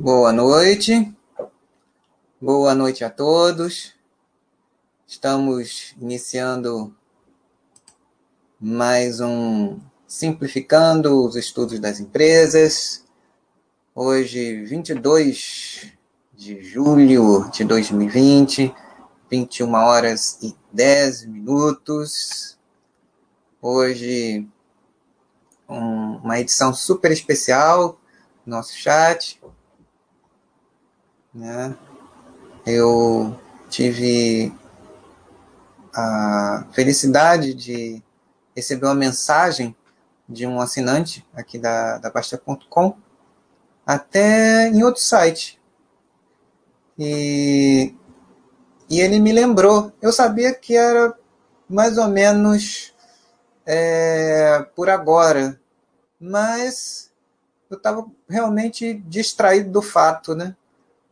Boa noite, boa noite a todos. Estamos iniciando mais um Simplificando os Estudos das Empresas. Hoje, 22 de julho de 2020, 21 horas e 10 minutos. Hoje, um, uma edição super especial, nosso chat, né? Eu tive a felicidade de receber uma mensagem de um assinante aqui da, da Basta.com até em outro site. E, e ele me lembrou. Eu sabia que era mais ou menos é, por agora, mas eu estava realmente distraído do fato, né?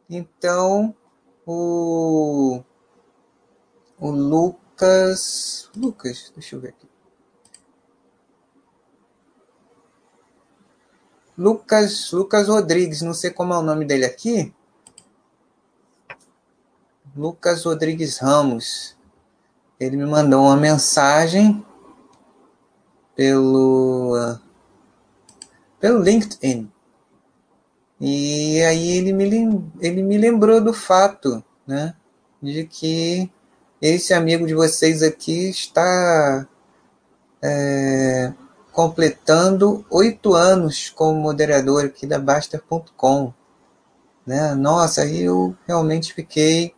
Então, o, o Lucas. Lucas, deixa eu ver aqui. Lucas, Lucas Rodrigues, não sei como é o nome dele aqui. Lucas Rodrigues Ramos. Ele me mandou uma mensagem pelo pelo LinkedIn. E aí ele me, ele me lembrou do fato, né, de que esse amigo de vocês aqui está é, completando oito anos como moderador aqui da Baster.com. Né? Nossa, aí eu realmente fiquei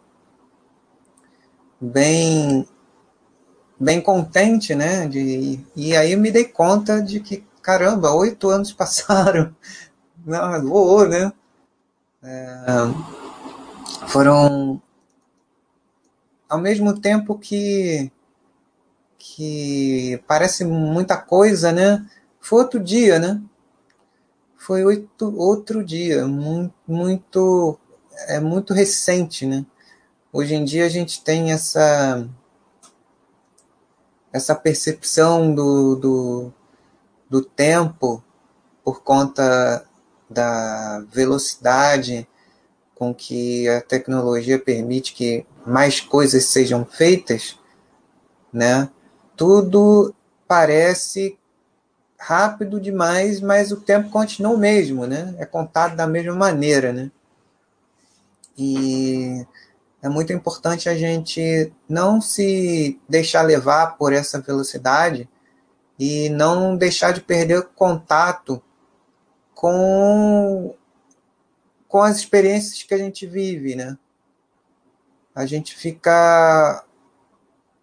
bem bem contente, né? De, e aí eu me dei conta de que, caramba, oito anos passaram voou, né? É, foram ao mesmo tempo que que parece muita coisa, né? Foi outro dia, né? Foi oito, outro dia, muito, muito, é muito recente, né? Hoje em dia a gente tem essa essa percepção do, do, do tempo por conta da velocidade com que a tecnologia permite que mais coisas sejam feitas, né? Tudo parece rápido demais, mas o tempo continua o mesmo, né? É contado da mesma maneira, né? E é muito importante a gente não se deixar levar por essa velocidade e não deixar de perder contato com, com as experiências que a gente vive, né? A gente fica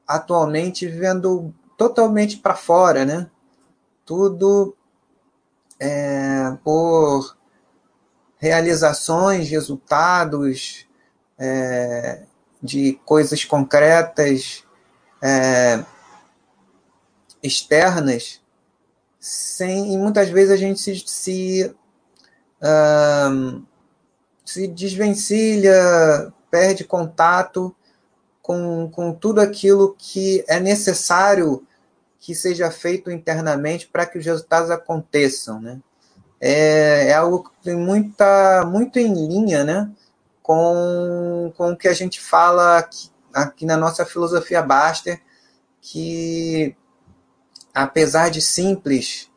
atualmente vivendo totalmente para fora, né? Tudo é, por realizações, resultados é, de coisas concretas é, externas sem e muitas vezes a gente se, se, se desvencilha, perde contato com, com tudo aquilo que é necessário que seja feito internamente para que os resultados aconteçam, né? É, é algo que tem muita, muito em linha, né? Com, com o que a gente fala aqui, aqui na nossa filosofia Baster, que apesar de simples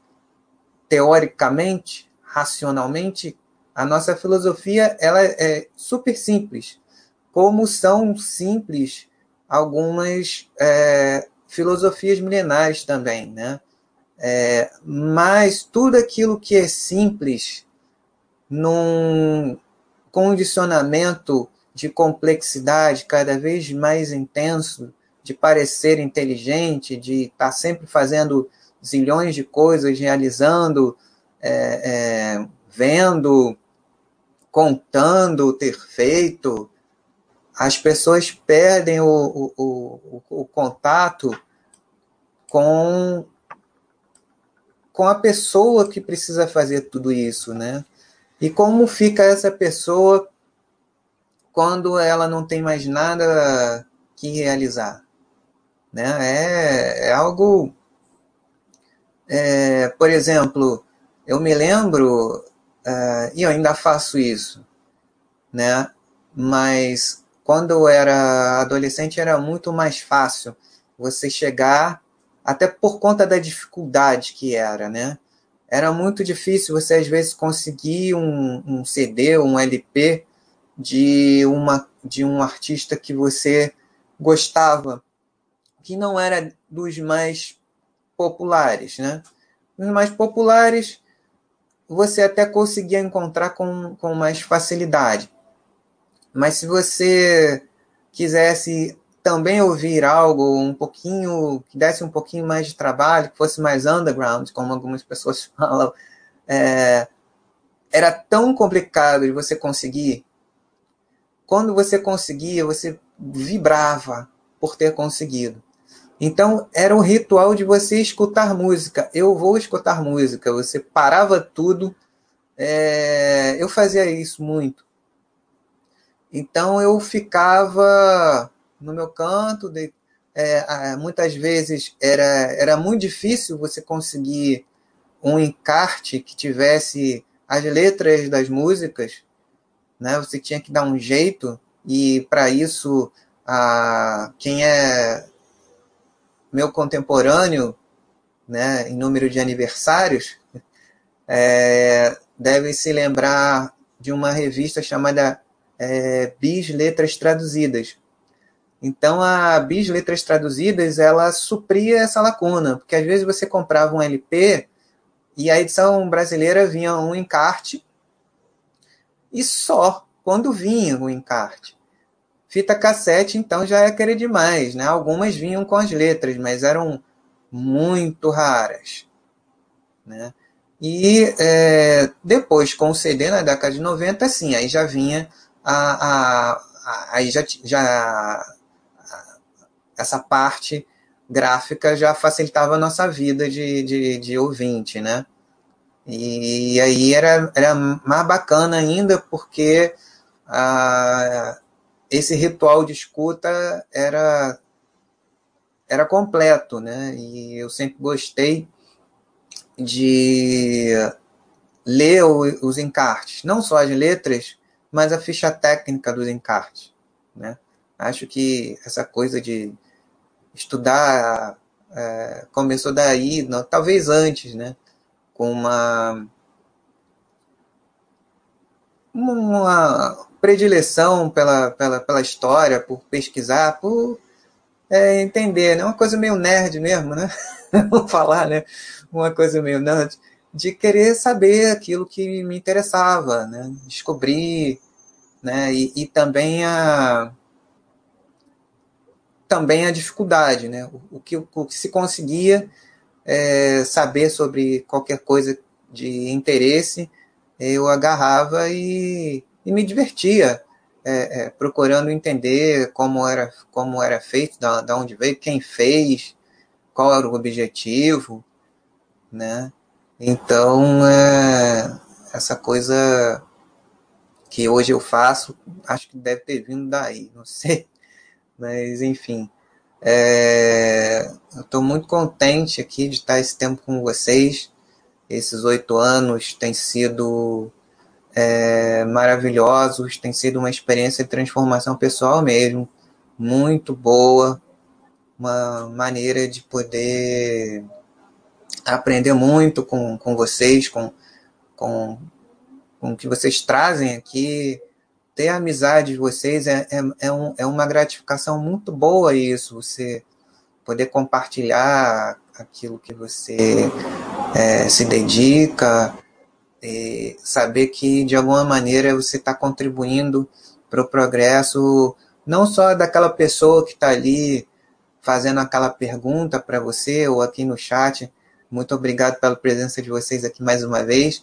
teoricamente, racionalmente, a nossa filosofia ela é super simples, como são simples algumas é, filosofias milenares também, né? É, mas tudo aquilo que é simples num condicionamento de complexidade cada vez mais intenso de parecer inteligente, de estar tá sempre fazendo zilhões de coisas, realizando, é, é, vendo, contando ter feito, as pessoas perdem o, o, o, o contato com, com a pessoa que precisa fazer tudo isso, né? E como fica essa pessoa quando ela não tem mais nada que realizar? Né? É, é algo. É, por exemplo, eu me lembro, uh, e eu ainda faço isso, né? Mas quando eu era adolescente era muito mais fácil você chegar, até por conta da dificuldade que era, né? Era muito difícil você às vezes conseguir um, um CD, um LP de uma de um artista que você gostava, que não era dos mais populares, né? Os mais populares você até conseguia encontrar com, com mais facilidade. Mas se você quisesse também ouvir algo um pouquinho, que desse um pouquinho mais de trabalho, que fosse mais underground, como algumas pessoas falam, é, era tão complicado de você conseguir. Quando você conseguia, você vibrava por ter conseguido. Então, era um ritual de você escutar música. Eu vou escutar música. Você parava tudo. É, eu fazia isso muito. Então, eu ficava no meu canto. De, é, muitas vezes era, era muito difícil você conseguir um encarte que tivesse as letras das músicas. Né? Você tinha que dar um jeito. E, para isso, a, quem é meu contemporâneo, né, em número de aniversários, é, deve se lembrar de uma revista chamada é, Bis Letras Traduzidas. Então, a Bis Letras Traduzidas, ela supria essa lacuna, porque às vezes você comprava um LP e a edição brasileira vinha um encarte e só quando vinha o encarte. Fita cassete, então, já é querer demais, né? Algumas vinham com as letras, mas eram muito raras, né? E é, depois, com o CD na década de 90, sim, aí já vinha a, a, a aí já, já a, essa parte gráfica já facilitava a nossa vida de, de, de ouvinte, né? E aí era, era mais bacana ainda porque a, esse ritual de escuta era era completo, né? E eu sempre gostei de ler os encartes, não só as letras, mas a ficha técnica dos encartes, né? Acho que essa coisa de estudar é, começou daí, não, talvez antes, né? Com uma uma predileção pela, pela, pela história, por pesquisar, por é, entender, né? Uma coisa meio nerd mesmo, né? Vamos falar, né? Uma coisa meio nerd, de querer saber aquilo que me interessava, né? Descobrir, né? E, e também a também a dificuldade, né? O, o que, o que se conseguia é, saber sobre qualquer coisa de interesse, eu agarrava e e me divertia é, é, procurando entender como era, como era feito, da, da onde veio, quem fez, qual era o objetivo, né? Então, é, essa coisa que hoje eu faço, acho que deve ter vindo daí, não sei. Mas, enfim, é, eu estou muito contente aqui de estar esse tempo com vocês. Esses oito anos têm sido é, maravilhosos, tem sido uma experiência de transformação pessoal mesmo, muito boa, uma maneira de poder aprender muito com, com vocês, com, com, com o que vocês trazem aqui, ter a amizade de vocês é, é, é, um, é uma gratificação muito boa isso, você poder compartilhar aquilo que você é, se dedica, é, saber que de alguma maneira você está contribuindo para o progresso não só daquela pessoa que está ali fazendo aquela pergunta para você ou aqui no chat. Muito obrigado pela presença de vocês aqui mais uma vez.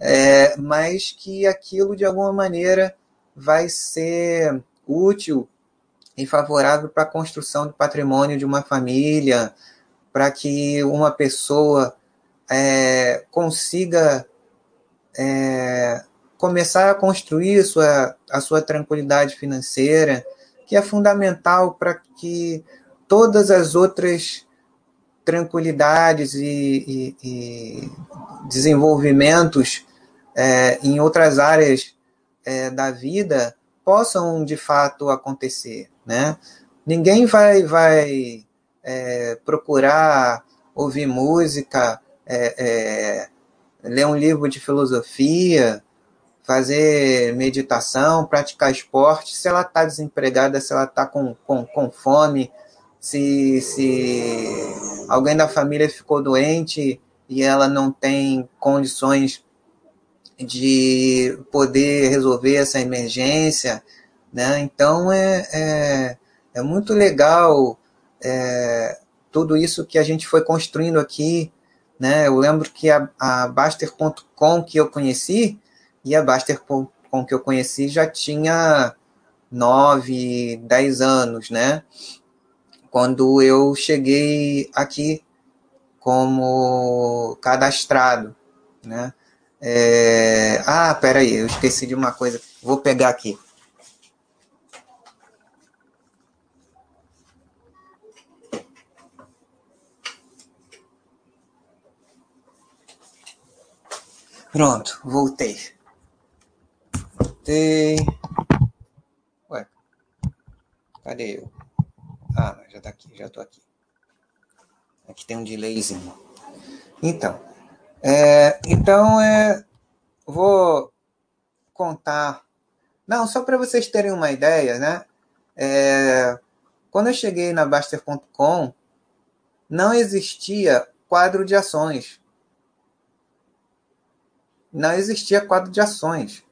É, mas que aquilo de alguma maneira vai ser útil e favorável para a construção do patrimônio de uma família, para que uma pessoa é, consiga é, começar a construir sua, a sua tranquilidade financeira, que é fundamental para que todas as outras tranquilidades e, e, e desenvolvimentos é, em outras áreas é, da vida possam de fato acontecer, né? Ninguém vai, vai é, procurar ouvir música, é, é ler um livro de filosofia, fazer meditação, praticar esporte, se ela está desempregada, se ela está com, com, com fome, se, se alguém da família ficou doente e ela não tem condições de poder resolver essa emergência, né? Então é, é, é muito legal é, tudo isso que a gente foi construindo aqui, né? Eu lembro que a, a Baster.com que eu conheci e a Baster.com que eu conheci já tinha nove, dez anos, né? Quando eu cheguei aqui como cadastrado, né? É... Ah, peraí, eu esqueci de uma coisa. Vou pegar aqui. Pronto, voltei. Voltei. Ué, cadê eu? Ah, já tá aqui, já tô aqui. Aqui tem um delayzinho. Então, é, então é, vou contar. Não, só para vocês terem uma ideia, né? É, quando eu cheguei na Baster.com, não existia quadro de ações não existia quadro de ações.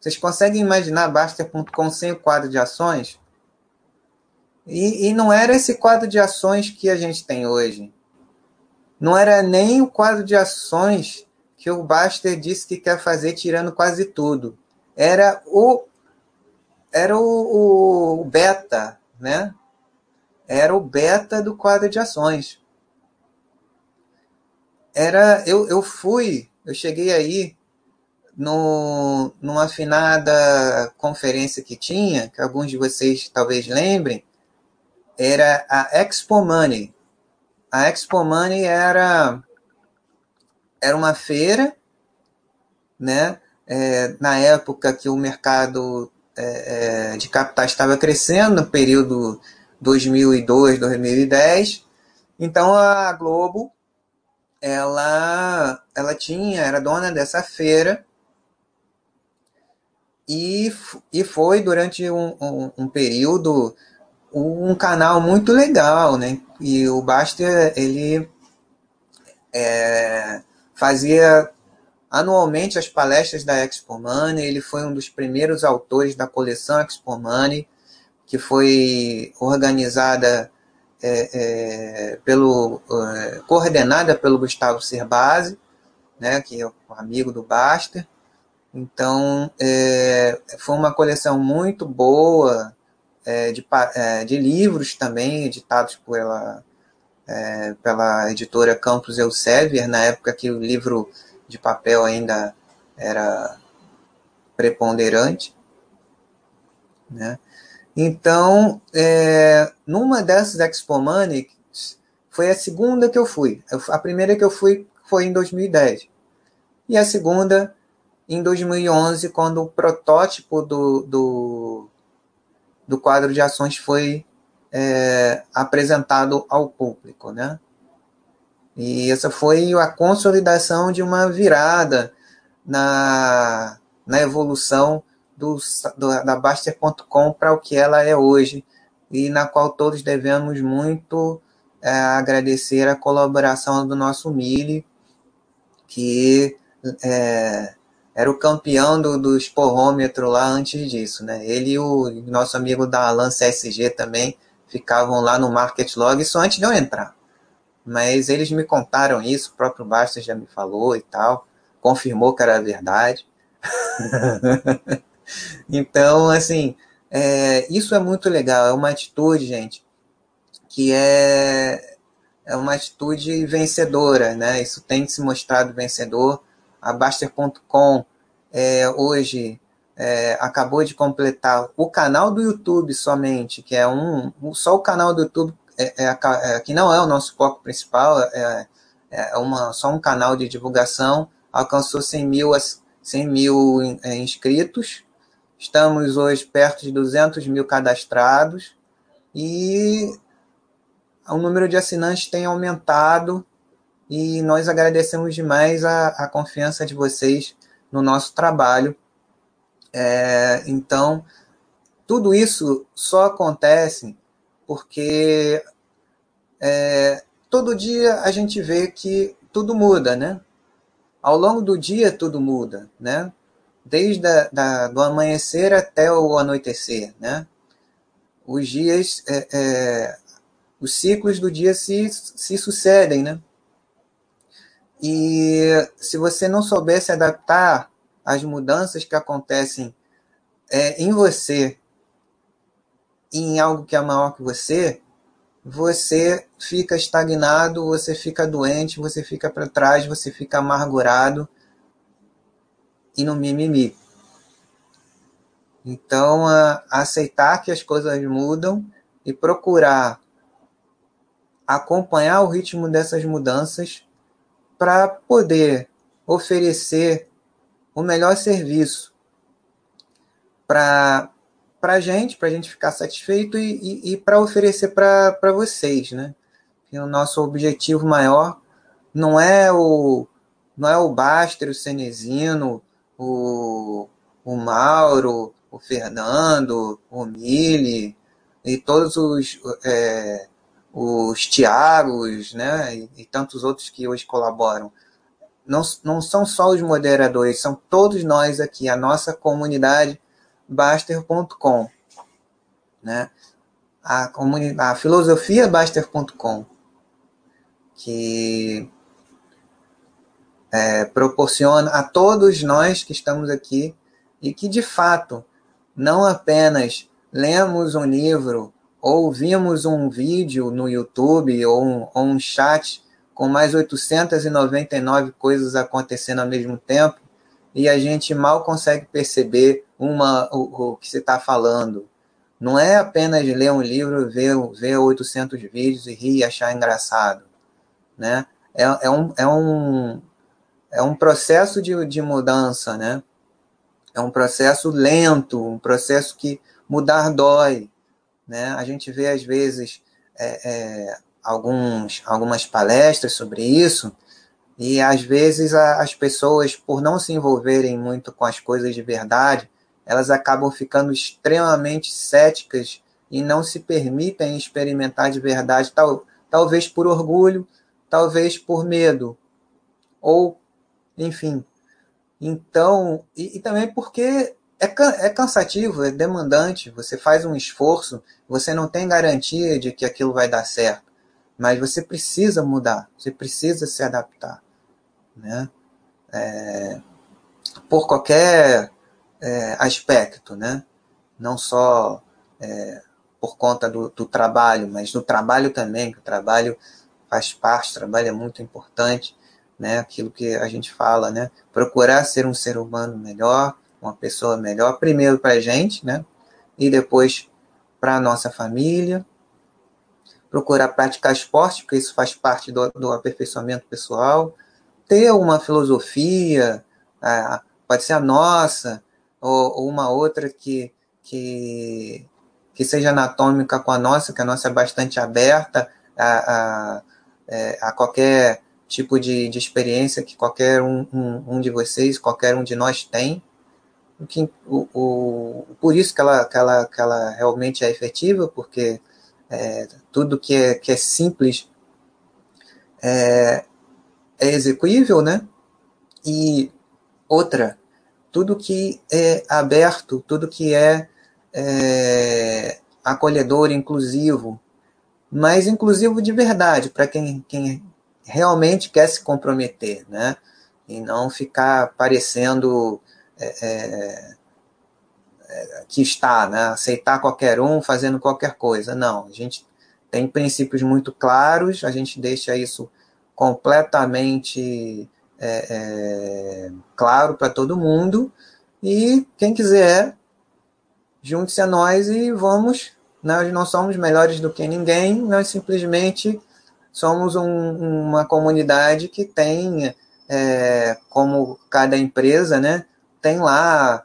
Vocês conseguem imaginar Baster.com sem o quadro de ações? E, e, não era esse quadro de ações que a gente tem hoje. Não era nem o quadro de ações que o Baster disse que quer fazer tirando quase tudo. Era o era o, o beta, né? Era o beta do quadro de ações. Era eu, eu fui eu cheguei aí no, numa afinada conferência que tinha, que alguns de vocês talvez lembrem, era a Expo Money. A Expo Money era, era uma feira, né? É, na época que o mercado é, é de capitais estava crescendo, no período 2002, 2010. Então a Globo ela, ela tinha, era dona dessa feira e, e foi durante um, um, um período um canal muito legal, né? E o Baster, ele é, fazia anualmente as palestras da Expo Money, ele foi um dos primeiros autores da coleção Expo Money, que foi organizada é, é, pelo, é, coordenada pelo Gustavo Cerbasi, né, que é um amigo do Baster. Então, é, foi uma coleção muito boa é, de, é, de livros também, editados pela, pela editora Campos Elsevier, na época que o livro de papel ainda era preponderante. Né? Então, é, numa dessas Expo Money, foi a segunda que eu fui. A primeira que eu fui foi em 2010. E a segunda em 2011, quando o protótipo do, do, do quadro de ações foi é, apresentado ao público. Né? E essa foi a consolidação de uma virada na, na evolução do, do da Baster.com para o que ela é hoje e na qual todos devemos muito é, agradecer a colaboração do nosso Mili, que é, era o campeão do, do esporrômetro lá antes disso. Né? Ele e o nosso amigo da Alan CSG também ficavam lá no Market Log, isso antes de eu entrar. Mas eles me contaram isso, o próprio Baster já me falou e tal, confirmou que era verdade. Então, assim, é, isso é muito legal, é uma atitude, gente, que é, é uma atitude vencedora, né? Isso tem se mostrado vencedor. A Baster.com é, hoje é, acabou de completar o canal do YouTube somente, que é um só o canal do YouTube é, é, é que não é o nosso foco principal, é, é uma, só um canal de divulgação, alcançou 100 mil 100 mil inscritos, estamos hoje perto de 200 mil cadastrados e o número de assinantes tem aumentado e nós agradecemos demais a, a confiança de vocês no nosso trabalho. É, então, tudo isso só acontece porque é, todo dia a gente vê que tudo muda, né? Ao longo do dia tudo muda, né? Desde a, da, do amanhecer até o anoitecer, né? Os dias, é, é, os ciclos do dia se, se sucedem, né? E se você não souber se adaptar às mudanças que acontecem é, em você, em algo que é maior que você, você fica estagnado, você fica doente, você fica para trás, você fica amargurado e no mimimi. Então, a, aceitar que as coisas mudam e procurar acompanhar o ritmo dessas mudanças para poder oferecer o melhor serviço para a gente, para a gente ficar satisfeito e, e, e para oferecer para vocês, né? E o nosso objetivo maior não é o não é o Baster, o Cenezino, o, o Mauro, o Fernando, o Mili e todos os é, os Tiagos, né, e, e, tantos outros que hoje colaboram. Não, não são só os moderadores, são todos nós aqui, a nossa comunidade Baster.com, né? A, a filosofia Baster.com, que é, proporciona a todos nós que estamos aqui e que, de fato, não apenas lemos um livro ou vimos um vídeo no YouTube ou um, ou um chat com mais 899 coisas acontecendo ao mesmo tempo e a gente mal consegue perceber uma o, o que você está falando. Não é apenas ler um livro, ver, ver 800 vídeos e rir e achar engraçado. Né? É, é, um, é, um, é um processo de, de mudança, né? É um processo lento, um processo que mudar dói. Né? A gente vê, às vezes, é, é, alguns, algumas palestras sobre isso, e às vezes a, as pessoas, por não se envolverem muito com as coisas de verdade, elas acabam ficando extremamente céticas e não se permitem experimentar de verdade, tal, talvez por orgulho, talvez por medo, ou, enfim. Então, e, e também porque é, é cansativo, é demandante, você faz um esforço, você não tem garantia de que aquilo vai dar certo, mas você precisa mudar, você precisa se adaptar, né? É, por qualquer é, aspecto, né? Não só é, por conta do, do, trabalho, mas do trabalho também, que o trabalho faz parte, o trabalho é muito importante, né? Aquilo que a gente fala, né? Procurar ser um ser humano melhor, uma pessoa melhor, primeiro para a gente, né? E depois para a nossa família. Procurar praticar esporte, porque isso faz parte do, do aperfeiçoamento pessoal. Ter uma filosofia, pode ser a nossa, ou, ou uma outra que, que, que seja anatômica com a nossa, que a nossa é bastante aberta a, a, é, a qualquer tipo de, de experiência que qualquer um, um, um de vocês, qualquer um de nós tem que, o, o, por isso que ela, que, ela, que ela realmente é efetiva, porque é, tudo que é, que é simples é, é execuível, né? E outra, tudo que é aberto, tudo que é, é acolhedor, inclusivo, mas inclusivo de verdade, para quem, quem realmente quer se comprometer, né? E não ficar parecendo é, é, é, que está, né? aceitar qualquer um fazendo qualquer coisa. Não, a gente tem princípios muito claros, a gente deixa isso completamente é, é, claro para todo mundo. E quem quiser, junte-se a nós e vamos. Nós não somos melhores do que ninguém, nós simplesmente somos um, uma comunidade que tem é, como cada empresa, né, tem lá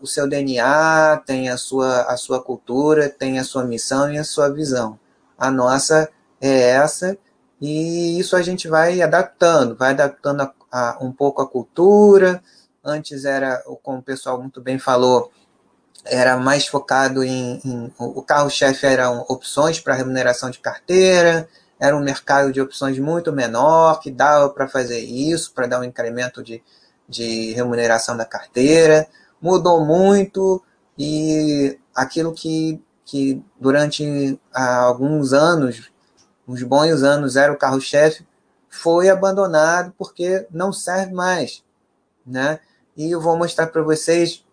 o seu DNA, tem a sua, a sua cultura, tem a sua missão e a sua visão. A nossa é essa, e isso a gente vai adaptando, vai adaptando a, a, um pouco a cultura. Antes era, como o pessoal muito bem falou, era mais focado em, em o carro-chefe eram opções para remuneração de carteira, era um mercado de opções muito menor, que dava para fazer isso, para dar um incremento de, de remuneração da carteira. Mudou muito e aquilo que, que durante alguns anos, uns bons anos, era o carro-chefe, foi abandonado porque não serve mais. Né? E eu vou mostrar para vocês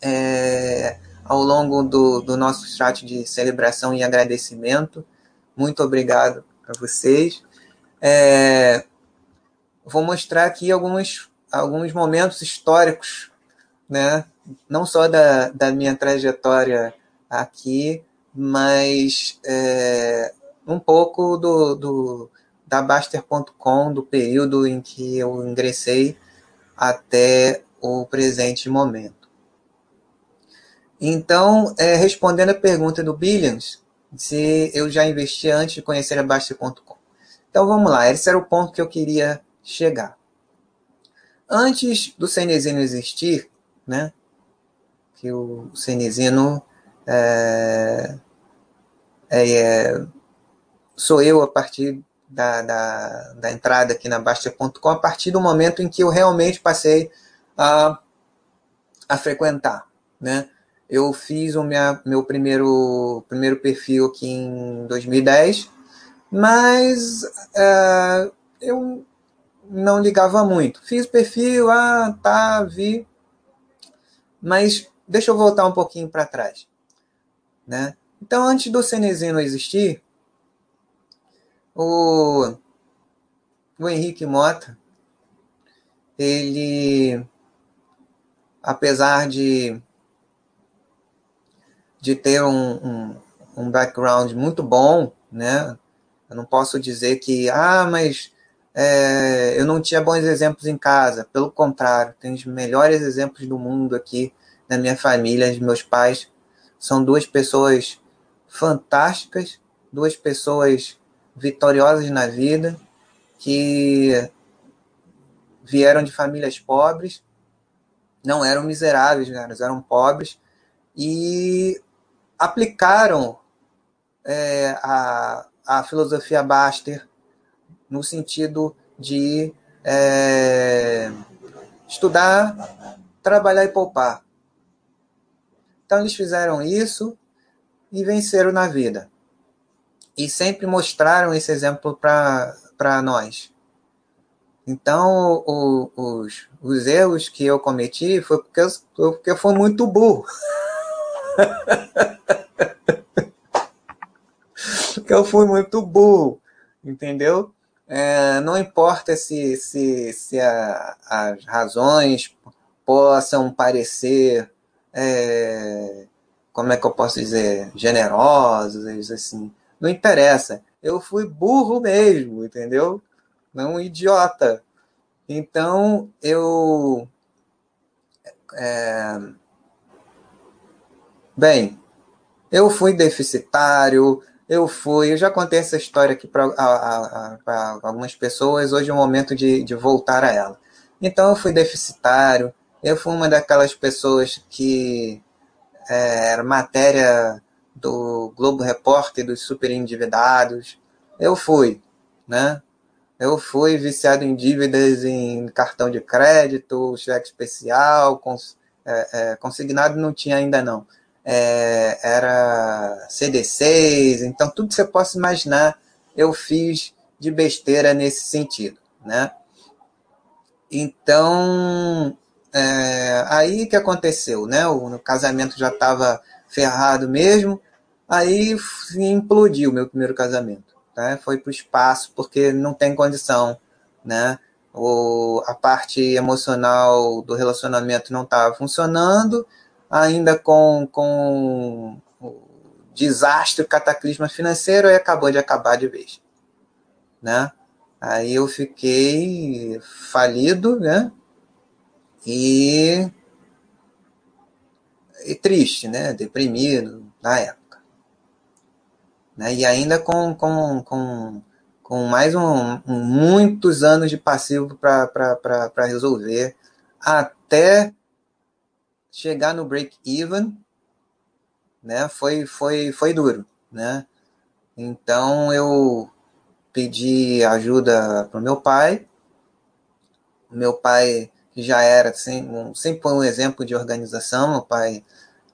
é, ao longo do, do nosso chat de celebração e agradecimento. Muito obrigado para vocês. É, vou mostrar aqui alguns, alguns momentos históricos, né? não só da, da minha trajetória aqui, mas é, um pouco do, do da Baster.com, do período em que eu ingressei até o presente momento. Então, é, respondendo a pergunta do Billions, se eu já investi antes de conhecer a Baixa.com. Então vamos lá, esse era o ponto que eu queria chegar. Antes do Cenezino existir, né, que o Cenezino é, é, é, sou eu a partir da, da, da entrada aqui na Baixa.com, a partir do momento em que eu realmente passei a, a frequentar, né? Eu fiz o minha, meu primeiro, primeiro perfil aqui em 2010, mas uh, eu não ligava muito. Fiz o perfil, ah, tá, vi. Mas deixa eu voltar um pouquinho para trás. Né? Então, antes do Cenezino existir, o, o Henrique Mota, ele, apesar de de ter um, um, um background muito bom, né? Eu não posso dizer que, ah, mas é, eu não tinha bons exemplos em casa. Pelo contrário, tenho os melhores exemplos do mundo aqui na minha família. Meus pais são duas pessoas fantásticas, duas pessoas vitoriosas na vida, que vieram de famílias pobres, não eram miseráveis, eram pobres, e aplicaram é, a, a filosofia Baster no sentido de é, estudar, trabalhar e poupar. Então, eles fizeram isso e venceram na vida. E sempre mostraram esse exemplo para nós. Então, o, os, os erros que eu cometi foi porque eu, porque eu fui muito burro. Porque eu fui muito burro, entendeu? É, não importa se, se, se a, as razões possam parecer, é, como é que eu posso dizer, generosas, assim. Não interessa. Eu fui burro mesmo, entendeu? Não idiota. Então, eu. É, Bem, eu fui deficitário, eu fui, eu já contei essa história aqui para algumas pessoas, hoje é o momento de, de voltar a ela. Então eu fui deficitário, eu fui uma daquelas pessoas que é, era matéria do Globo Repórter dos super endividados. Eu fui, né? Eu fui viciado em dívidas em cartão de crédito, cheque especial, cons, é, é, consignado não tinha ainda não é, era CD6, então tudo que você possa imaginar eu fiz de besteira nesse sentido, né? Então, é, aí que aconteceu, né? O, o casamento já estava ferrado mesmo, aí implodiu o meu primeiro casamento, né? Foi para o espaço porque não tem condição, né? O, a parte emocional do relacionamento não estava funcionando, ainda com, com desastre, cataclisma financeiro, e acabou de acabar de vez. Né? Aí eu fiquei falido, né? E, e triste, né? Deprimido na época. Né? E ainda com, com, com, com mais um, um muitos anos de passivo para resolver até chegar no break-even, né? Foi, foi, foi duro, né? Então eu pedi ajuda para o meu pai. Meu pai já era assim, um, sempre foi um exemplo de organização. Meu pai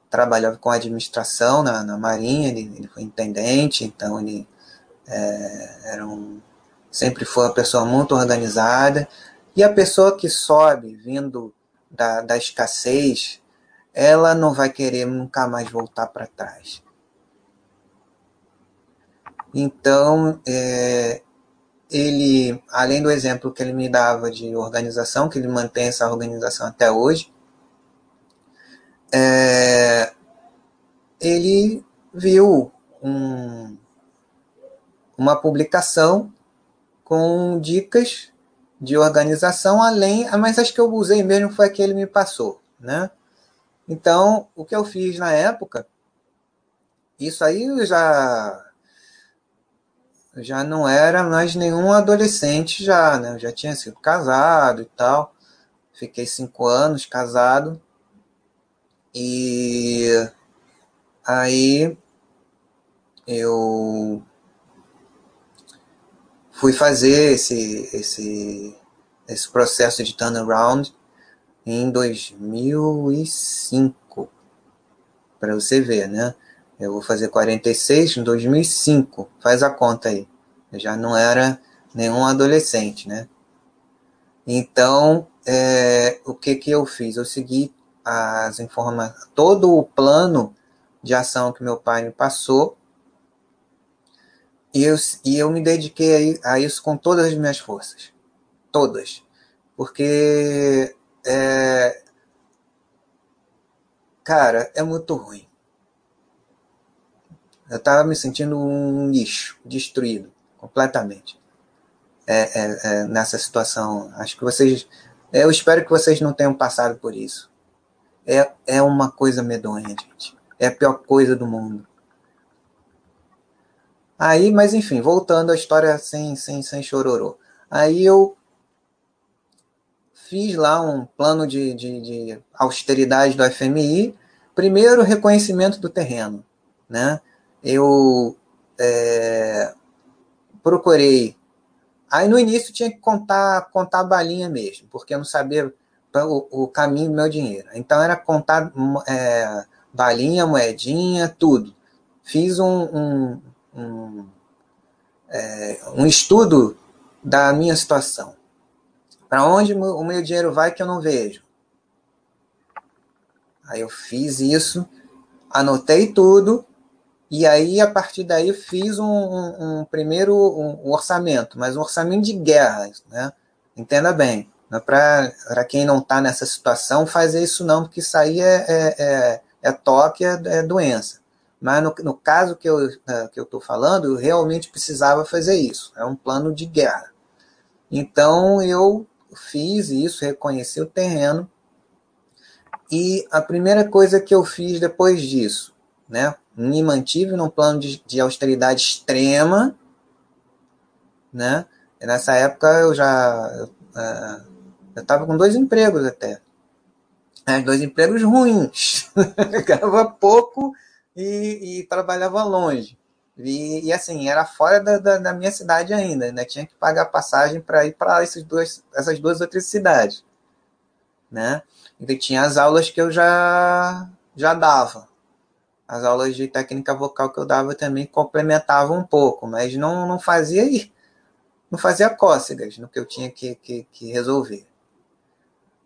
trabalhava com administração na, na Marinha, ele, ele foi intendente, então ele é, era um, sempre foi uma pessoa muito organizada. E a pessoa que sobe vindo da, da escassez, ela não vai querer nunca mais voltar para trás. Então, é, ele, além do exemplo que ele me dava de organização, que ele mantém essa organização até hoje, é, ele viu um, uma publicação com dicas de organização além, mas acho que eu usei mesmo foi a que ele me passou, né? Então, o que eu fiz na época, isso aí eu já já não era mais nenhum adolescente já, né? Eu já tinha sido casado e tal. Fiquei cinco anos casado. E aí eu fui fazer esse, esse, esse processo de turnaround em 2005, para você ver, né? Eu vou fazer 46 em 2005, faz a conta aí. Eu já não era nenhum adolescente, né? Então, é, o que que eu fiz? Eu segui as informações, todo o plano de ação que meu pai me passou e eu, e eu me dediquei a, a isso com todas as minhas forças. Todas. Porque, é, cara, é muito ruim. Eu estava me sentindo um lixo, destruído, completamente. É, é, é, nessa situação. Acho que vocês. Eu espero que vocês não tenham passado por isso. É, é uma coisa medonha, gente. É a pior coisa do mundo. Aí, mas enfim, voltando à história sem, sem, sem chororô. Aí eu fiz lá um plano de, de, de austeridade do FMI. Primeiro, reconhecimento do terreno. Né? Eu é, procurei. Aí no início tinha que contar, contar a balinha mesmo, porque eu não sabia o, o caminho do meu dinheiro. Então era contar é, balinha, moedinha, tudo. Fiz um, um, um, é, um estudo da minha situação. Para onde o meu dinheiro vai que eu não vejo? Aí eu fiz isso, anotei tudo, e aí a partir daí fiz um, um, um primeiro um orçamento, mas um orçamento de guerra, né? Entenda bem. É para quem não está nessa situação fazer isso não, porque isso aí é, é, é, é toque, é, é doença. Mas no, no caso que eu é, que eu estou falando, eu realmente precisava fazer isso. É um plano de guerra. Então eu fiz isso, reconheci o terreno. E a primeira coisa que eu fiz depois disso, né, me mantive num plano de, de austeridade extrema, né? E nessa época eu já uh, eu estava com dois empregos até, né, dois empregos ruins, ganhava pouco e, e trabalhava longe. E, e, assim, era fora da, da, da, minha cidade ainda, né? Tinha que pagar passagem para ir para essas duas, essas duas outras cidades, né? Então tinha as aulas que eu já já dava. As aulas de técnica vocal que eu dava também complementavam um pouco, mas não, não fazia não fazia cócegas no que eu tinha que, que, que resolver.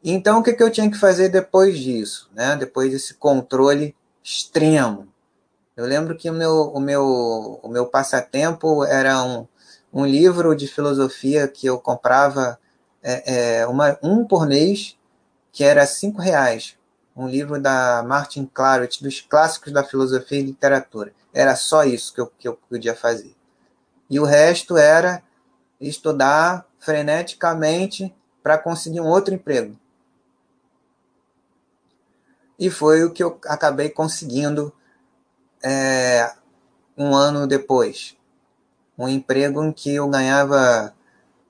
Então, o que, que eu tinha que fazer depois disso? Né? Depois desse controle extremo eu lembro que o meu, o meu, o meu passatempo era um, um livro de filosofia que eu comprava é, é, uma, um por mês, que era cinco reais. Um livro da Martin Claret, dos clássicos da filosofia e literatura. Era só isso que eu, que eu podia fazer. E o resto era estudar freneticamente para conseguir um outro emprego. E foi o que eu acabei conseguindo é, um ano depois. Um emprego em que eu ganhava.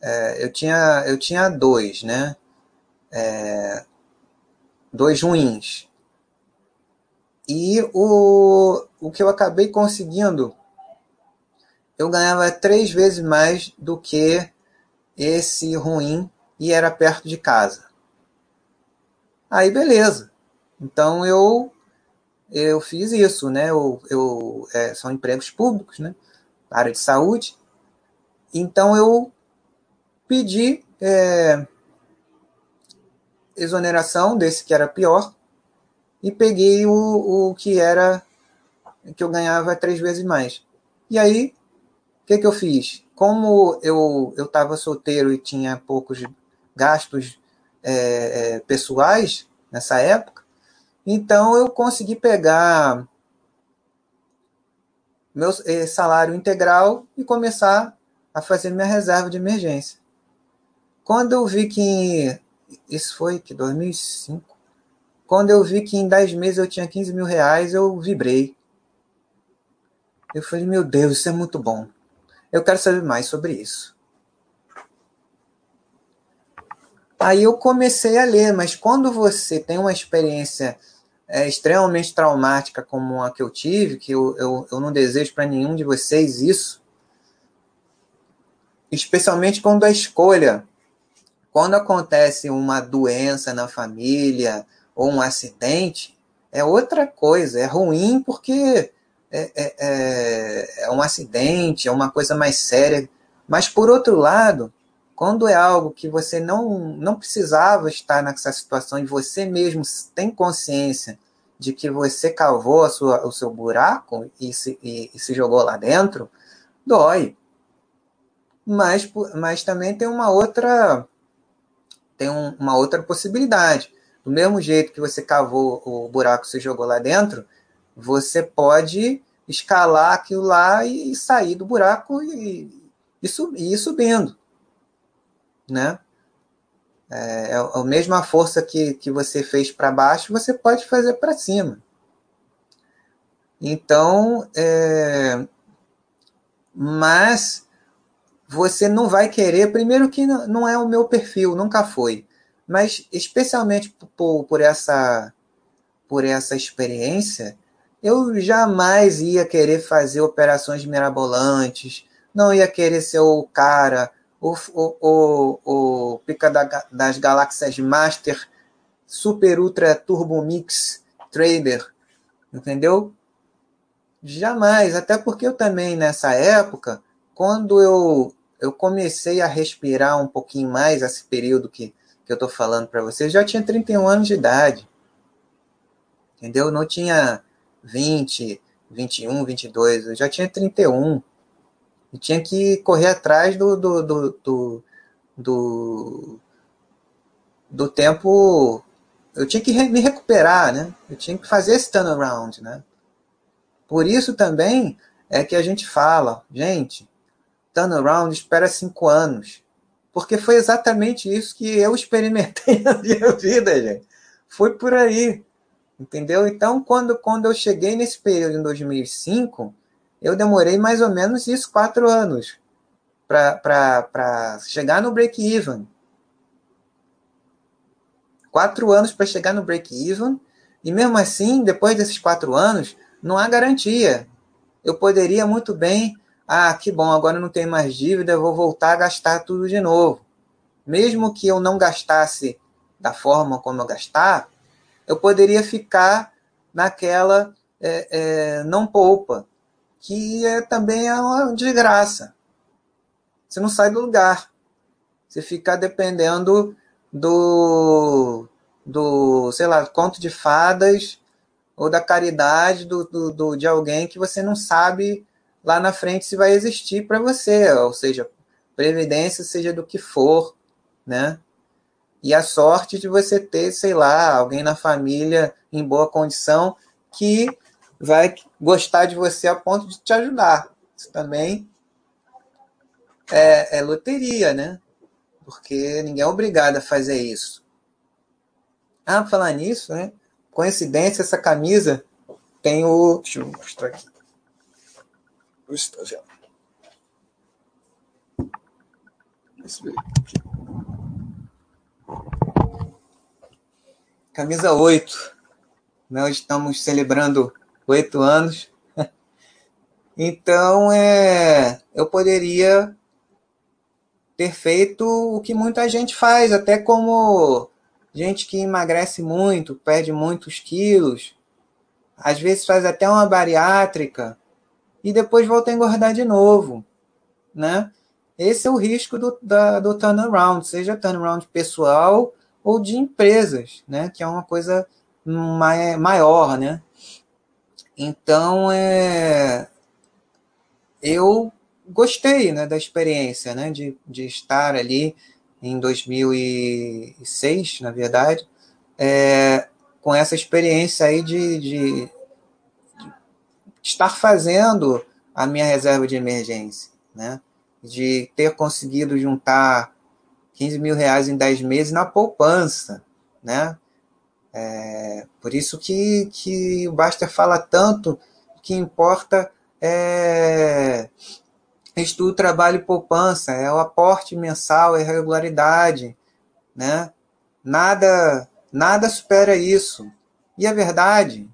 É, eu, tinha, eu tinha dois, né? É, dois ruins. E o, o que eu acabei conseguindo, eu ganhava três vezes mais do que esse ruim e era perto de casa. Aí beleza. Então eu eu fiz isso, né? Eu, eu é, são empregos públicos, né? Área de saúde. Então eu pedi é, exoneração desse que era pior e peguei o, o que era que eu ganhava três vezes mais. E aí, o que, que eu fiz? Como eu estava solteiro e tinha poucos gastos é, é, pessoais nessa época, então eu consegui pegar meu é, salário integral e começar a fazer minha reserva de emergência. Quando eu vi que isso foi que 2005, quando eu vi que em 10 meses eu tinha 15 mil reais, eu vibrei. Eu falei, meu Deus, isso é muito bom. Eu quero saber mais sobre isso. Aí eu comecei a ler, mas quando você tem uma experiência é, extremamente traumática como a que eu tive, que eu, eu, eu não desejo para nenhum de vocês isso, especialmente quando a escolha, quando acontece uma doença na família, ou um acidente, é outra coisa. É ruim porque é, é, é, é um acidente, é uma coisa mais séria. Mas, por outro lado, quando é algo que você não, não precisava estar nessa situação e você mesmo tem consciência de que você cavou sua, o seu buraco e se, e, e se jogou lá dentro, dói. Mas, mas também tem uma outra tem um, uma outra possibilidade. Do mesmo jeito que você cavou o buraco e se jogou lá dentro, você pode escalar aquilo lá e sair do buraco e, e, e ir subindo. Né? É, é a mesma força que, que você fez para baixo, você pode fazer para cima. Então, é, mas você não vai querer, primeiro que não é o meu perfil, nunca foi mas especialmente por, por essa por essa experiência, eu jamais ia querer fazer operações mirabolantes, não ia querer ser o cara, o, o, o, o pica da, das galáxias Master, Super Ultra Turbo Mix Trader, entendeu? Jamais, até porque eu também nessa época, quando eu, eu comecei a respirar um pouquinho mais, esse período que que eu estou falando para vocês, já tinha 31 anos de idade. Entendeu? Não tinha 20, 21, 22, eu já tinha 31. E tinha que correr atrás do, do, do, do, do, do tempo. Eu tinha que me recuperar, né? Eu tinha que fazer esse turnaround, né? Por isso também é que a gente fala, gente, turnaround espera cinco anos. Porque foi exatamente isso que eu experimentei na minha vida, gente. Foi por aí. Entendeu? Então, quando, quando eu cheguei nesse período em 2005, eu demorei mais ou menos isso, quatro anos, para chegar no break-even. Quatro anos para chegar no break-even, e mesmo assim, depois desses quatro anos, não há garantia. Eu poderia muito bem ah, que bom, agora não tenho mais dívida, vou voltar a gastar tudo de novo. Mesmo que eu não gastasse da forma como eu gastar, eu poderia ficar naquela é, é, não poupa, que é, também é uma desgraça. Você não sai do lugar. Você fica dependendo do, do sei lá, conto de fadas ou da caridade do, do, do de alguém que você não sabe lá na frente se vai existir para você, ou seja, previdência seja do que for, né? E a sorte de você ter, sei lá, alguém na família em boa condição que vai gostar de você a ponto de te ajudar. Isso também é, é loteria, né? Porque ninguém é obrigado a fazer isso. Ah, falar nisso, né? Coincidência, essa camisa tem o. Deixa eu mostrar aqui. O estagiário. Camisa 8. Nós estamos celebrando oito anos. Então, é, eu poderia ter feito o que muita gente faz, até como gente que emagrece muito, perde muitos quilos, às vezes faz até uma bariátrica e depois volta a engordar de novo, né? Esse é o risco do, da, do turnaround, seja turnaround pessoal ou de empresas, né? Que é uma coisa maior, né? Então, é, eu gostei né, da experiência, né, de, de estar ali em 2006, na verdade, é, com essa experiência aí de, de, de, estar fazendo a minha reserva de emergência, né, de ter conseguido juntar 15 mil reais em 10 meses na poupança, né, é, por isso que, que o Baster fala tanto que importa é, estudo, trabalho e poupança, é o aporte mensal, é regularidade, né? Nada, nada supera isso. E a é verdade,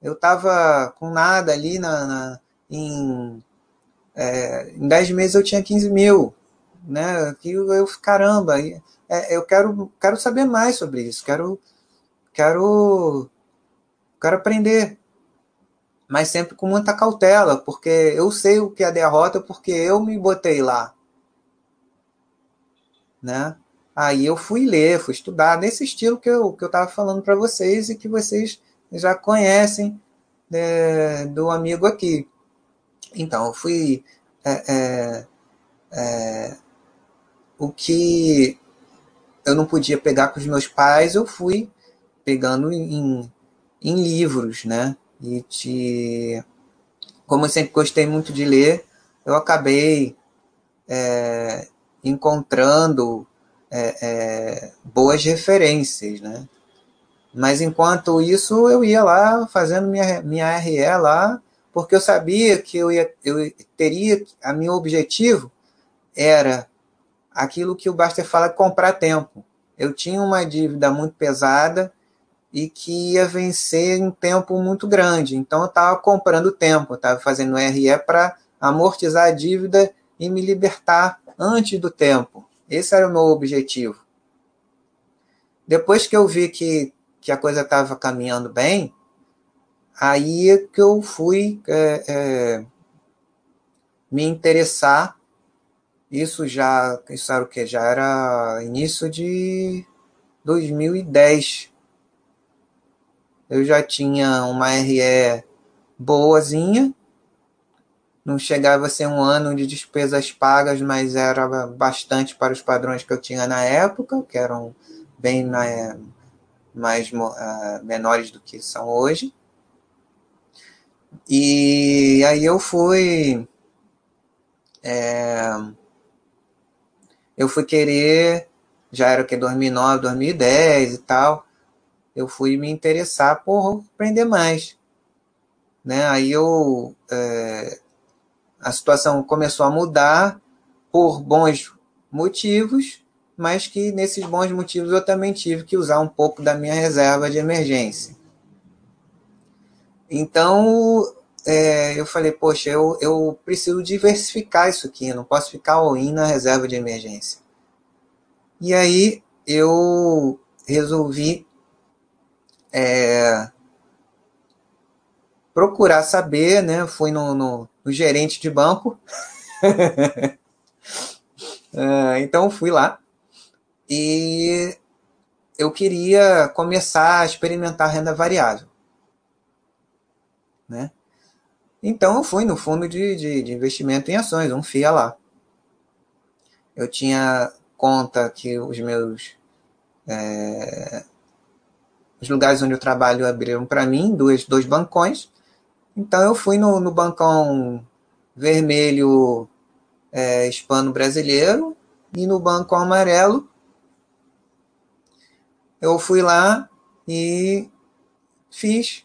eu estava com nada ali na, na em, é, em 10 meses eu tinha 15 mil, né? Que eu, eu caramba, é, eu quero, quero saber mais sobre isso, quero, quero, quero aprender, mas sempre com muita cautela, porque eu sei o que é derrota porque eu me botei lá. Né? Aí eu fui ler, fui estudar nesse estilo que eu que eu estava falando para vocês e que vocês já conhecem é, do amigo aqui. Então, eu fui. É, é, é, o que eu não podia pegar com os meus pais, eu fui pegando em, em livros, né? E te, como eu sempre gostei muito de ler, eu acabei é, encontrando é, é, boas referências, né? Mas enquanto isso, eu ia lá fazendo minha, minha RE lá, porque eu sabia que eu, ia, eu teria, a meu objetivo era aquilo que o Baster fala, comprar tempo. Eu tinha uma dívida muito pesada, e que ia vencer em tempo muito grande. Então eu estava comprando tempo, estava fazendo RE para amortizar a dívida e me libertar antes do tempo. Esse era o meu objetivo. Depois que eu vi que, que a coisa estava caminhando bem, aí é que eu fui é, é, me interessar. Isso já, isso era o que? Já era início de 2010 eu já tinha uma RE boazinha, não chegava a ser um ano de despesas pagas, mas era bastante para os padrões que eu tinha na época, que eram bem né, mais uh, menores do que são hoje. E aí eu fui. É, eu fui querer, já era o que, 2009, 2010 e tal eu fui me interessar por aprender mais. Né? Aí eu, é, a situação começou a mudar por bons motivos, mas que nesses bons motivos eu também tive que usar um pouco da minha reserva de emergência. Então, é, eu falei, poxa, eu, eu preciso diversificar isso aqui, não posso ficar all-in na reserva de emergência. E aí eu resolvi é, procurar saber, né? Fui no, no, no gerente de banco. é, então fui lá e eu queria começar a experimentar renda variável. Né? Então eu fui no fundo de, de, de investimento em ações, um FIA lá. Eu tinha conta que os meus é, os lugares onde eu trabalho abriram para mim, dois, dois bancões. Então eu fui no, no bancão vermelho é, hispano brasileiro e no Banco Amarelo eu fui lá e fiz.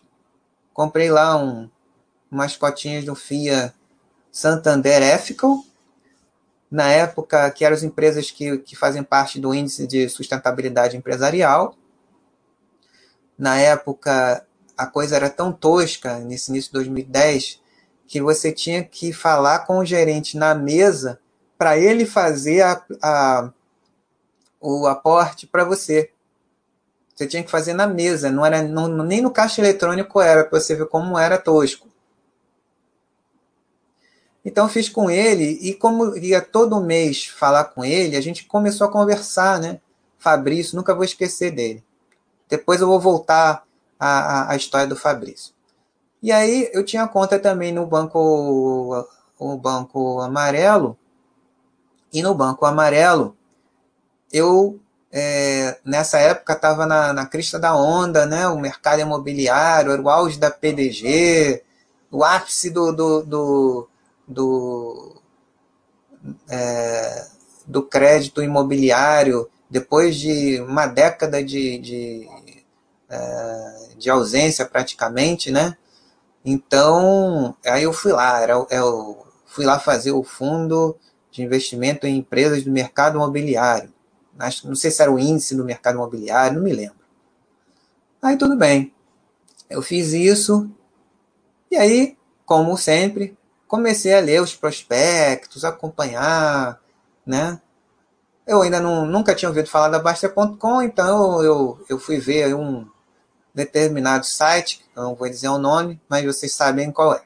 Comprei lá um, umas cotinhas do FIA Santander Ethical. Na época, que eram as empresas que, que fazem parte do índice de sustentabilidade empresarial. Na época, a coisa era tão tosca, nesse início de 2010, que você tinha que falar com o gerente na mesa para ele fazer a, a, o aporte para você. Você tinha que fazer na mesa, não era não, nem no caixa eletrônico era, para você ver como era tosco. Então fiz com ele e como ia todo mês falar com ele, a gente começou a conversar, né? Fabrício, nunca vou esquecer dele. Depois eu vou voltar à, à história do Fabrício. E aí eu tinha conta também no banco o banco amarelo e no banco amarelo eu é, nessa época estava na, na crista da onda, né? O mercado imobiliário, era o auge da PDG, o ápice do, do, do, do, é, do crédito imobiliário, depois de uma década de, de, é, de ausência praticamente, né? Então, aí eu fui lá, era, eu fui lá fazer o fundo de investimento em empresas do mercado imobiliário acho, não sei se era o índice do mercado imobiliário, não me lembro. Aí tudo bem. Eu fiz isso. E aí, como sempre, comecei a ler os prospectos, acompanhar, né? Eu ainda não, nunca tinha ouvido falar da Basta.com, então eu, eu fui ver um determinado site, não vou dizer o nome, mas vocês sabem qual é.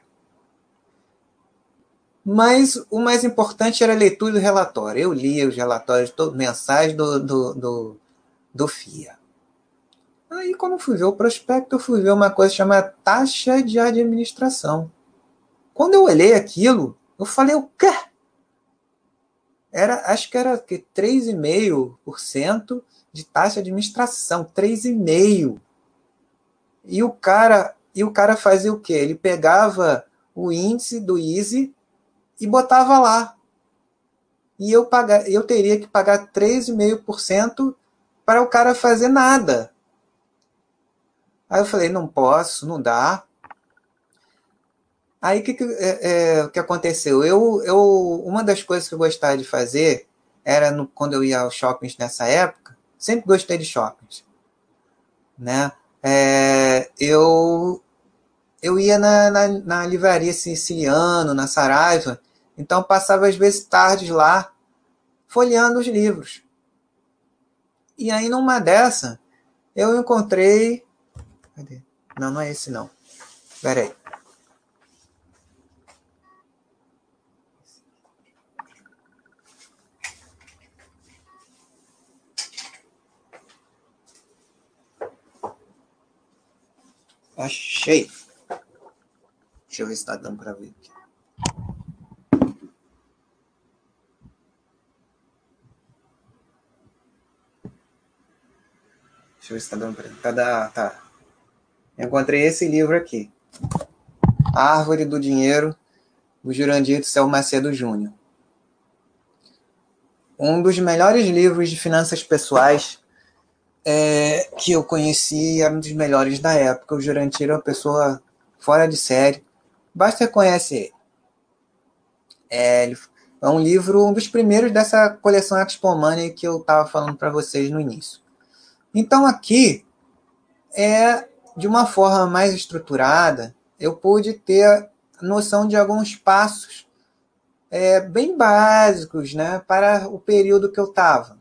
Mas o mais importante era a leitura do relatório. Eu lia os relatórios mensais do, do, do, do FIA. Aí, quando fui ver o prospecto, eu fui ver uma coisa chamada taxa de administração. Quando eu olhei aquilo, eu falei, o quê? Era, acho que era 3,5% de taxa de administração, 3,5%. E o cara, e o cara fazia o quê? Ele pegava o índice do Easy e botava lá. E eu, pagar, eu teria que pagar 3,5% para o cara fazer nada. Aí eu falei, não posso, não dá. Aí o que, que, é, é, que aconteceu? Eu, eu, uma das coisas que eu gostava de fazer era no, quando eu ia aos shoppings nessa época, sempre gostei de shoppings. Né? É, eu, eu ia na, na, na livraria siciliano, na Saraiva, então passava às vezes tardes lá folheando os livros. E aí numa dessa eu encontrei. Cadê? Não, não é esse não. Espera Achei. Deixa eu ver se está dando para ver aqui. Deixa eu ver se tá dando pra. Tá, da, tá. encontrei esse livro aqui. Árvore do Dinheiro, do Jurandir do Céu Macedo Júnior. Um dos melhores livros de finanças pessoais é, que eu conheci, era um dos melhores da época. O Jurandir é uma pessoa fora de série. Basta conhece ele. É, é um livro, um dos primeiros dessa coleção Expo Money que eu estava falando para vocês no início. Então aqui é de uma forma mais estruturada, eu pude ter noção de alguns passos é, bem básicos né, para o período que eu estava.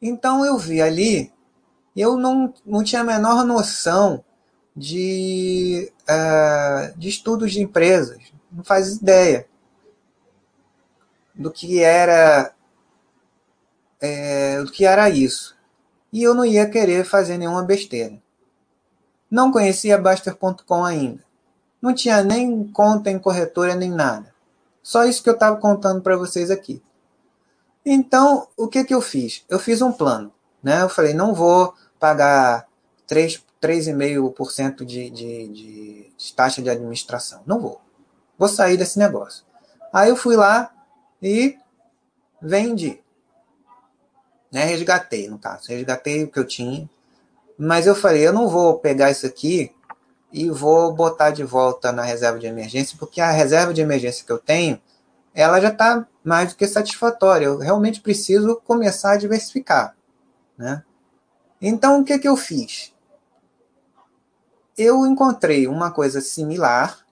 Então eu vi ali, eu não, não tinha a menor noção de, uh, de estudos de empresas, não faz ideia do que era é, do que era isso e eu não ia querer fazer nenhuma besteira. Não conhecia Baster.com ainda. Não tinha nem conta em corretora nem nada. Só isso que eu estava contando para vocês aqui. Então, o que, que eu fiz? Eu fiz um plano. Né? Eu falei, não vou pagar 3,5% de, de, de taxa de administração. Não vou. Vou sair desse negócio. Aí eu fui lá e vendi. Né? Resgatei, no caso. Resgatei o que eu tinha. Mas eu falei, eu não vou pegar isso aqui e vou botar de volta na reserva de emergência, porque a reserva de emergência que eu tenho, ela já está mais do que satisfatória. Eu realmente preciso começar a diversificar. Né? Então, o que, que eu fiz? Eu encontrei uma coisa similar,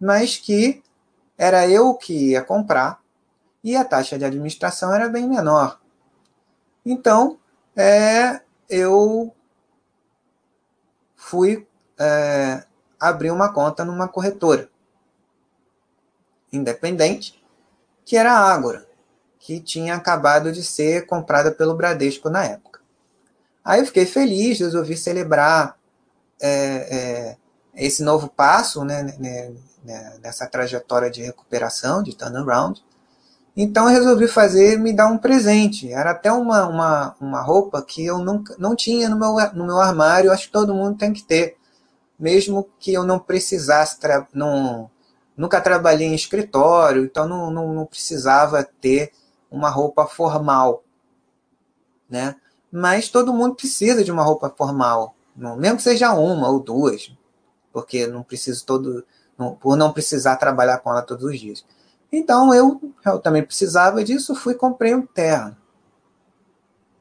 mas que era eu que ia comprar e a taxa de administração era bem menor. Então, é, eu fui é, abrir uma conta numa corretora independente, que era a Ágora, que tinha acabado de ser comprada pelo Bradesco na época. Aí eu fiquei feliz, resolvi celebrar é, é, esse novo passo né, né, né, nessa trajetória de recuperação, de turnaround. Então eu resolvi fazer, me dar um presente. Era até uma, uma, uma roupa que eu nunca, não tinha no meu, no meu armário, acho que todo mundo tem que ter. Mesmo que eu não precisasse, não, nunca trabalhei em escritório, então não, não, não precisava ter uma roupa formal. Né? Mas todo mundo precisa de uma roupa formal, mesmo que seja uma ou duas, porque não preciso todo, não, por não precisar trabalhar com ela todos os dias. Então eu, eu também precisava disso, fui comprei um terno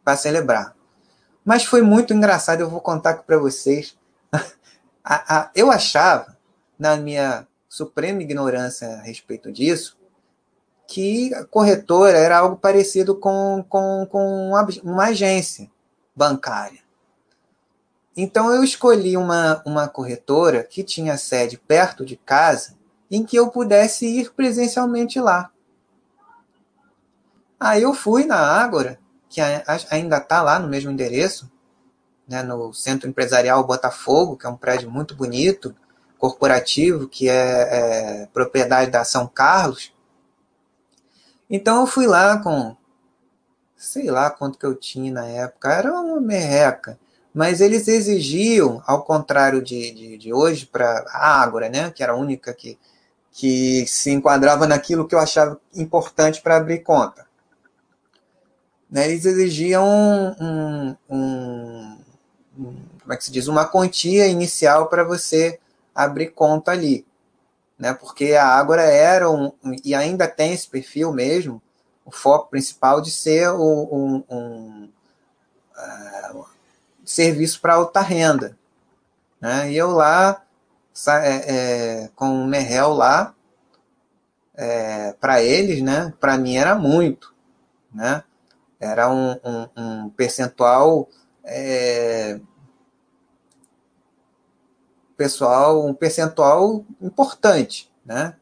para celebrar. Mas foi muito engraçado, eu vou contar para vocês. eu achava, na minha suprema ignorância a respeito disso, que a corretora era algo parecido com, com, com uma agência bancária. Então eu escolhi uma, uma corretora que tinha sede perto de casa em que eu pudesse ir presencialmente lá. Aí eu fui na Ágora, que ainda está lá no mesmo endereço, né, no Centro Empresarial Botafogo, que é um prédio muito bonito, corporativo, que é, é propriedade da São Carlos. Então eu fui lá com, sei lá quanto que eu tinha na época, era uma merreca. Mas eles exigiam, ao contrário de, de, de hoje, para a Ágora, né, que era a única que que se enquadrava naquilo que eu achava importante para abrir conta. Né, eles exigiam um, um, um, como é que se diz, uma quantia inicial para você abrir conta ali, né? Porque a Ágora era um, e ainda tem esse perfil mesmo, o foco principal de ser um, um uh, serviço para alta renda, né? E eu lá é, é, com o Merrell lá, é, para eles, né? Para mim era muito, né? Era um, um, um percentual é, pessoal, um percentual importante, né?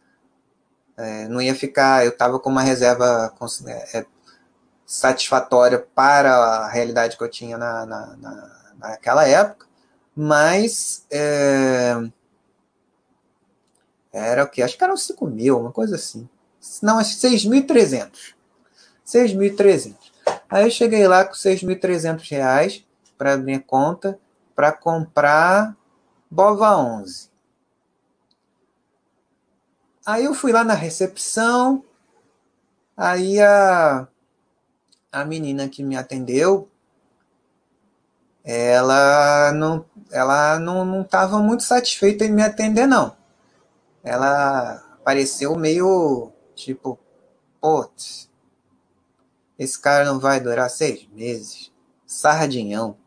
É, não ia ficar, eu estava com uma reserva é, satisfatória para a realidade que eu tinha na, na, na naquela época, mas é, era o que? Acho que eram 5 mil, uma coisa assim. Não, acho 6.300. 6.300. Aí eu cheguei lá com 6.300 reais para minha conta para comprar Bova 11. Aí eu fui lá na recepção, aí a, a menina que me atendeu, ela não ela não não estava muito satisfeita em me atender não ela pareceu meio tipo, putz, esse cara não vai durar seis meses. Sardinhão.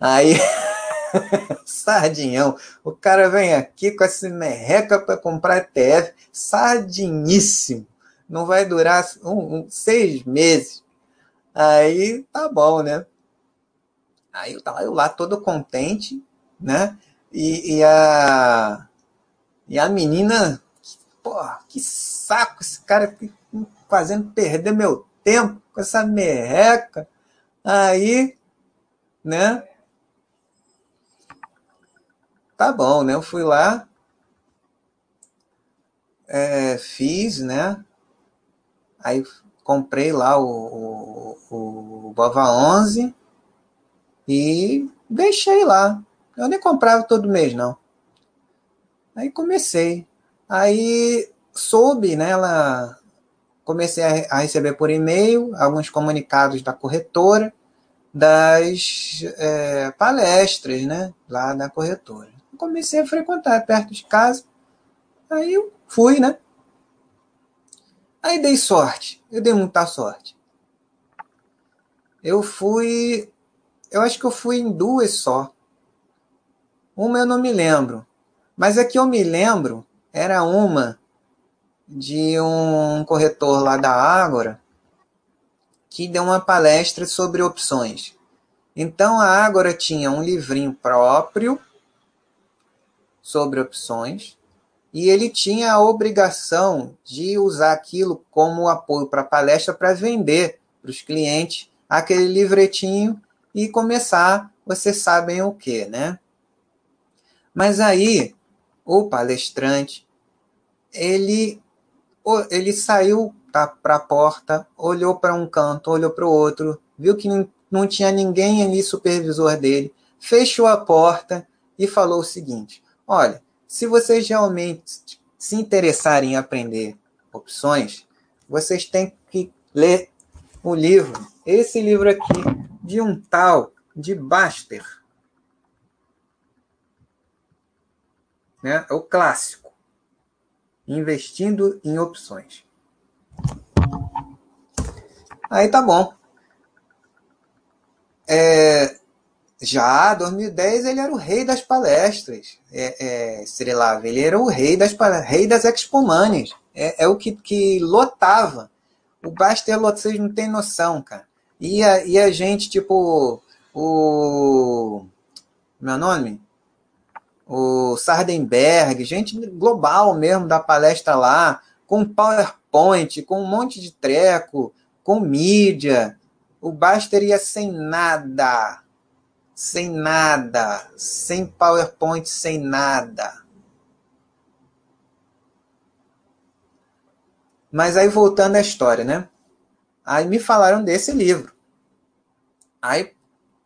Aí, sardinhão. O cara vem aqui com essa merreca para comprar ETF. Sardiníssimo. Não vai durar um, um, seis meses. Aí, tá bom, né? Aí eu eu lá todo contente, né? E, e a e a menina, porra, que saco esse cara fazendo perder meu tempo com essa merreca. Aí, né? Tá bom, né? Eu fui lá, é, fiz, né? Aí comprei lá o, o, o Bova 11 e deixei lá. Eu nem comprava todo mês, não. Aí comecei. Aí soube, né, ela comecei a, a receber por e-mail alguns comunicados da corretora das é, palestras, né, lá da corretora. Comecei a frequentar perto de casa, aí eu fui, né? Aí dei sorte, eu dei muita sorte. Eu fui, eu acho que eu fui em duas só. Uma eu não me lembro, mas a que eu me lembro era uma de um corretor lá da Ágora que deu uma palestra sobre opções. Então a Ágora tinha um livrinho próprio sobre opções e ele tinha a obrigação de usar aquilo como apoio para a palestra para vender para os clientes aquele livretinho e começar, vocês sabem o que, né? Mas aí o palestrante ele ele saiu para a porta, olhou para um canto, olhou para o outro, viu que não tinha ninguém ali supervisor dele, fechou a porta e falou o seguinte: Olha, se vocês realmente se interessarem em aprender opções, vocês têm que ler o livro, esse livro aqui, de um tal de Baster. Né? É o clássico investindo em opções. Aí tá bom. É, já 2010 ele era o rei das palestras. É, é, ele era o rei das rei das expomanes. É, é o que, que lotava. O Baster vocês não tem noção, cara. E a, e a gente, tipo, o. Meu nome? o Sardenberg, gente global mesmo da palestra lá, com PowerPoint, com um monte de treco, com mídia. O Baster ia sem nada, sem nada, sem PowerPoint, sem nada. Mas aí voltando à história, né? Aí me falaram desse livro. Aí,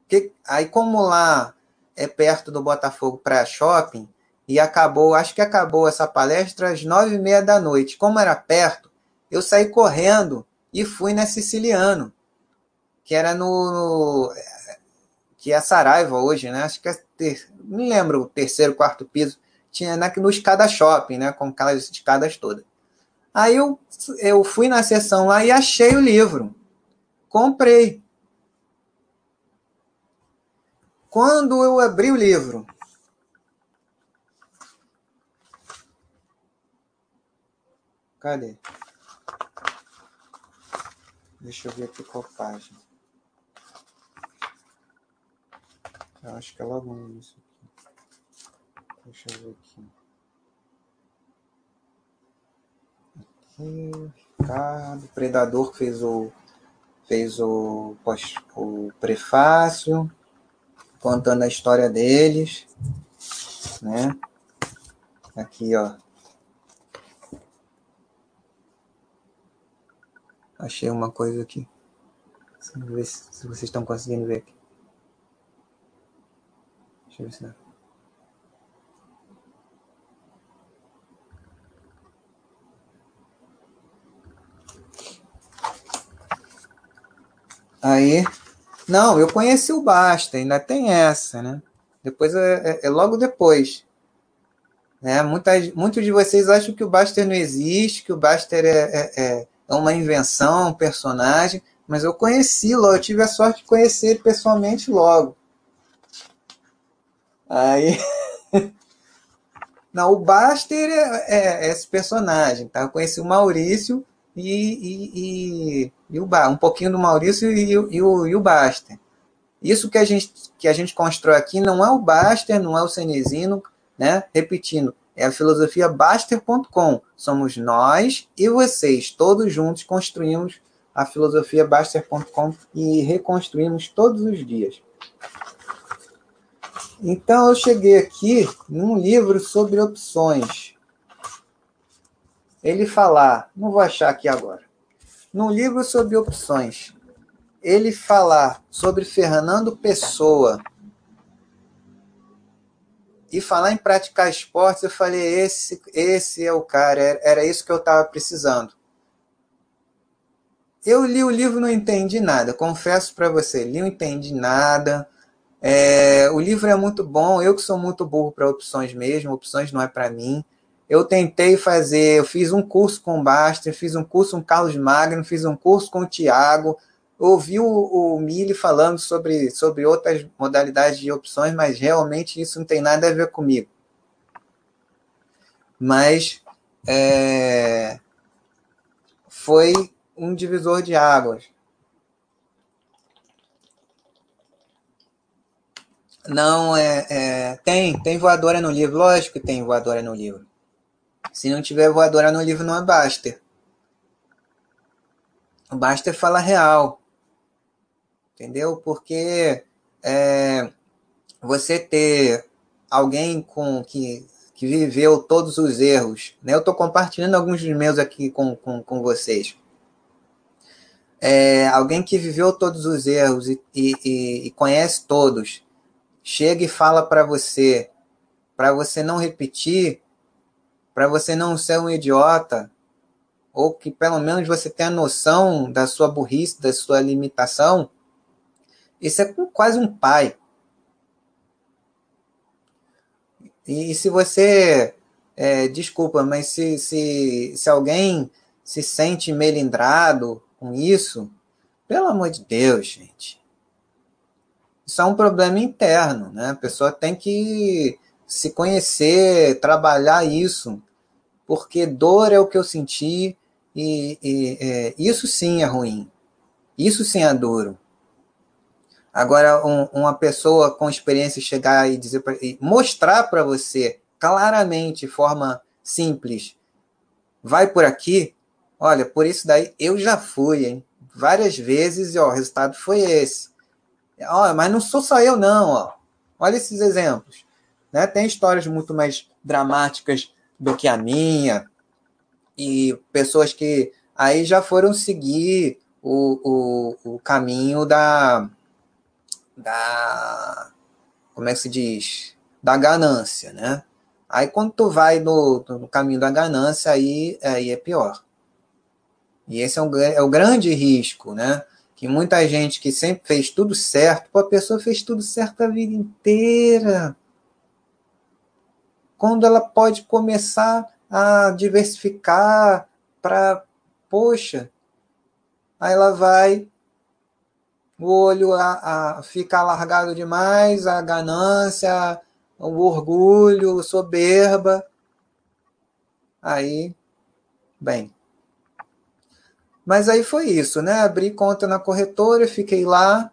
que, aí como lá é perto do Botafogo para Shopping e acabou, acho que acabou essa palestra às nove e meia da noite. Como era perto, eu saí correndo e fui na Siciliano, que era no, que é a Saraiva hoje, né? Acho que é ter, me lembro o terceiro, quarto piso, tinha na, no escada shopping, né? Com aquelas escadas todas. Aí eu, eu fui na sessão lá e achei o livro. Comprei. Quando eu abri o livro, Cadê? Deixa eu ver aqui qual página. Eu acho que é logo isso aqui. Deixa eu ver aqui. Aqui, Ricardo, Predador fez o fez o, o prefácio contando a história deles, né? Aqui, ó. Achei uma coisa aqui. Ver se vocês estão conseguindo ver aqui. Deixa eu ver se dá. Aí, não, eu conheci o Basta, ainda tem essa, né? Depois é, é, é logo depois. Né? Muitas, muitos de vocês acham que o Baster não existe, que o Baster é, é, é, é uma invenção, um personagem, mas eu conheci logo, eu tive a sorte de conhecer ele pessoalmente logo. Aí. Não, o Baster é, é, é, esse personagem, tá? Eu conheci o Maurício e, e, e, e o um pouquinho do Maurício e, e, o, e o Baster. Isso que a, gente, que a gente constrói aqui não é o Baster, não é o Cenezino, né? Repetindo, é a filosofia Baster.com. Somos nós e vocês, todos juntos, construímos a filosofia Baster.com e reconstruímos todos os dias. Então eu cheguei aqui num livro sobre opções ele falar, não vou achar aqui agora, num livro sobre opções, ele falar sobre Fernando Pessoa E falar em praticar esportes, eu falei, esse, esse é o cara, era, era isso que eu estava precisando. Eu li o livro não entendi nada, confesso para você, li não entendi nada. É, o livro é muito bom, eu que sou muito burro para opções mesmo, opções não é para mim. Eu tentei fazer, eu fiz um curso com o Baster, fiz um curso com o Carlos Magno, fiz um curso com o Tiago, ouvi o, o Mili falando sobre, sobre outras modalidades de opções, mas realmente isso não tem nada a ver comigo. Mas é, foi um divisor de águas. Não, é, é, tem, tem voadora no livro, lógico que tem voadora no livro. Se não tiver voadora no livro, não é Baster. O Baster fala real. Entendeu? Porque é, você ter alguém com que, que viveu todos os erros, né? Eu estou compartilhando alguns dos meus aqui com, com, com vocês é, alguém que viveu todos os erros e, e, e conhece todos, chega e fala para você, para você não repetir, para você não ser um idiota, ou que pelo menos você tenha noção da sua burrice, da sua limitação, isso é quase um pai. E, se você, é, desculpa, mas se, se, se alguém se sente melindrado com isso, pelo amor de Deus, gente. Isso é um problema interno, né? A pessoa tem que se conhecer, trabalhar isso, porque dor é o que eu senti e, e é, isso sim é ruim. Isso sim é duro. Agora, um, uma pessoa com experiência chegar e dizer pra, e mostrar para você claramente, de forma simples, vai por aqui, Olha, por isso daí eu já fui, hein? Várias vezes e ó, o resultado foi esse. Mas não sou só eu, não, ó. Olha esses exemplos. Né? Tem histórias muito mais dramáticas do que a minha. E pessoas que aí já foram seguir o, o, o caminho da, da. Como é que se diz? Da ganância, né? Aí quando tu vai no, no caminho da ganância, aí, aí é pior. E esse é, um, é o grande risco, né? Que muita gente que sempre fez tudo certo, pô, a pessoa fez tudo certo a vida inteira. Quando ela pode começar a diversificar para, poxa, aí ela vai, o olho a, a, fica alargado demais, a ganância, o orgulho, soberba. Aí, bem, mas aí foi isso, né? Abri conta na corretora, fiquei lá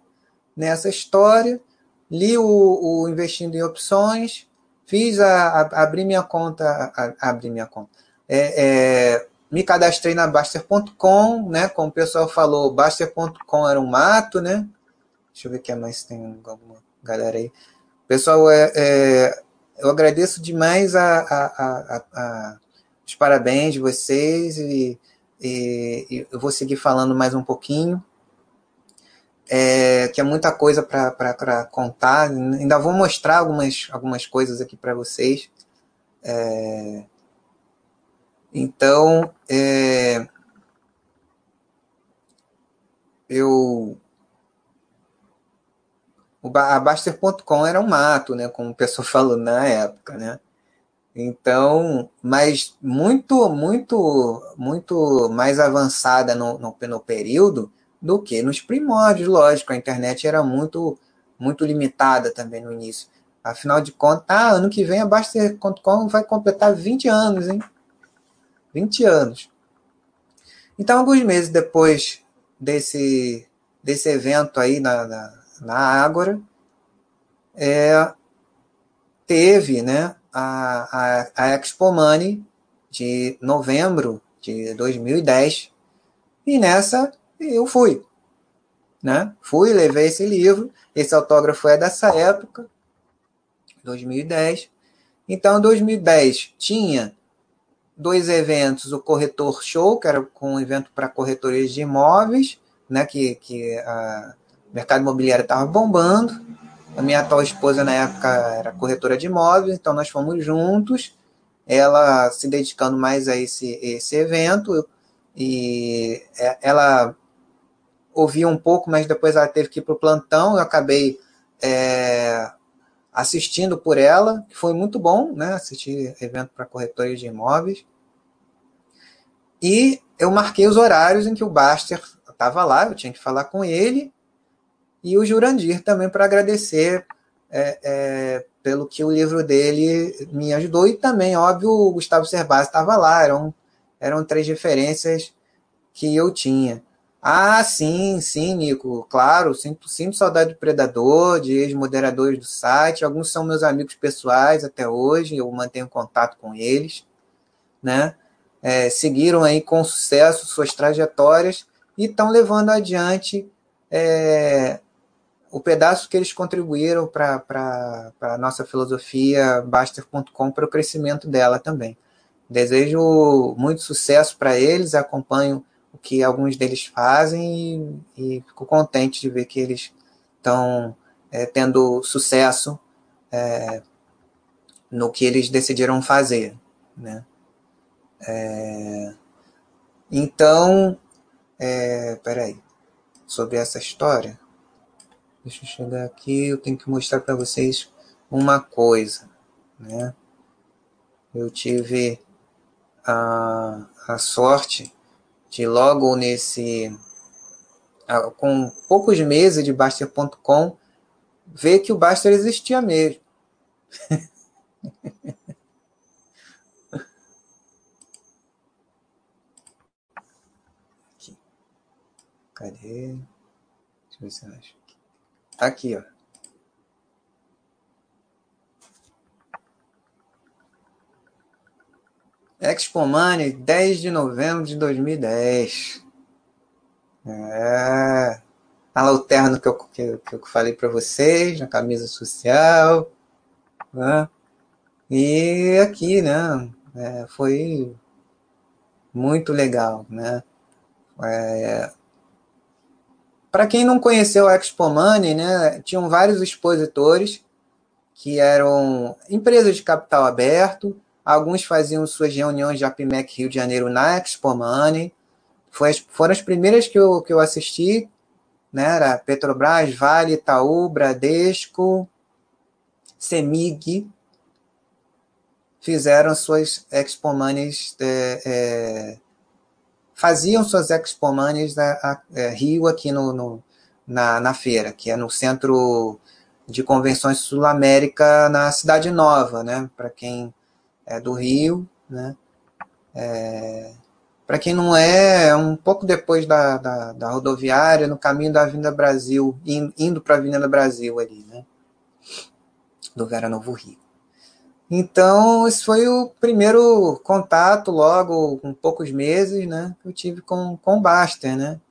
nessa história, li o, o Investindo em Opções, fiz a, a abri minha conta, a, abri minha conta, é, é, me cadastrei na Baster.com, né? Como o pessoal falou, Baster.com era um mato, né? Deixa eu ver que mais tem alguma galera aí. Pessoal, é, é, eu agradeço demais a, a, a, os parabéns de vocês e, eu vou seguir falando mais um pouquinho, é, que é muita coisa para contar. Ainda vou mostrar algumas, algumas coisas aqui para vocês. É, então, é, eu a Baster.com era um mato, né, como o pessoal falou na época, né? Então, mas muito, muito, muito mais avançada no, no, no, período do que nos primórdios, lógico. A internet era muito, muito limitada também no início. Afinal de contas, ah, ano que vem a Baster.com vai completar 20 anos, hein? 20 anos. Então, alguns meses depois desse, desse evento aí na, na, na Ágora, é, teve, né, a, a, a Expo Money de novembro de 2010 e nessa eu fui. Né? Fui, levei esse livro, esse autógrafo é dessa época, 2010. Então, em 2010 tinha dois eventos, o Corretor Show, que era com um evento para corretores de imóveis, né, que, que a, mercado imobiliário estava bombando, A minha atual esposa, na época, era corretora de imóveis, então nós fomos juntos, ela se dedicando mais a esse, esse evento, e é, ela ouvia um pouco, mas depois ela teve que ir para o plantão, eu acabei é, assistindo por ela, que foi muito bom, né? Assistir evento para corretores de imóveis. E eu marquei os horários em que o Baster estava lá, eu tinha que falar com ele, e o Jurandir também para agradecer é, é, pelo que o livro dele me ajudou, e também, óbvio, o Gustavo Cerbasi estava lá, eram, eram três referências que eu tinha. Ah, sim, sim, Nico, claro, sinto, sinto saudade do Predador, de ex-moderadores do site, alguns são meus amigos pessoais até hoje, eu mantenho contato com eles, né? É, seguiram aí com sucesso suas trajetórias e estão levando adiante é, o pedaço que eles contribuíram para a nossa filosofia Baster.com para o crescimento dela também. Desejo muito sucesso para eles, acompanho o que alguns deles fazem e, e fico contente de ver que eles estão é, tendo sucesso é, no que eles decidiram fazer. Né? É, então, é, peraí, sobre essa história, deixa eu chegar aqui, eu tenho que mostrar para vocês uma coisa. Né? Eu tive a, a sorte de logo nesse com poucos meses de Baster.com ver que o Baster existia mesmo. Cadê? Deixa eu ver se eu acho. Aqui, ó. Expo Money, 10 de novembro de 2010. É. Tá lá o terno que eu, que, que eu falei para vocês, na camisa social. Né? E aqui, né? É, foi muito legal, né? É, para quem não conheceu a Expo Money, né, tinham vários expositores que eram empresas de capital aberto, Alguns faziam suas reuniões de APMEC Rio de Janeiro na Expo Money. Foi, foram as primeiras que eu, que eu assisti, né? Era Petrobras, Vale, Itaú, Bradesco, Semig, fizeram suas Expo Moneys, é, é, faziam suas Expo Moneys da é, Rio aqui no, no, na, na feira, que é no Centro de Convenções Sul-América, na Cidade Nova, né? Para quem é, do Rio, né? É, para quem não é, é um pouco depois da, da, da, rodoviária, no caminho da Avenida Brasil, indo para a Avenida Brasil ali, né? Do Vera Novo Rio. Então, esse foi o primeiro contato, logo com poucos meses, né? Que eu tive com, com o Baster, né?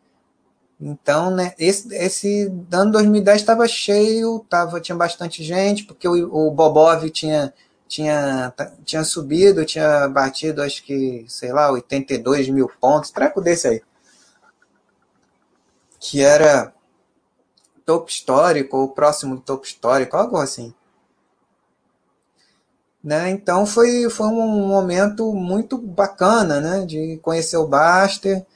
Então, né, esse, esse ano 2010 estava cheio, tava, tinha bastante gente, porque o, o Bobov tinha tinha, tinha subido, tinha batido, acho que, sei lá, 82 mil pontos, treco desse aí. Que era topo histórico, ou próximo do topo histórico, algo assim. Né? Então foi, foi um momento muito bacana né? de conhecer o Baster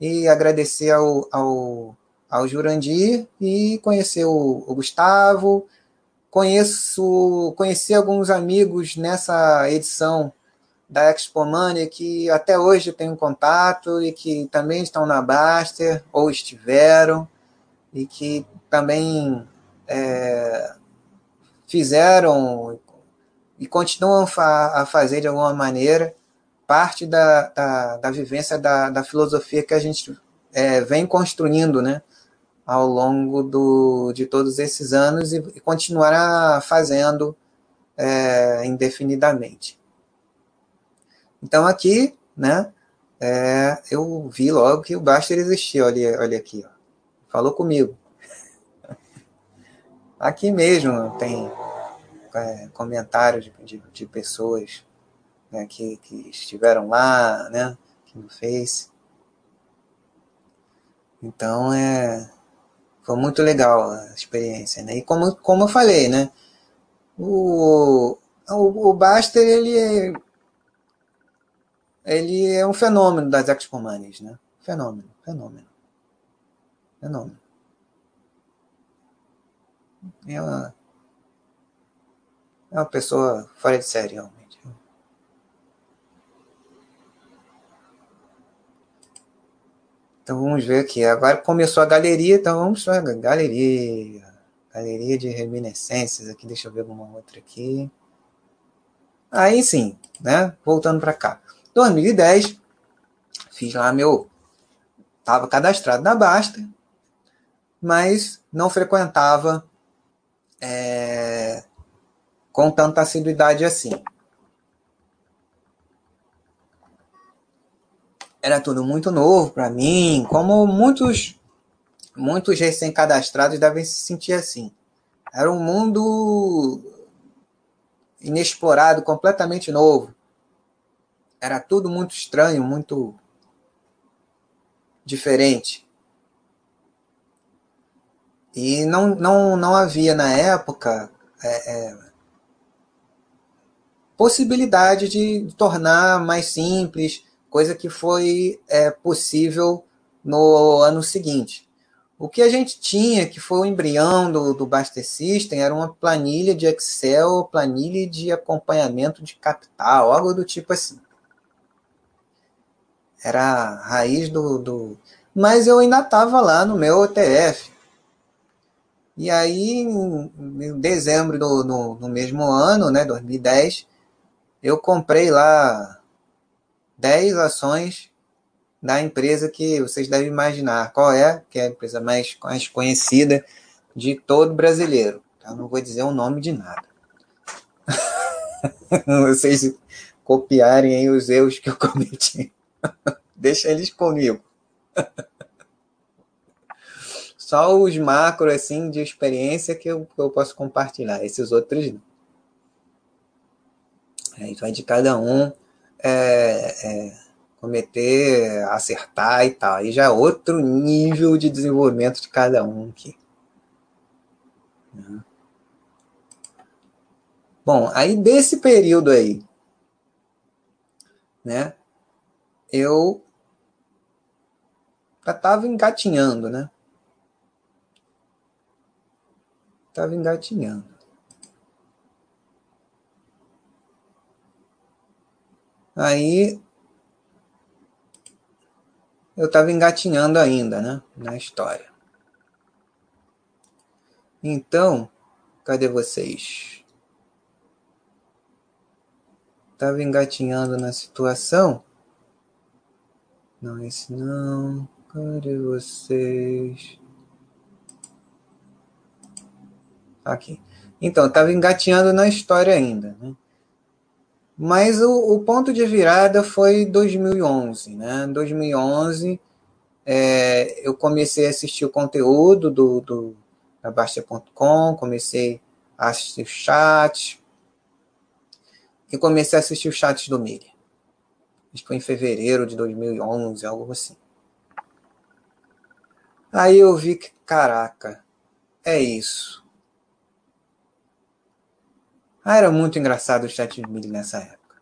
e agradecer ao, ao, ao Jurandir e conhecer o, o Gustavo, Conheço, conheci alguns amigos nessa edição da Expo Money que até hoje tenho contato e que também estão na Baster ou estiveram e que também é, fizeram e continuam a fazer de alguma maneira parte da, da, da vivência da, da filosofia que a gente é, vem construindo, né? ao longo do, de todos esses anos e, e continuará fazendo é, indefinidamente. Então aqui, né, é, eu vi logo que o Baster existia, olha, olha aqui, ó. falou comigo. Aqui mesmo tem é, comentários de, de, de pessoas né, que, que estiveram lá, né, aqui no Face. Então é Foi muito legal a experiência, né? E como, como eu falei, né? O, o, o Baster, ele é, ele é um fenômeno das Expo Manies, né? Fenômeno, fenômeno. Fenômeno. É uma, é uma pessoa fora de série, realmente. Então vamos ver aqui. Agora começou a galeria, então vamos para a galeria. Galeria de reminiscências aqui. Deixa eu ver alguma outra aqui. Aí sim, né? Voltando para cá. 2010, fiz lá meu. Estava cadastrado na Basta, mas não frequentava é, com tanta assiduidade assim. Era tudo muito novo para mim, como muitos muitos recém-cadastrados devem se sentir assim. Era um mundo inexplorado, completamente novo. Era tudo muito estranho, muito diferente. E não, não, não havia na época é, é, possibilidade de tornar mais simples, coisa que foi é, possível no ano seguinte. O que a gente tinha, que foi o embrião do, do Baster System, era uma planilha de Excel, planilha de acompanhamento de capital, algo do tipo assim. Era a raiz do. do... Mas eu ainda estava lá no meu OTF. E aí, em dezembro do, no, no mesmo ano, né, 2010, eu comprei lá 10 ações da empresa que vocês devem imaginar qual é, que é a empresa mais, mais conhecida de todo brasileiro. Eu não vou dizer o nome de nada. vocês copiarem os erros que eu cometi. Deixa eles comigo. Só os macros assim de experiência que eu, que eu posso compartilhar. Esses outros não. Aí vai de cada um. É, é, cometer, acertar e tal. Aí já é outro nível de desenvolvimento de cada um aqui. Bom, aí desse período aí, né, eu já estava engatinhando, né? Estava engatinhando. Aí eu estava engatinhando ainda, né, na história. Então, cadê vocês? Estava engatinhando na situação. Não, esse não. Cadê vocês? Aqui. Então, estava engatinhando na história ainda, né? Mas o, o, ponto de virada foi 2011, né? 2011, é, eu comecei a assistir o conteúdo do, do da comecei a assistir o chat e comecei a assistir os chats do Miri. Acho que foi em fevereiro de 2011, algo assim. Aí eu vi que, caraca, é isso. Ah, era muito engraçado o chat de nessa época.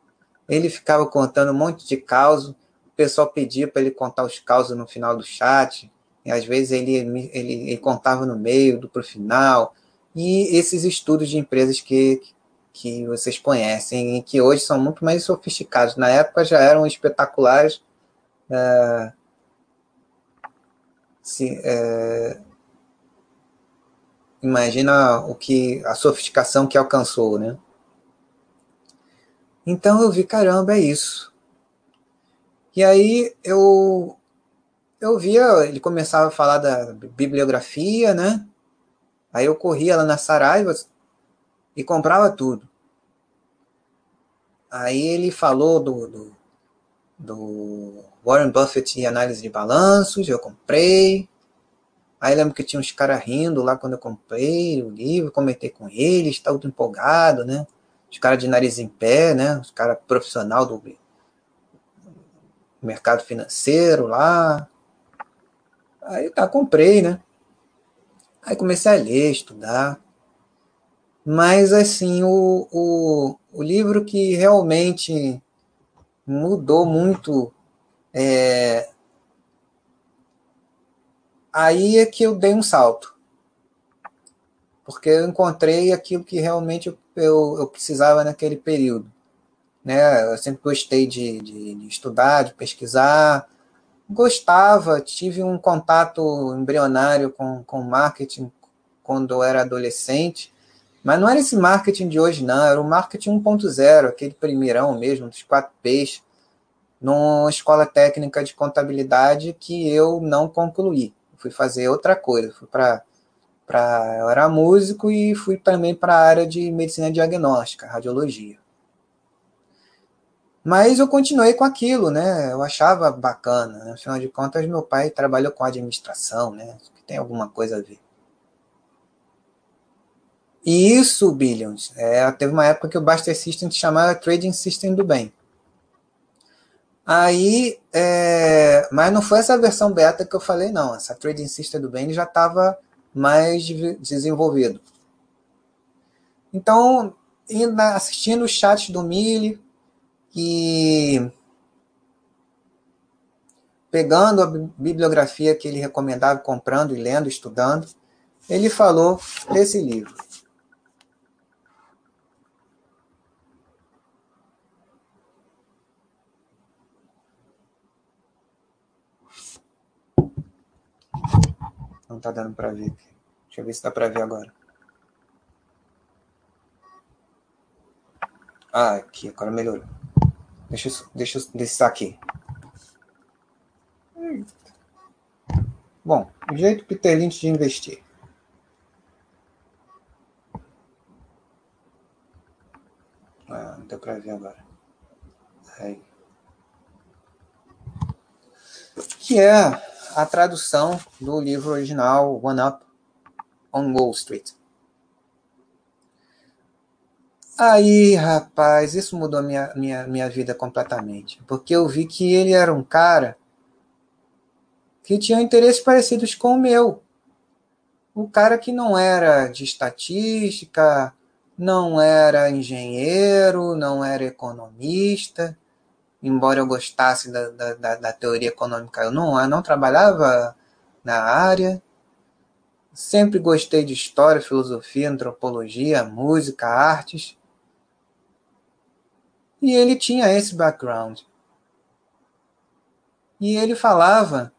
Ele ficava contando um monte de causos, o pessoal pedia para ele contar os causos no final do chat, e às vezes ele, ele, ele contava no meio, do para o final, e esses estudos de empresas que, que vocês conhecem, e que hoje são muito mais sofisticados. Na época já eram espetaculares. É, se, é, Imagina o que a sofisticação que alcançou, né? Então eu vi, caramba, é isso. E aí eu eu via, ele começava a falar da bibliografia, né? Aí eu corria lá na Saraiva e comprava tudo. Aí ele falou do, do, do Warren Buffett e análise de balanços, eu comprei. Aí lembro que tinha uns caras rindo lá quando eu comprei o livro, comentei com eles, tá tudo empolgado, né? Os caras de nariz em pé, né? Os caras profissional do mercado financeiro lá. Aí tá, comprei, né? Aí comecei a ler, estudar. Mas, assim, o, o, o livro que realmente mudou muito. É... Aí é que eu dei um salto. Porque eu encontrei aquilo que realmente eu, eu, eu precisava naquele período. Né? Eu sempre gostei de, de, de estudar, de pesquisar, gostava, tive um contato embrionário com, com marketing quando eu era adolescente, mas não era esse marketing de hoje, não, era o marketing 1.0, aquele primeirão mesmo, dos 4 P's, numa escola técnica de contabilidade que eu não concluí. Fui fazer outra coisa, fui para para eu era músico e fui também para a área de medicina diagnóstica, radiologia. Mas eu continuei com aquilo, né? Eu achava bacana. Né? Afinal de contas, meu pai trabalhou com administração, né? Tem alguma coisa a ver. E isso, Billions, é, teve uma época que o Buster System se chamava Trading System do bem. Aí, é, mas não foi essa versão beta que eu falei, não. Essa Trading System do bem já estava mais desenvolvido. Então, assistindo os chats do Mili, que pegando a bibliografia que ele recomendava, comprando e lendo, estudando, ele falou desse livro. Não está dando para ver aqui. Deixa eu ver se dá para ver agora. Ah, aqui, agora melhorou. Deixa, eu, deixa eu descer aqui. Bom, jeito Peter Lynch de investir. Ah, não deu para ver agora. Aí. Que é a tradução do livro original One Up on Wall Street. Aí, rapaz, isso mudou minha, minha, minha vida completamente. Porque eu vi que ele era um cara que tinha interesses parecidos com o meu. Um cara que não era de estatística, não era engenheiro, não era economista, embora eu gostasse da, da, da teoria econômica, eu não, eu não trabalhava na área. Sempre gostei de história, filosofia, antropologia, música, artes. E ele tinha esse background. E ele falava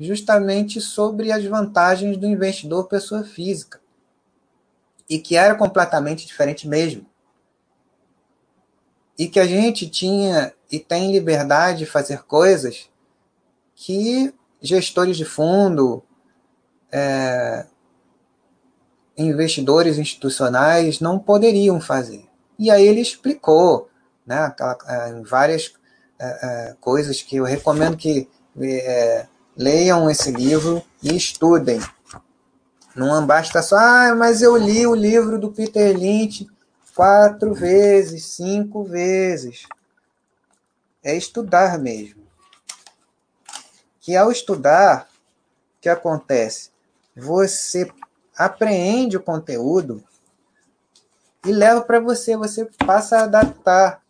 justamente sobre as vantagens do investidor pessoa física. E que era completamente diferente mesmo. E que a gente tinha e tem liberdade de fazer coisas que gestores de fundo, é, investidores institucionais não poderiam fazer. E aí ele explicou né, é, várias é, é, coisas que eu recomendo que é, leiam esse livro e estudem. Não basta só, ah, mas eu li o livro do Peter Lynch quatro vezes, cinco vezes. É estudar mesmo. Que ao estudar, o que acontece? Você apreende o conteúdo e leva para você, você passa a adaptar.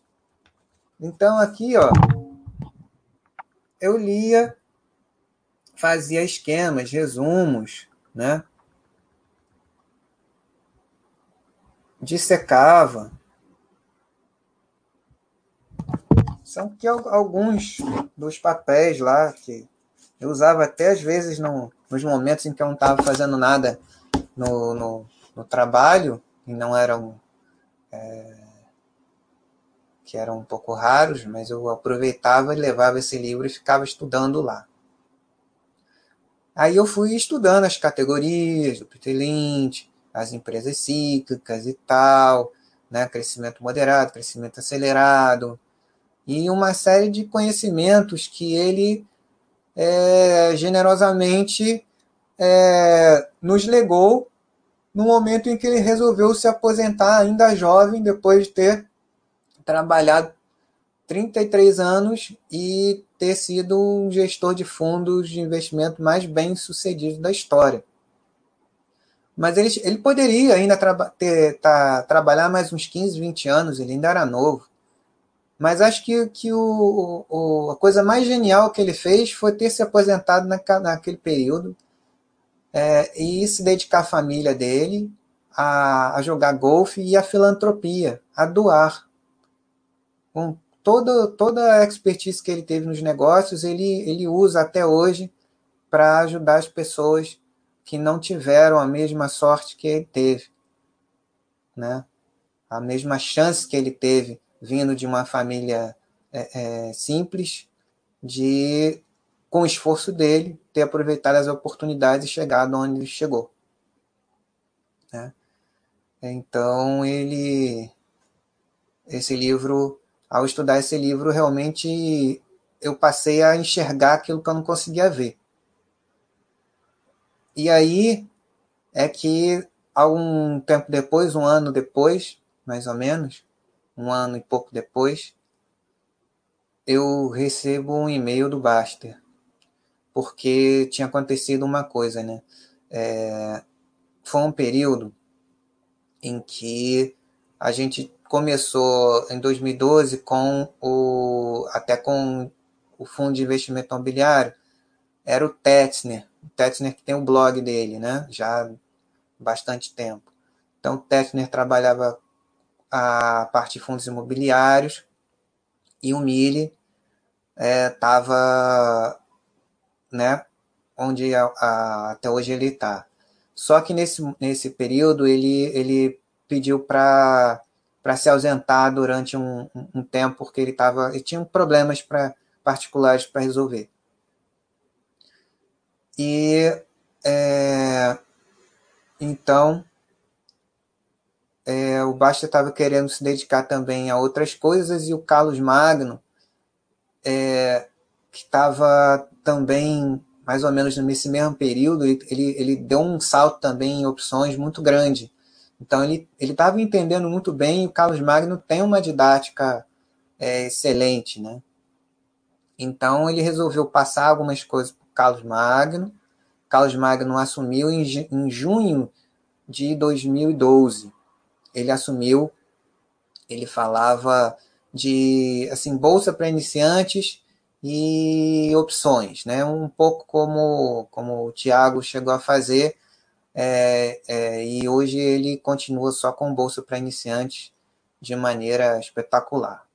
Então aqui, ó, eu lia, fazia esquemas, resumos, né? Dissecava. São que alguns dos papéis lá que eu usava até às vezes no, nos momentos em que eu não estava fazendo nada no, no, no trabalho, e não eram é, que eram um pouco raros, mas eu aproveitava e levava esse livro e ficava estudando lá. Aí eu fui estudando as categorias do Peter as empresas cíclicas e tal, né, crescimento moderado, crescimento acelerado, e uma série de conhecimentos que ele é, generosamente é, nos legou no momento em que ele resolveu se aposentar ainda jovem, depois de ter trabalhado 33 anos e ter sido um gestor de fundos de investimento mais bem sucedido da história. Mas ele, ele poderia ainda traba ter, tá, trabalhar mais uns 15, 20 anos, ele ainda era novo. Mas acho que, que o, o, a coisa mais genial que ele fez foi ter se aposentado na, naquele período é, e se dedicar à família dele, a, a jogar golfe e à filantropia, a doar. Com toda, toda a expertise que ele teve nos negócios, ele, ele usa até hoje para ajudar as pessoas que não tiveram a mesma sorte que ele teve, né? a mesma chance que ele teve vindo de uma família é, é, simples, de, com o esforço dele, ter aproveitado as oportunidades e chegado onde ele chegou. Né? Então, ele, esse livro, ao estudar esse livro, realmente eu passei a enxergar aquilo que eu não conseguia ver. E aí é que, algum tempo depois, um ano depois, mais ou menos, um ano e pouco depois, eu recebo um e-mail do Baster, porque tinha acontecido uma coisa, né? É, foi um período em que a gente começou em 2012 com o até com o fundo de investimento imobiliário era o Tetzner, Tetzner que tem o blog dele, né? Já há bastante tempo. Então Tetzner trabalhava a parte de fundos imobiliários e o Mille estava é, né, onde a, a, até hoje ele está. Só que nesse, nesse período ele, ele pediu para se ausentar durante um, um, tempo, porque ele, tava, ele tinha problemas pra, particulares para resolver. E é, então é, o Basta estava querendo se dedicar também a outras coisas e o Carlos Magno, é, que estava também mais ou menos nesse mesmo período, ele, ele deu um salto também em opções muito grande. Então ele estava entendendo muito bem e o Carlos Magno tem uma didática é, excelente, né? Então ele resolveu passar algumas coisas Carlos Magno. Carlos Magno assumiu em, junho de 2012 ele assumiu, ele falava de assim bolsa para iniciantes e opções, né? Um pouco como como o Tiago chegou a fazer é, é, e hoje ele continua só com bolsa para iniciantes de maneira espetacular.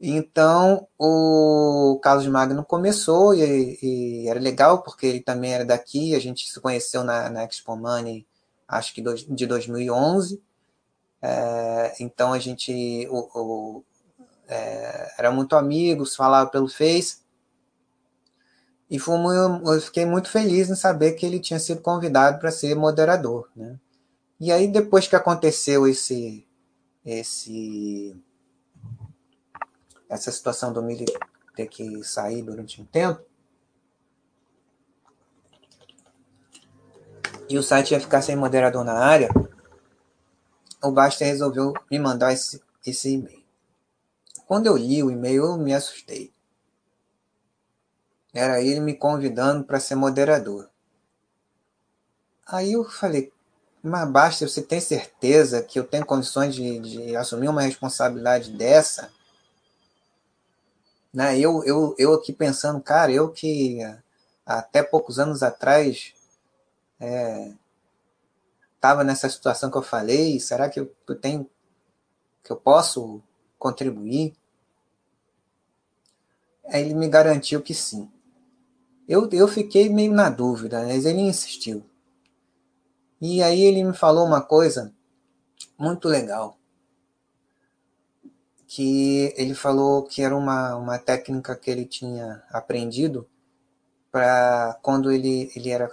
Então o Carlos Magno começou e, e, era legal porque ele também era daqui, a gente se conheceu na, na Expo Money acho que de 2011. É, então a gente o, o, é, era muito amigos, falava pelo Face. E fomos, eu fiquei muito feliz em saber que ele tinha sido convidado para ser moderador. Né? E aí, depois que aconteceu esse, esse, essa situação do Mili ter que sair durante um tempo, e o site ia ficar sem moderador na área, o Basta resolveu me mandar esse, esse e-mail. Quando eu li o e-mail, eu me assustei. Era ele me convidando para ser moderador. Aí eu falei, mas basta, você tem certeza que eu tenho condições de, de assumir uma responsabilidade dessa? Né? Eu, eu, eu aqui pensando, cara, eu que até poucos anos atrás estava é, nessa situação que eu falei, será que eu, eu tenho que eu posso contribuir? Aí ele me garantiu que sim. Eu, eu fiquei meio na dúvida, mas ele insistiu. E aí ele me falou uma coisa muito legal. Que ele falou que era uma, uma técnica que ele tinha aprendido para quando ele, ele era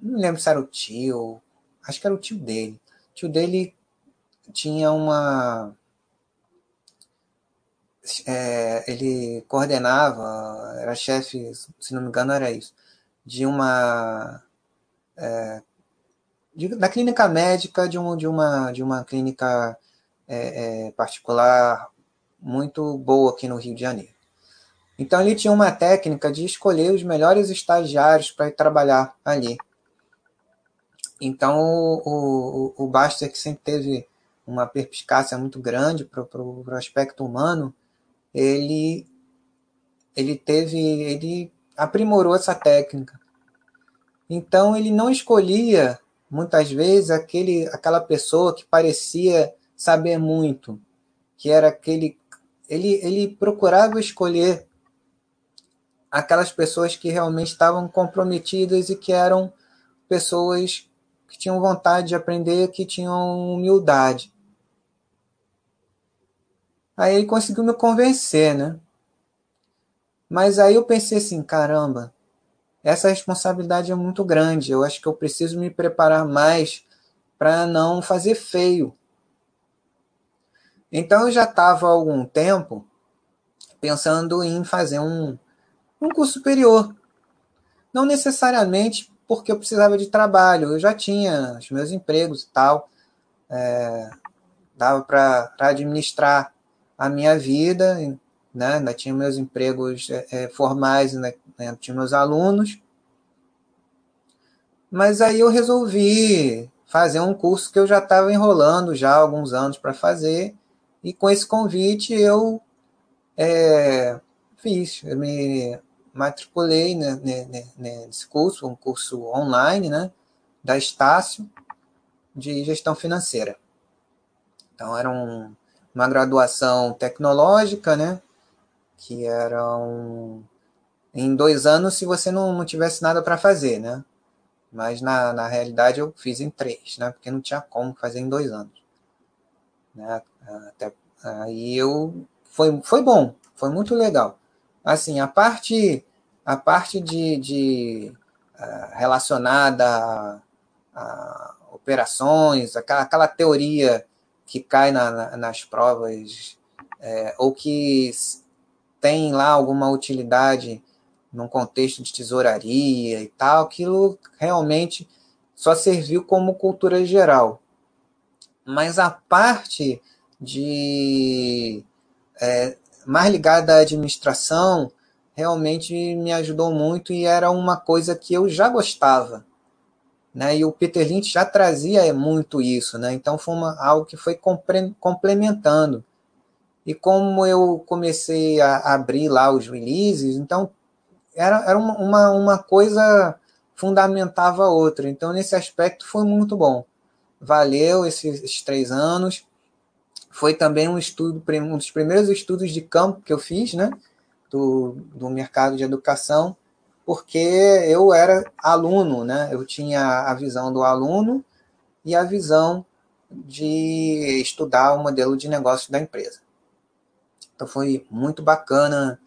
não lembro se era o tio, acho que era o tio dele. O tio dele tinha uma. É, ele coordenava, era chefe, se não me engano, era isso, de uma. É, de, da clínica médica de, um, de, uma, de uma clínica é, é particular muito boa aqui no Rio de Janeiro. Então ele tinha uma técnica de escolher os melhores estagiários para trabalhar ali. Então o, o, o Baster, que sempre teve uma perspicácia muito grande para o aspecto humano, ele, ele teve, ele aprimorou essa técnica. Então ele não escolhia muitas vezes aquele, aquela pessoa que parecia saber muito, que era aquele, ele, ele procurava escolher aquelas pessoas que realmente estavam comprometidas e que eram pessoas que tinham vontade de aprender, que tinham humildade. Aí ele conseguiu me convencer, né? Mas aí eu pensei assim, caramba, essa responsabilidade é muito grande. Eu acho que eu preciso me preparar mais para não fazer feio. Então eu já estava há algum tempo pensando em fazer um, um curso superior. Não necessariamente porque eu precisava de trabalho, eu já tinha os meus empregos e tal, é, dava para administrar a minha vida, né? ainda tinha meus empregos é, é, formais, né? tinha meus alunos. Mas aí eu resolvi fazer um curso que eu já estava enrolando já há alguns anos para fazer, e com esse convite eu é, fiz, eu me matriculei né, nesse curso, um curso online, né, da Estácio, de gestão financeira. Então, era um, uma graduação tecnológica, né, que eram em dois anos se você não, não tivesse nada para fazer, né? Mas na, na realidade eu fiz em três, né? Porque não tinha como fazer em dois anos. Né? Até, aí eu foi, foi bom, foi muito legal. Assim, a parte a parte de, de uh, relacionada a, a, operações, aquela, aquela teoria que cai na, na, nas provas é, ou que tem lá alguma utilidade num contexto de tesouraria e tal, aquilo realmente só serviu como cultura geral. Mas a parte de é, mais ligada à administração realmente me ajudou muito e era uma coisa que eu já gostava. Né? E o Peter Lynch já trazia muito isso, né? então foi uma, algo que foi complementando. E como eu comecei a abrir lá os releases, então era, era uma, uma, coisa fundamentava a outra. Então, nesse aspecto, foi muito bom. Valeu esses, esses três anos. Foi também um estudo, um dos primeiros estudos de campo que eu fiz, né? Do, do mercado de educação, porque eu era aluno, né? Eu tinha a visão do aluno e a visão de estudar o modelo de negócio da empresa. Então foi muito bacana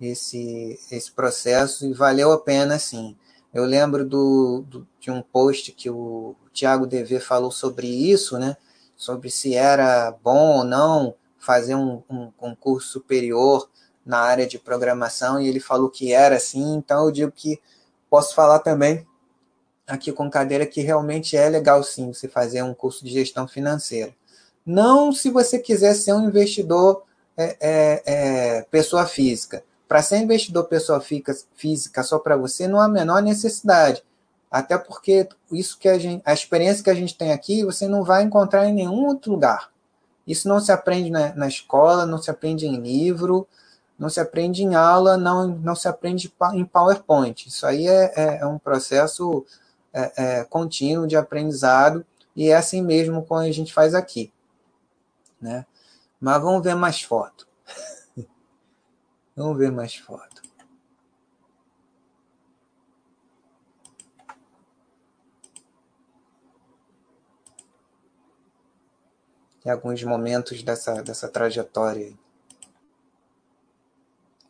esse, esse processo e valeu a pena, sim. Eu lembro do, do, de um post que o Tiago DV falou sobre isso, né? Sobre se era bom ou não fazer um, um concurso superior na área de programação e ele falou que era sim, então eu digo que posso falar também aqui com cadeira que realmente é legal sim você fazer um curso de gestão financeira. Não se você quiser ser um investidor é, é, é, pessoa física. Para ser investidor pessoa física só para você, não há a menor necessidade. Até porque isso que a, gente, a experiência que a gente tem aqui, você não vai encontrar em nenhum outro lugar. Isso não se aprende na, na escola, não se aprende em livro, não se aprende em aula, não, não se aprende em PowerPoint. Isso aí é, é, é um processo é, é, contínuo de aprendizado e é assim mesmo como a gente faz aqui. Né? Mas vamos ver mais foto. vamos ver mais foto. Tem alguns momentos dessa, dessa trajetória.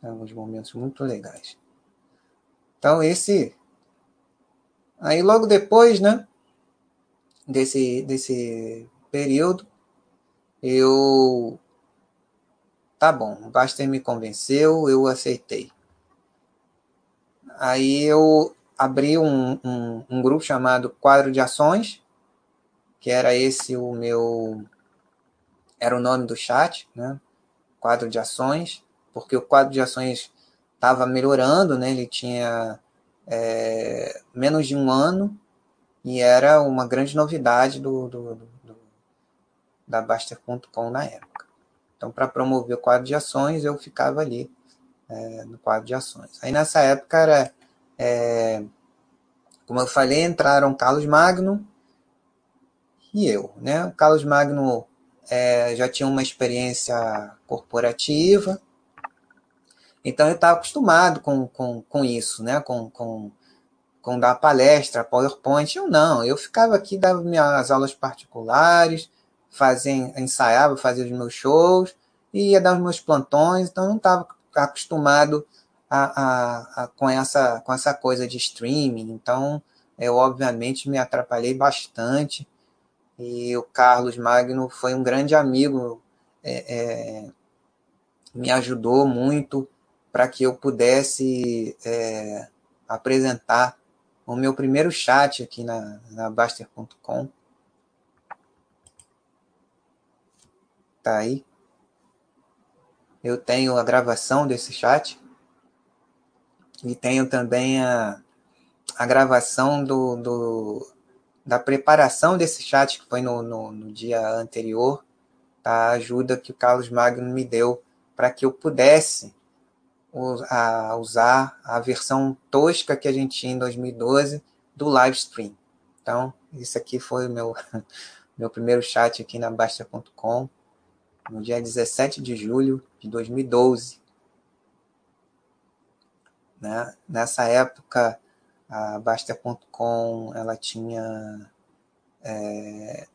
Alguns momentos muito legais. Então, esse. Aí, logo depois, né? Desse, desse período, eu Tá bom, o Baster me convenceu, eu aceitei. Aí eu abri um, um, um, grupo chamado Quadro de Ações, que era esse o meu. Era o nome do chat, né? Quadro de Ações, porque o quadro de ações estava melhorando, né? Ele tinha é, menos de um ano e era uma grande novidade do, do, do da Baster.com na época. Então, para promover o quadro de ações, eu ficava ali é, no quadro de ações. Aí nessa época era, é, como eu falei, entraram Carlos Magno e eu. Né? O Carlos Magno é, já tinha uma experiência corporativa, então eu estava acostumado com, com, com isso, né? com, com, com dar palestra, PowerPoint. Eu não, eu ficava aqui, dava minhas aulas particulares, fazia, ensaiava, fazia os meus shows, e ia dar os meus plantões, então eu não estava acostumado a, a, a, com, essa, com essa coisa de streaming. Então, eu obviamente me atrapalhei bastante. E o Carlos Magno foi um grande amigo, é, é, me ajudou muito para que eu pudesse é, apresentar o meu primeiro chat aqui na, na Baster.com. Tá aí. Eu tenho a gravação desse chat e tenho também a, a gravação do, do, da preparação desse chat, que foi no, no, no dia anterior, a ajuda que o Carlos Magno me deu para que eu pudesse usar a versão tosca que a gente tinha em 2012 do live stream. Então, isso aqui foi o meu, meu primeiro chat aqui na Basta.com no dia 17 de julho de 2012. Né? Nessa época, a Basta.com ela tinha é,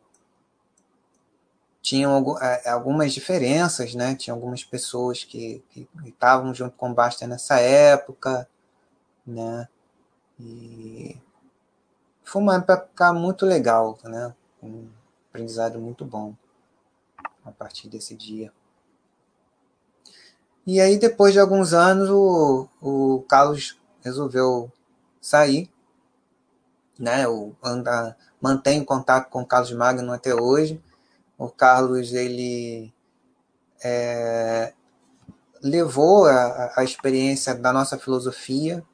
tinham é, algumas diferenças, né? Tinha algumas pessoas que, estavam junto com o Basta nessa época, né? E foi uma época muito legal, né? Um aprendizado muito bom a partir desse dia. E aí, depois de alguns anos, o, o Carlos resolveu sair, né? Eu anda, mantenho contato com o Carlos Magno até hoje. O Carlos, ele é, levou a, a, experiência da nossa filosofia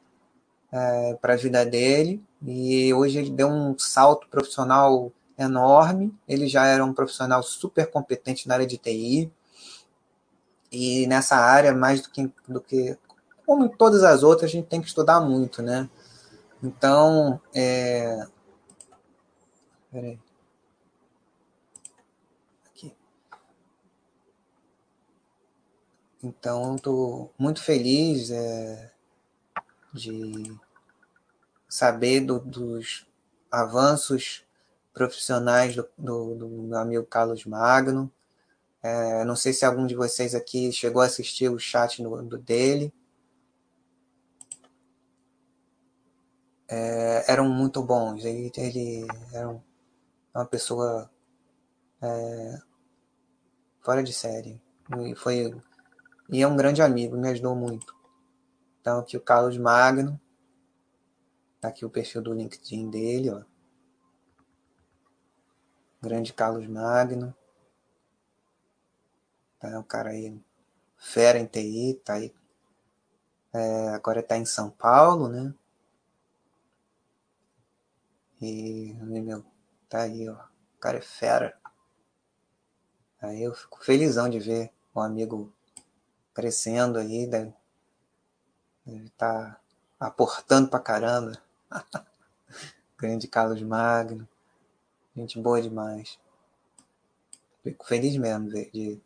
é, para a vida dele e hoje ele deu um salto profissional enorme. Ele já era um profissional super competente na área de TI. E nessa área, mais do que, do que como em todas as outras, a gente tem que estudar muito, né? Então, é... Peraí. Aqui. Então, estou muito feliz é, de saber do, dos avanços profissionais do, do, do meu amigo Carlos Magno. É, não sei se algum de vocês aqui chegou a assistir o chat do, do dele. É, eram muito bons. Ele, ele era uma pessoa é, fora de série. E, foi, e é um grande amigo, me ajudou muito. Então, aqui o Carlos Magno. Tá aqui o perfil do LinkedIn dele, ó grande Carlos Magno. É um cara aí, fera em TI, tá aí. É, agora está em São Paulo, né? E, meu, tá aí, ó. O cara é fera. Aí eu fico felizão de ver o amigo crescendo aí, deve, deve tá aportando pra caramba. Grande Carlos Magno. Gente boa demais. Fico feliz mesmo de, de,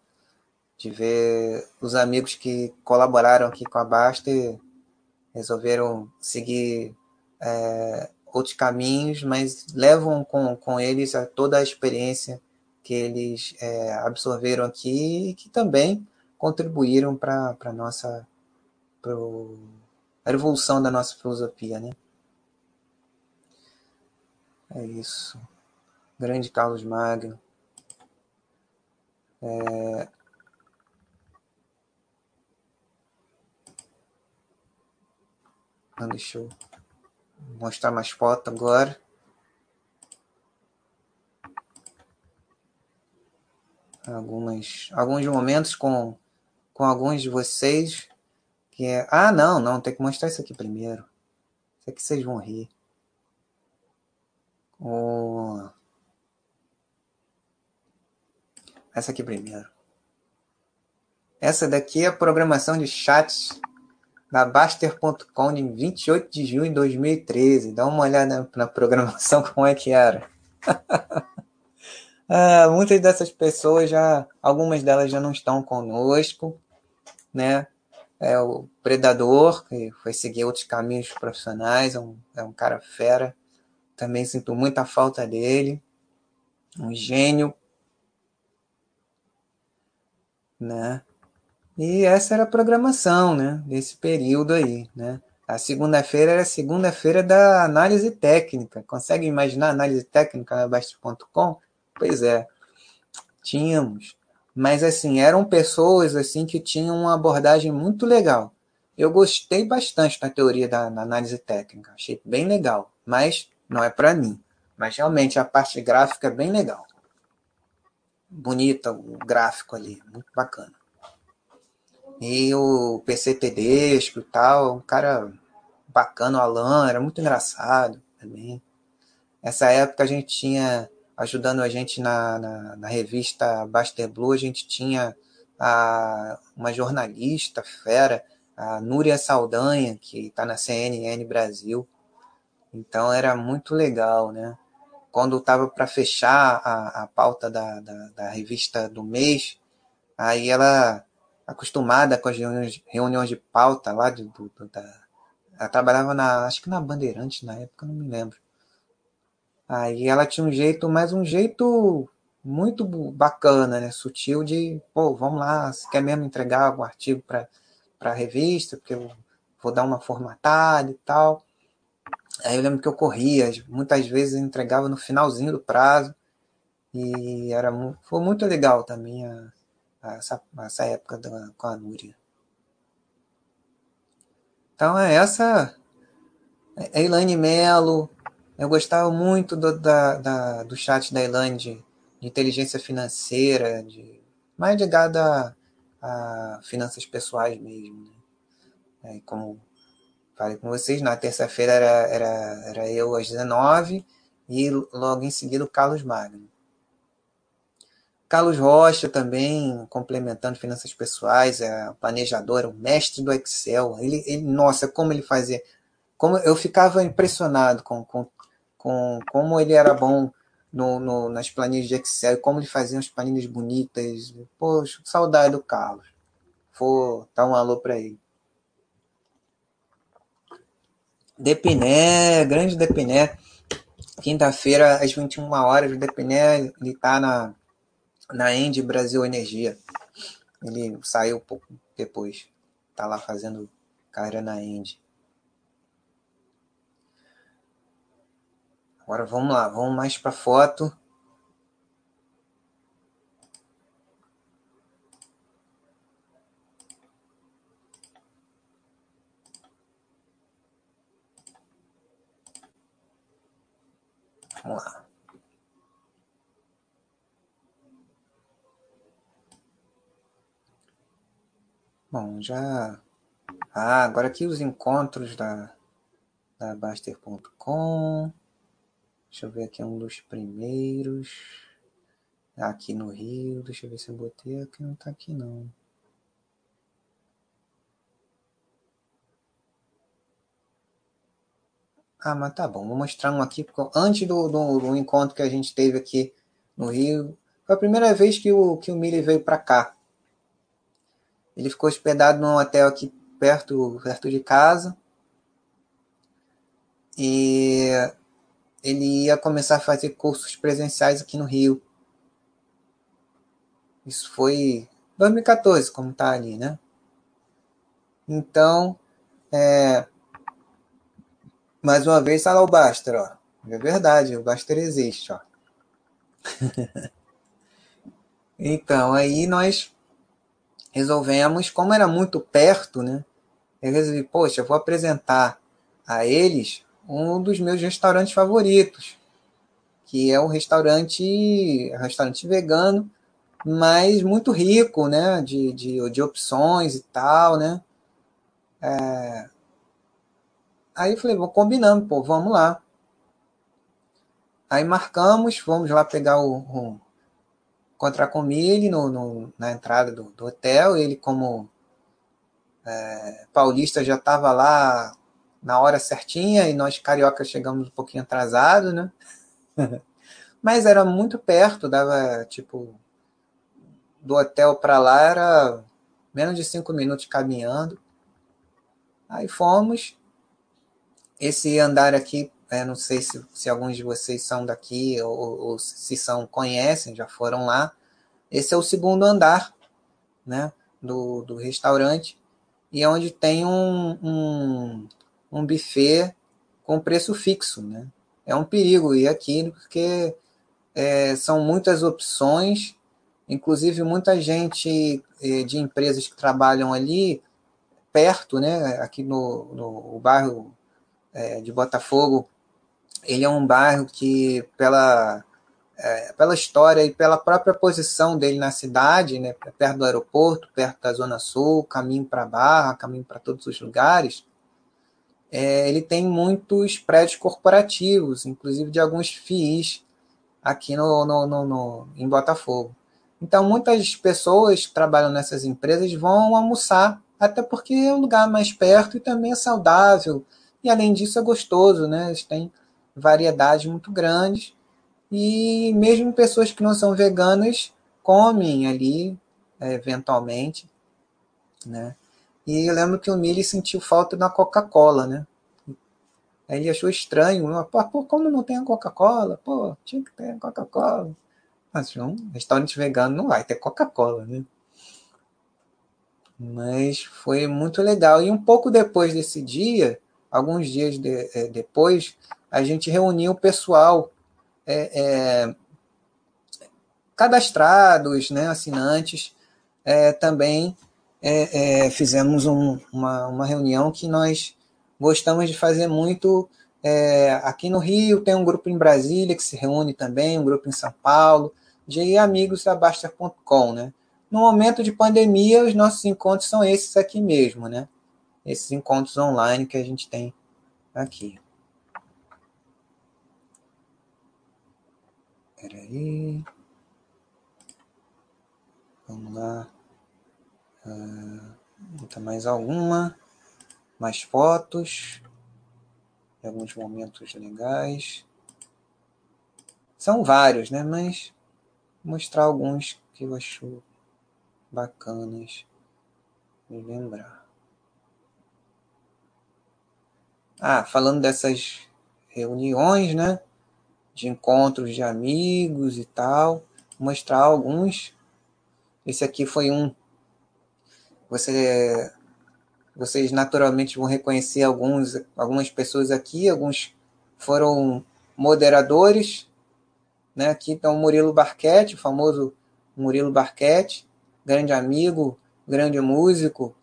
de ver os amigos que colaboraram aqui com a Basta e resolveram seguir é, outros caminhos, mas levam com, com eles a, toda a experiência que eles é, absorveram aqui e que também contribuíram para a nossa pro, a evolução da nossa filosofia, né? É isso grande Carlos Magno. É... Deixa eu mostrar mais foto agora. Algumas, alguns momentos com, com alguns de vocês Que é... Ah, não, não, tem que mostrar isso aqui primeiro. Isso aqui vocês vão rir. Oh. Essa aqui primeiro. Essa daqui é a programação de chats da Baster.com em 28 de junho de 2013. Dá uma olhada na programação como é que era. ah, muitas dessas pessoas já, algumas delas já não estão conosco, né? É o Predador, que foi seguir outros caminhos profissionais, é um, é um cara fera. Também sinto muita falta dele. Um gênio. Né? E essa era a programação, né? Desse período aí, né? A segunda-feira era a segunda-feira da análise técnica. Consegue imaginar análise técnica na Basta.com? Pois é, tínhamos. Mas assim, eram pessoas assim que tinham uma abordagem muito legal. Eu gostei bastante da teoria da, da análise técnica, achei bem legal, mas não é para mim. Mas realmente a parte gráfica é bem legal. Bonita o gráfico ali, muito bacana. E o PC Tedesco e tal, um cara bacana, o Alan, era muito engraçado também. Essa época a gente tinha, ajudando a gente na, na, na revista Baster Blue, a gente tinha a, uma jornalista fera, a Núria Saldanha, que está na CNN Brasil. Então era muito legal, né? Quando estava para fechar a, a pauta da, da, da revista do mês, aí ela acostumada com as reuniões, reuniões de pauta lá de, do, da. Ela trabalhava na. Acho que na Bandeirante na época, não me lembro. Aí ela tinha um jeito, mas um jeito muito bacana, né? Sutil de, pô, vamos lá, você quer mesmo entregar algum artigo para a revista, porque eu vou dar uma formatada e tal. Aí eu lembro que eu corria, muitas vezes entregava no finalzinho do prazo. E era, foi muito legal também a, essa, essa época da, com a Núria. Então é essa. É Elaine Melo. Eu gostava muito do, da, da, do chat da Elaine de, de inteligência financeira, de, mais ligado a, a finanças pessoais mesmo. Né? É, como falei com vocês, na terça-feira era, era, era eu às 19 e logo em seguida o Carlos Magno. Carlos Rocha também, complementando finanças pessoais, é planejador, é o mestre do Excel. Ele, ele, nossa, como ele fazia. Como eu ficava impressionado com, com, com como ele era bom no, no, nas planilhas de Excel, como ele fazia as planilhas bonitas. Poxa, saudade do Carlos. Vou dar um alô para ele. Depiné, grande Depiné. Quinta-feira, às 21 horas, o Depiné está na na End Brasil Energia. Ele saiu um pouco depois. Tá lá fazendo carreira na End. Agora vamos lá, vamos mais para foto. Vamos lá. Bom, já. Ah, agora aqui os encontros da, da Baster.com. Deixa eu ver aqui um dos primeiros. Aqui no Rio. Deixa eu ver se eu botei aqui. Não tá aqui não. Ah, mas tá bom. Vou mostrar um aqui. Antes do, do, do encontro que a gente teve aqui no Rio. Foi a primeira vez que o, que o Mili veio para cá. Ele ficou hospedado num hotel aqui perto, perto de casa. E ele ia começar a fazer cursos presenciais aqui no Rio. Isso foi 2014, como tá ali, né? Então, é, mais uma vez, está lá o Baster, ó. É verdade, o Baster existe, ó. então, aí nós resolvemos, como era muito perto, né? Eu resolvi, poxa, eu vou apresentar a eles um dos meus restaurantes favoritos, que é um restaurante, restaurante vegano, mas muito rico, né? De, de, de opções e tal, né? É... Aí eu falei, vou combinando, pô, vamos lá. Aí marcamos, fomos lá pegar o, o encontrar com ele no, no, na entrada do, do, hotel. Ele, como é, paulista, já estava lá na hora certinha e nós carioca chegamos um pouquinho atrasados, né? Mas era muito perto, dava tipo do hotel para lá era menos de cinco minutos caminhando. Aí fomos. Esse andar aqui é, não sei se, se alguns de vocês são daqui ou, ou, se são conhecem, já foram lá. Esse é o segundo andar né, do, do restaurante e é onde tem um, um, um buffet com preço fixo. Né? É um perigo ir aqui porque é, são muitas opções, inclusive muita gente é, de empresas que trabalham ali perto, né, aqui no, no bairro é, de Botafogo, ele é um bairro que, pela, é, pela história e pela própria posição dele na cidade, né, perto do aeroporto, perto da Zona Sul, caminho para Barra, caminho para todos os lugares, é, ele tem muitos prédios corporativos, inclusive de alguns FIIs aqui no, no, no, no, em Botafogo. Então, muitas pessoas que trabalham nessas empresas vão almoçar, até porque é um lugar mais perto e também é saudável. E, além disso, é gostoso, né? Eles têm variedades muito grandes. E mesmo pessoas que não são veganas comem ali, é, eventualmente, né? E eu lembro que o Mili sentiu falta da Coca-Cola, né? Aí ele achou estranho, pô, como não tem a Coca-Cola? Pô, tinha que ter a Coca-Cola. Mas um restaurante vegano não vai ter Coca-Cola, né? Mas foi muito legal. E um pouco depois desse dia, alguns dias de, é, depois, a gente reuniu o pessoal é, é, cadastrados, né, assinantes, é, também é, é, fizemos um, uma, uma reunião que nós gostamos de fazer muito aqui no Rio, tem um grupo em Brasília que se reúne também, um grupo em São Paulo, de amigos da Baster.com, né? No momento de pandemia, os nossos encontros são esses aqui mesmo, né? Esses encontros online que a gente tem aqui. Peraí. Vamos lá. Uh, mais alguma. Mais fotos. Alguns momentos legais. São vários, né? Mas vou mostrar alguns que eu acho bacanas de lembrar. Ah, falando dessas reuniões, né? de encontros de amigos e tal, mostrar alguns. Esse aqui foi um. Você, vocês naturalmente vão reconhecer alguns, algumas pessoas aqui, alguns foram moderadores, né? Aqui está o Murilo Barquete, o famoso Murilo Barquete, grande amigo, grande músico,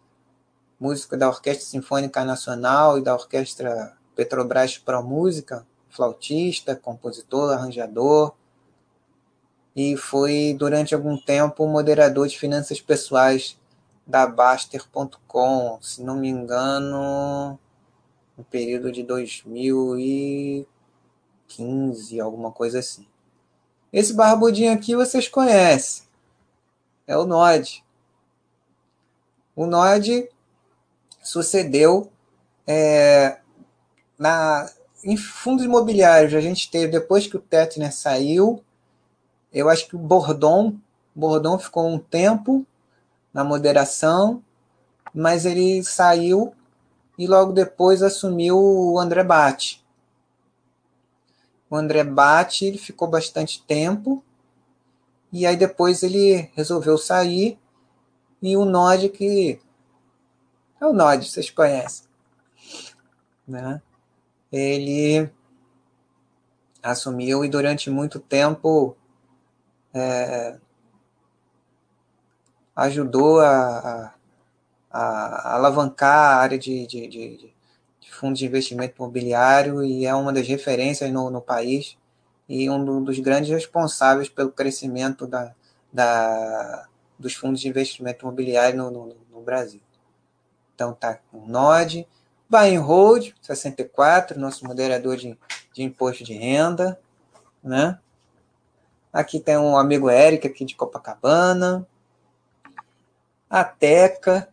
músico da Orquestra Sinfônica Nacional e da Orquestra Petrobras Pro Música, flautista, compositor, arranjador e foi durante algum tempo moderador de finanças pessoais da Baster.com, se não me engano, no período de 2015, alguma coisa assim. Esse barbudinho aqui vocês conhecem, é o Nod. O Nod sucedeu é, na em fundos imobiliários, a gente teve, depois que o Tetner saiu, eu acho que o Bordon, Bordon ficou um tempo na moderação, mas ele saiu e logo depois assumiu o André Bate. O André Bate ele ficou bastante tempo e aí depois ele resolveu sair e o Nod que é o Nod, vocês conhecem, né? ele assumiu e durante muito tempo é, ajudou a, a, a, alavancar a área de, de, de, de, fundos de investimento imobiliário e é uma das referências no, no país e um dos grandes responsáveis pelo crescimento da, da, dos fundos de investimento imobiliário no, no, no Brasil. Então tá com Node. Buy and Hold, 64, nosso moderador de, de imposto de renda. Né? Aqui tem um amigo Eric aqui de Copacabana. A Teca,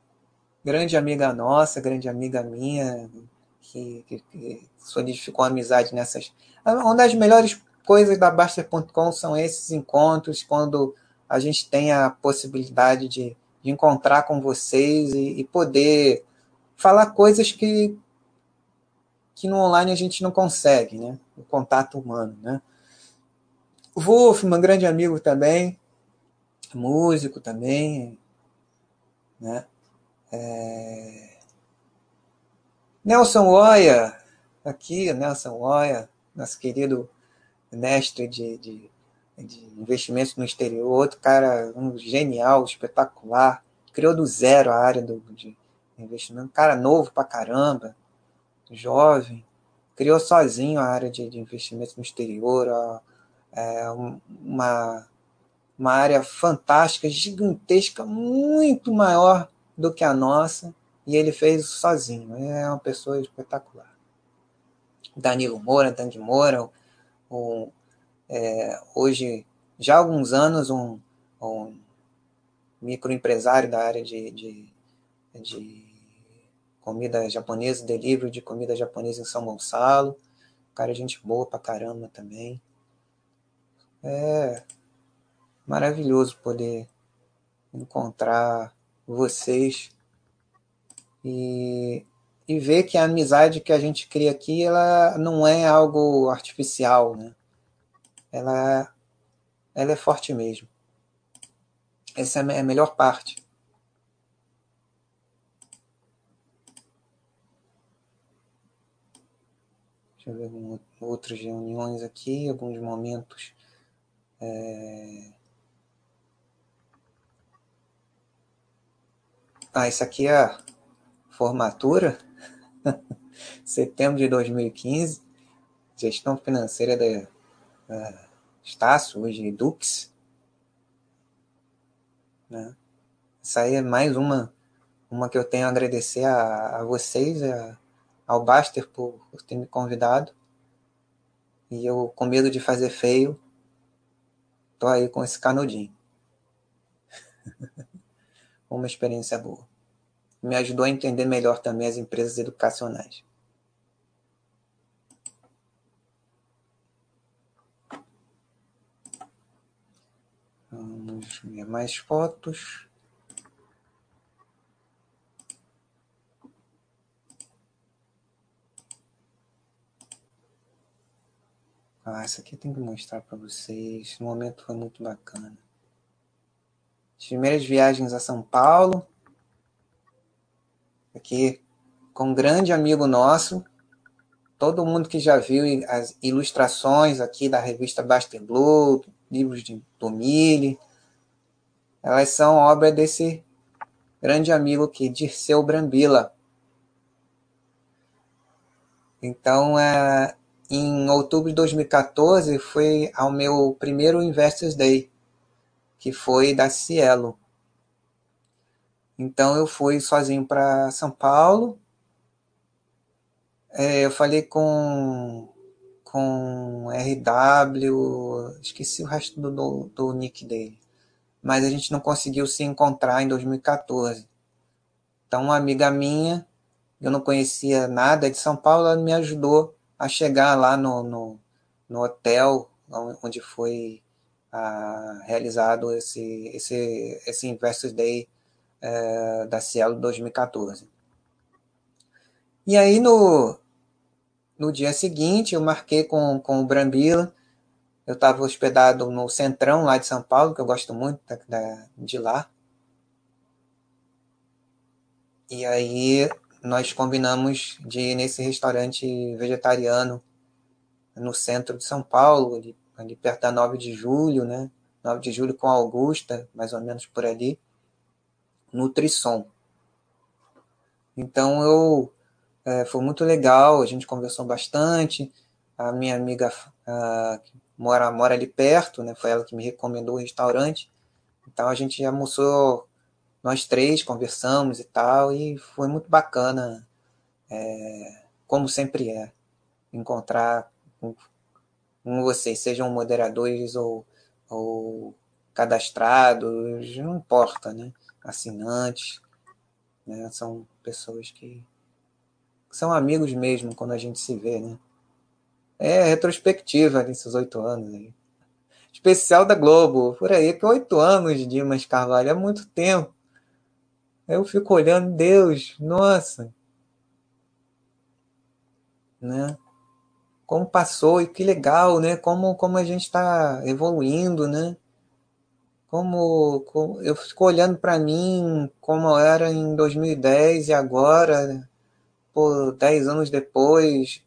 grande amiga nossa, grande amiga minha, que, que, que solidificou amizade nessas. Uma das melhores coisas da Baster.com são esses encontros, quando a gente tem a possibilidade de, de encontrar com vocês e, e, poder falar coisas que, que no online a gente não consegue, né? O contato humano, né? O um grande amigo também, músico também, né? É... Nelson Oia, aqui, Nelson Oia, nosso querido mestre de, de, de investimentos no exterior, outro cara um genial, espetacular, criou do zero a área do, de investimento, cara novo pra caramba, jovem, criou sozinho a área de, de investimentos no exterior, ó, é, uma, uma área fantástica, gigantesca, muito maior do que a nossa, e ele fez sozinho. É uma pessoa espetacular. Danilo Moura, Dandy Moura, um, é, hoje, já há alguns anos, um, um microempresário da área de, de, de comida japonesa, delivery de comida japonesa em São Gonçalo. Cara, gente boa pra caramba também. É maravilhoso poder encontrar vocês e, e ver que a amizade que a gente cria aqui ela não é algo artificial, né? Ela, ela é forte mesmo. Essa é a melhor parte. Deixa eu ver outras reuniões aqui, alguns momentos. É... Ah, isso aqui é a formatura, setembro de 2015, gestão financeira da uh, Estácio, hoje Dux. Né? Essa aí é mais uma, uma que eu tenho a agradecer a, a vocês, a, ao Baster por, por ter me convidado. E eu, com medo de fazer feio, tô aí com esse canudinho. uma experiência boa. Me ajudou a entender melhor também as empresas educacionais. Vamos ver mais fotos. Ah, essa aqui eu tenho que mostrar para vocês. Esse momento foi muito bacana. As primeiras viagens a São Paulo aqui com um grande amigo nosso. Todo mundo que já viu as ilustrações aqui da revista Baster Blue, livros de Tomile, elas são obra desse grande amigo aqui, Dirceu Brambila. Então, é, em outubro de 2014, foi ao meu primeiro Investors Day, que foi da Cielo. Então eu fui sozinho para São Paulo. É, eu falei com com RW, esqueci o resto do, do, do, nick dele, mas a gente não conseguiu se encontrar em 2014. Então uma amiga minha, eu não conhecia nada de São Paulo, ela me ajudou a chegar lá no, no, no hotel onde foi ah, realizado esse, esse, esse Investors Day é, da Cielo 2014. E aí no, no dia seguinte eu marquei com, com o Brambila, eu estava hospedado no Centrão lá de São Paulo, que eu gosto muito da, da, de lá. E aí nós combinamos de ir nesse restaurante vegetariano no centro de São Paulo, ali, ali perto da 9 de julho, né? 9 de julho com Augusta, mais ou menos por ali. Nutrisson. Então eu é, foi muito legal, a gente conversou bastante. A minha amiga uh, mora mora ali perto, né? Foi ela que me recomendou o restaurante. Então a gente almoçou nós três conversamos e tal, e foi muito bacana, é, como sempre é, encontrar com, vocês, sejam moderadores ou, ou cadastrados, não importa, né? assinantes, né? são pessoas que são amigos mesmo quando a gente se vê, né? É retrospectiva nesses oito anos aí. Especial da Globo, por aí, que oito anos de Dimas Carvalho é muito tempo. Eu fico olhando, Deus, nossa. Né? Como passou e que legal, né? Como, como a gente está evoluindo, né? Como, como eu fico olhando para mim como era em 2010 e agora, por dez anos depois,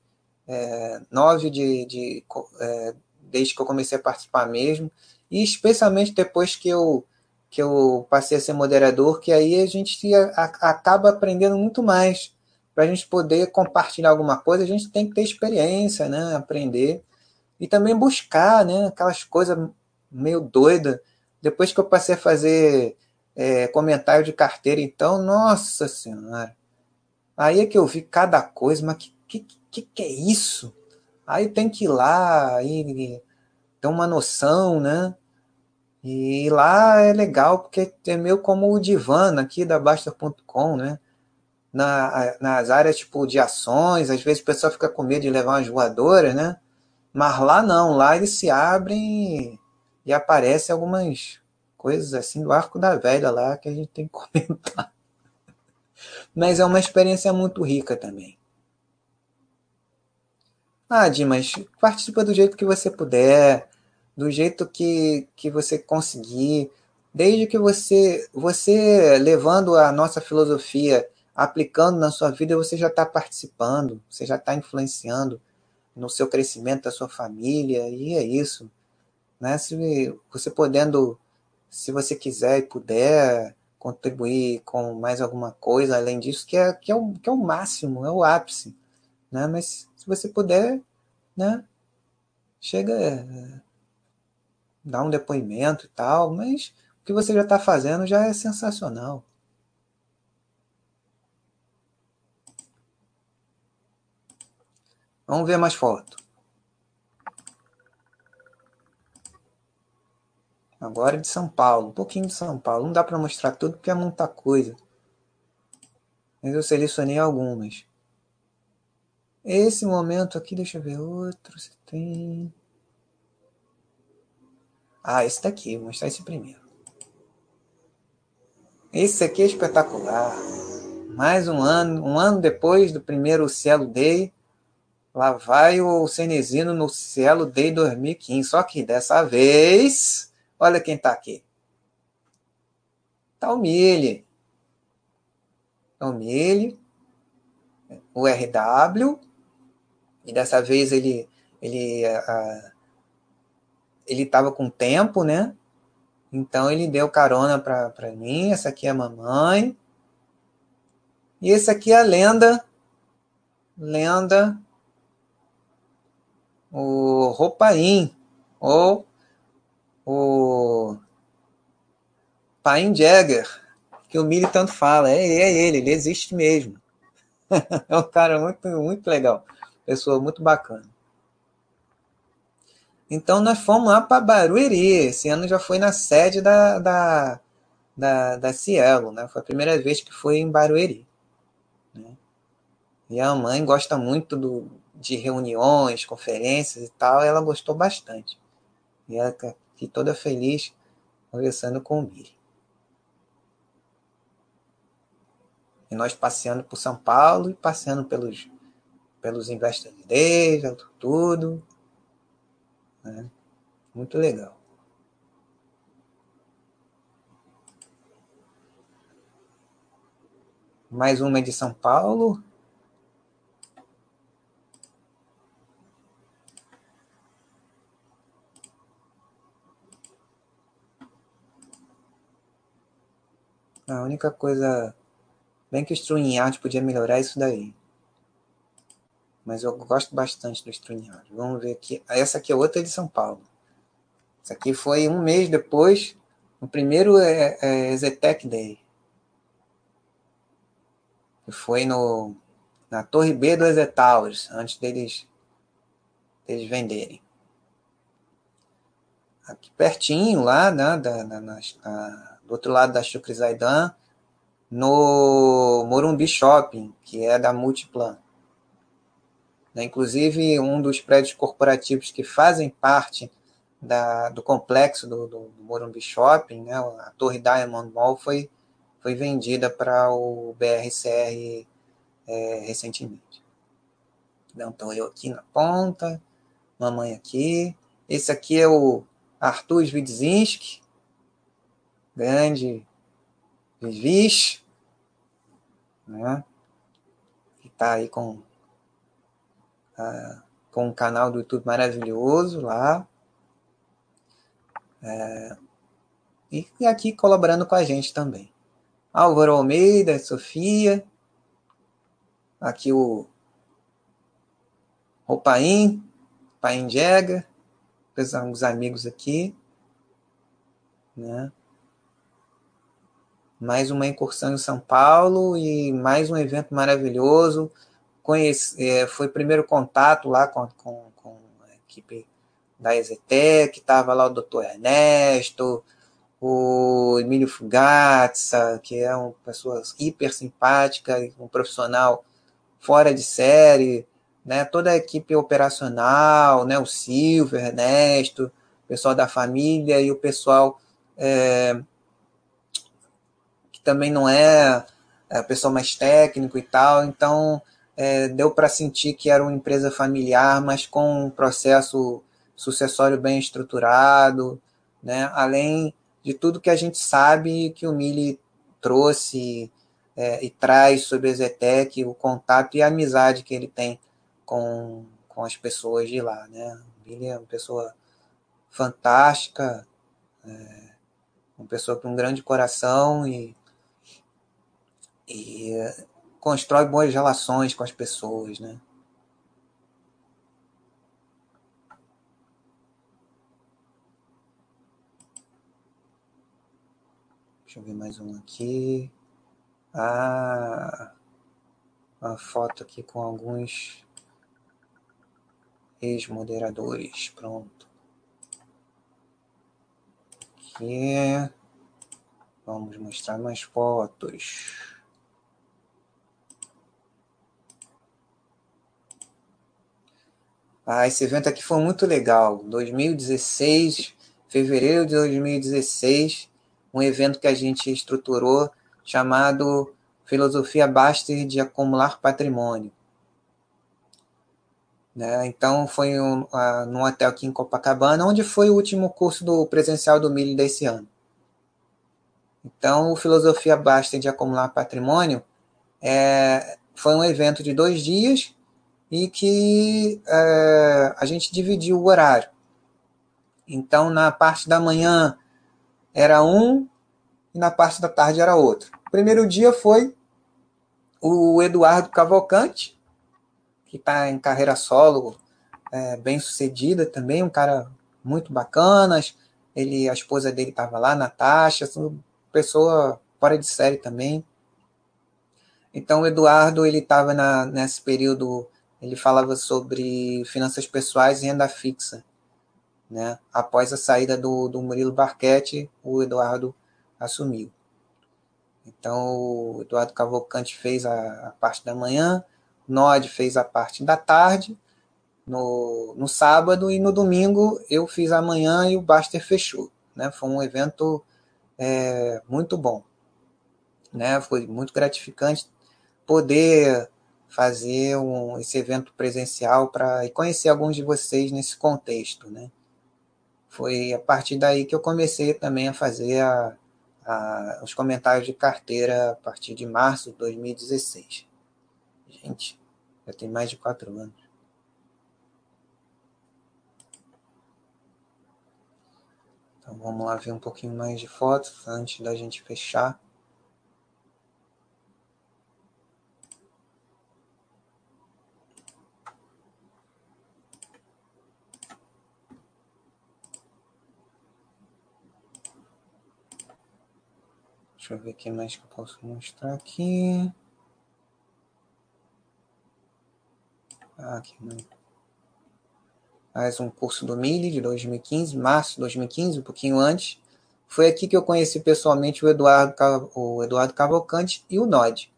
é, nove de, de é, desde que eu comecei a participar mesmo, e especialmente depois que eu que eu passei a ser moderador, que aí a gente a, acaba aprendendo muito mais. Para a gente poder compartilhar alguma coisa, a gente tem que ter experiência, né? aprender. E também buscar né? aquelas coisas meio doidas. Depois que eu passei a fazer é, comentário de carteira, então, nossa senhora. Aí é que eu vi cada coisa, mas que, que, que, que é isso? Aí tem que ir lá e ter uma noção, né? E lá é legal, porque é meio como o divã aqui da Basta.com, né? Na, nas áreas tipo de ações, às vezes o pessoal fica com medo de levar umas voadoras, né? Mas lá não, lá eles se abrem e, e aparecem algumas coisas assim do arco da velha lá que a gente tem que comentar. Mas é uma experiência muito rica também. Ah, Dimas, participa do jeito que você puder do jeito que, que você conseguir, desde que você, você levando a nossa filosofia, aplicando na sua vida, você já está participando, você já está influenciando no seu crescimento da sua família, e é isso. Né? Se você podendo, se você quiser e puder contribuir com mais alguma coisa além disso, que é, que é, o, que é o máximo, é o ápice. Né? Mas se você puder, né? chega dar um depoimento e tal, mas o que você já está fazendo já é sensacional. Vamos ver mais foto. Agora é de São Paulo, um pouquinho de São Paulo. Não dá para mostrar tudo porque é muita coisa. Mas eu selecionei algumas. Esse momento aqui, deixa eu ver outro. Se tem. Ah, esse daqui, vou mostrar esse primeiro. Esse aqui é espetacular. Mais um ano, um ano depois do primeiro Cielo Day, lá vai o Cenezino no Cielo Day 2015. Só que dessa vez, olha quem está aqui. Tá o Mille. Tá o Mille, o RW, e dessa vez ele, ele a, ele estava com tempo, né? Então ele deu carona para mim. Essa aqui é a mamãe. E esse aqui é a lenda. Lenda. O Roupaim. Ou o Paim Jagger. Que o Mili tanto fala. É, é ele, ele existe mesmo. é um cara muito, muito legal. Pessoa muito bacana. Então nós fomos lá para Barueri. Esse ano já foi na sede da, da, da, da Cielo, né? Foi a primeira vez que foi em Barueri. Né? E a mãe gosta muito do, de reuniões, conferências e tal, e ela gostou bastante. E ela aqui toda feliz conversando com o Miri. E nós passeando por São Paulo e passeando pelos, pelos investidores, tudo. Né? Muito legal. Mais uma é de São Paulo. A única coisa. Bem que o StreamYard podia melhorar isso daí mas eu gosto bastante do StreamYard. Vamos ver aqui. Essa aqui é outra de São Paulo. Essa aqui foi um mês depois, no primeiro é, é Zetec Day. foi no, na Torre B do EZ Towers, antes deles, deles venderem. Aqui pertinho, lá, né, da, na, na, do outro lado da Shukri Zaidan, no Morumbi Shopping, que é da Multiplan. Né, inclusive, um dos prédios corporativos que fazem parte da, do complexo do, do, do Morumbi Shopping, né, a Torre Diamond Mall, foi, foi vendida para o BRCR é, recentemente. Então, estou eu aqui na ponta, mamãe aqui. Esse aqui é o Arthur Swidzinski, grande Vivis, né? que está aí com, uh, com um canal do YouTube maravilhoso lá. É, e, e aqui colaborando com a gente também. Álvaro Almeida, Sofia, aqui o o Paim, Jega, os amigos aqui, né? Mais uma incursão em São Paulo e mais um evento maravilhoso. Conheci, é, foi primeiro contato lá com, com, com a equipe da Exetec, estava lá o doutor Ernesto, o Emílio Fugazza, que é uma pessoa hiper simpática, um profissional fora de série, né? Toda a equipe operacional, né? O Silvio, Ernesto, o pessoal da família e o pessoal é, que também não é, é pessoal mais técnico e tal. Então, é, deu para sentir que era uma empresa familiar, mas com um processo sucessório bem estruturado, né? Além de tudo que a gente sabe que o Mili trouxe é, e traz sobre a Zetec, o contato e a amizade que ele tem com, com as pessoas de lá, né? O Mili é uma pessoa fantástica, é, uma pessoa com um grande coração e, e constrói boas relações com as pessoas, né? Deixa eu ver mais um aqui. Ah, uma foto aqui com alguns ex-moderadores. Pronto. Aqui. Vamos mostrar mais fotos. Ah, esse evento aqui foi muito legal. 2016, fevereiro de 2016, um evento que a gente estruturou chamado Filosofia Baster de Acumular Patrimônio. Né? Então, foi um, uh, num hotel aqui em Copacabana, onde foi o último curso do presencial do milho desse ano. Então, o Filosofia Baster de Acumular Patrimônio é, foi um evento de dois dias e que é, a gente dividiu o horário. Então, na parte da manhã era um e na parte da tarde era outro. O primeiro dia foi o Eduardo Cavalcante, que está em carreira solo, é, bem sucedida também, um cara muito bacana. Ele, a esposa dele estava lá, Natasha, pessoa fora de série também. Então o Eduardo ele estava nesse período, ele falava sobre finanças pessoais e renda fixa. Né? Após a saída do, do Murilo Barquete, o Eduardo assumiu. Então, o Eduardo Cavalcante fez a, a parte da manhã, Nod fez a parte da tarde, no, no sábado, e no domingo eu fiz a manhã e o Baster fechou. Né? Foi um evento é, muito bom. Né? Foi muito gratificante poder fazer um, esse evento presencial para conhecer alguns de vocês nesse contexto. Né? Foi a partir daí que eu comecei também a fazer a, a, os comentários de carteira a partir de março de 2016. Gente, já tem mais de quatro anos. Então vamos lá ver um pouquinho mais de fotos antes da gente fechar. Deixa eu ver o que mais que eu posso mostrar aqui. Ah, aqui, mais um curso do Mili de 2015, março de 2015, um pouquinho antes. Foi aqui que eu conheci pessoalmente o Eduardo, o Eduardo Cavalcante e o Nod.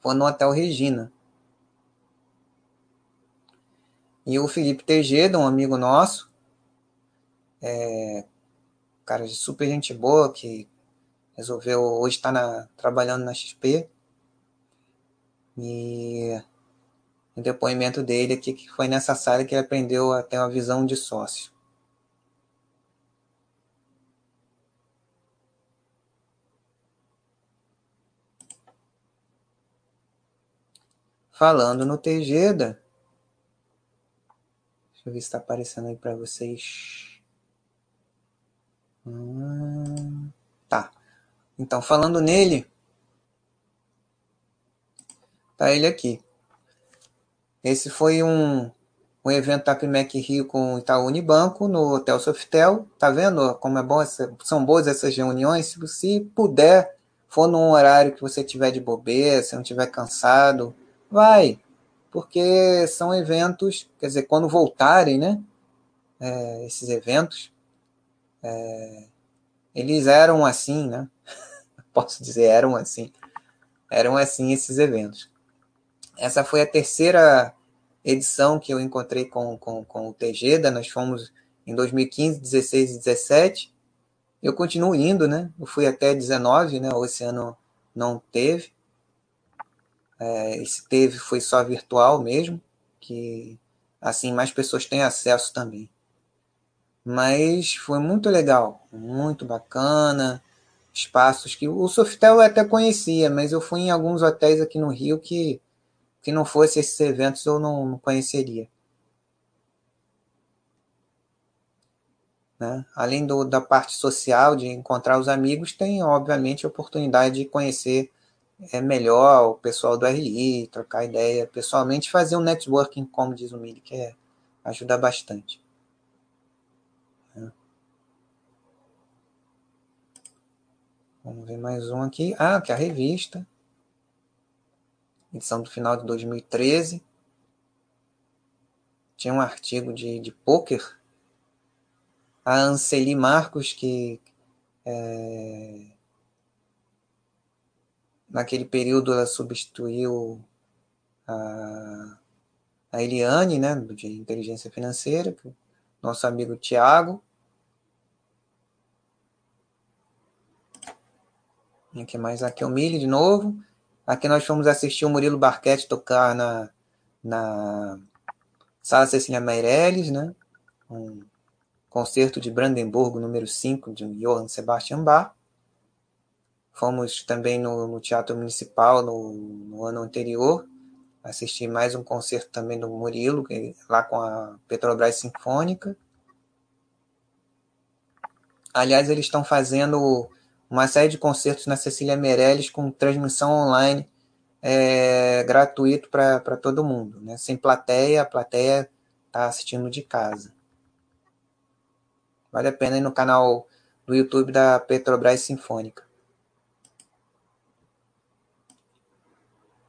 Foi no Hotel Regina. E o Felipe Tejeda, um amigo nosso, é, cara de super gente boa, que resolveu hoje estar tá trabalhando na XP. E o depoimento dele aqui, que foi nessa sala que ele aprendeu a ter uma visão de sócio. Falando no Tejeda, deixa eu ver se está aparecendo aí para vocês. Hum, tá. Então, falando nele, tá ele aqui. Esse foi um, um evento da Primec Rio com o Itaú Unibanco no Hotel Softel. Tá vendo como é bom essa, são boas essas reuniões? Se você puder, for num horário que você tiver de bobeira, se não tiver cansado, vai, porque são eventos, quer dizer, quando voltarem, né? É, esses eventos, é, eles eram assim, né? Posso dizer, eram assim. Eram assim esses eventos. Essa foi a terceira edição que eu encontrei com, com, com o Tejeda. Nós fomos em 2015, 16 e 17. Eu continuo indo, né? Eu fui até 19, né? Esse ano não teve. É, esse teve foi só virtual mesmo, que assim mais pessoas têm acesso também. Mas foi muito legal, muito bacana. Espaços que o Softel eu até conhecia, mas eu fui em alguns hotéis aqui no Rio que que não fosse esses eventos eu não, não conheceria. Né? Além do, da parte social, de encontrar os amigos, tem, obviamente, a oportunidade de conhecer é, melhor o pessoal do RI, trocar ideia pessoalmente, fazer um networking, como diz o Mili, que é, ajuda bastante. Vamos ver mais um aqui. Ah, que a revista edição do final de 2013. Tinha um artigo de, de poker. A Anceli Marcos, que é, naquele período ela substituiu a, a Eliane, né, de inteligência financeira, nosso amigo Tiago. E aqui mais aqui é o Mili de novo. Aqui nós fomos assistir o Murilo Barquete tocar na, na Sala Cecília Meirelles, né? Um concerto de Brandemburgo, número 5, de Johann Sebastian Bach. Fomos também no, no Teatro Municipal no, no, ano anterior, assistir mais um concerto também do Murilo, lá com a Petrobras Sinfônica. Aliás, eles estão fazendo uma série de concertos na Cecília Meirelles com transmissão online é, gratuito para todo mundo, né? sem plateia, a plateia está assistindo de casa. Vale a pena ir no canal do YouTube da Petrobras Sinfônica.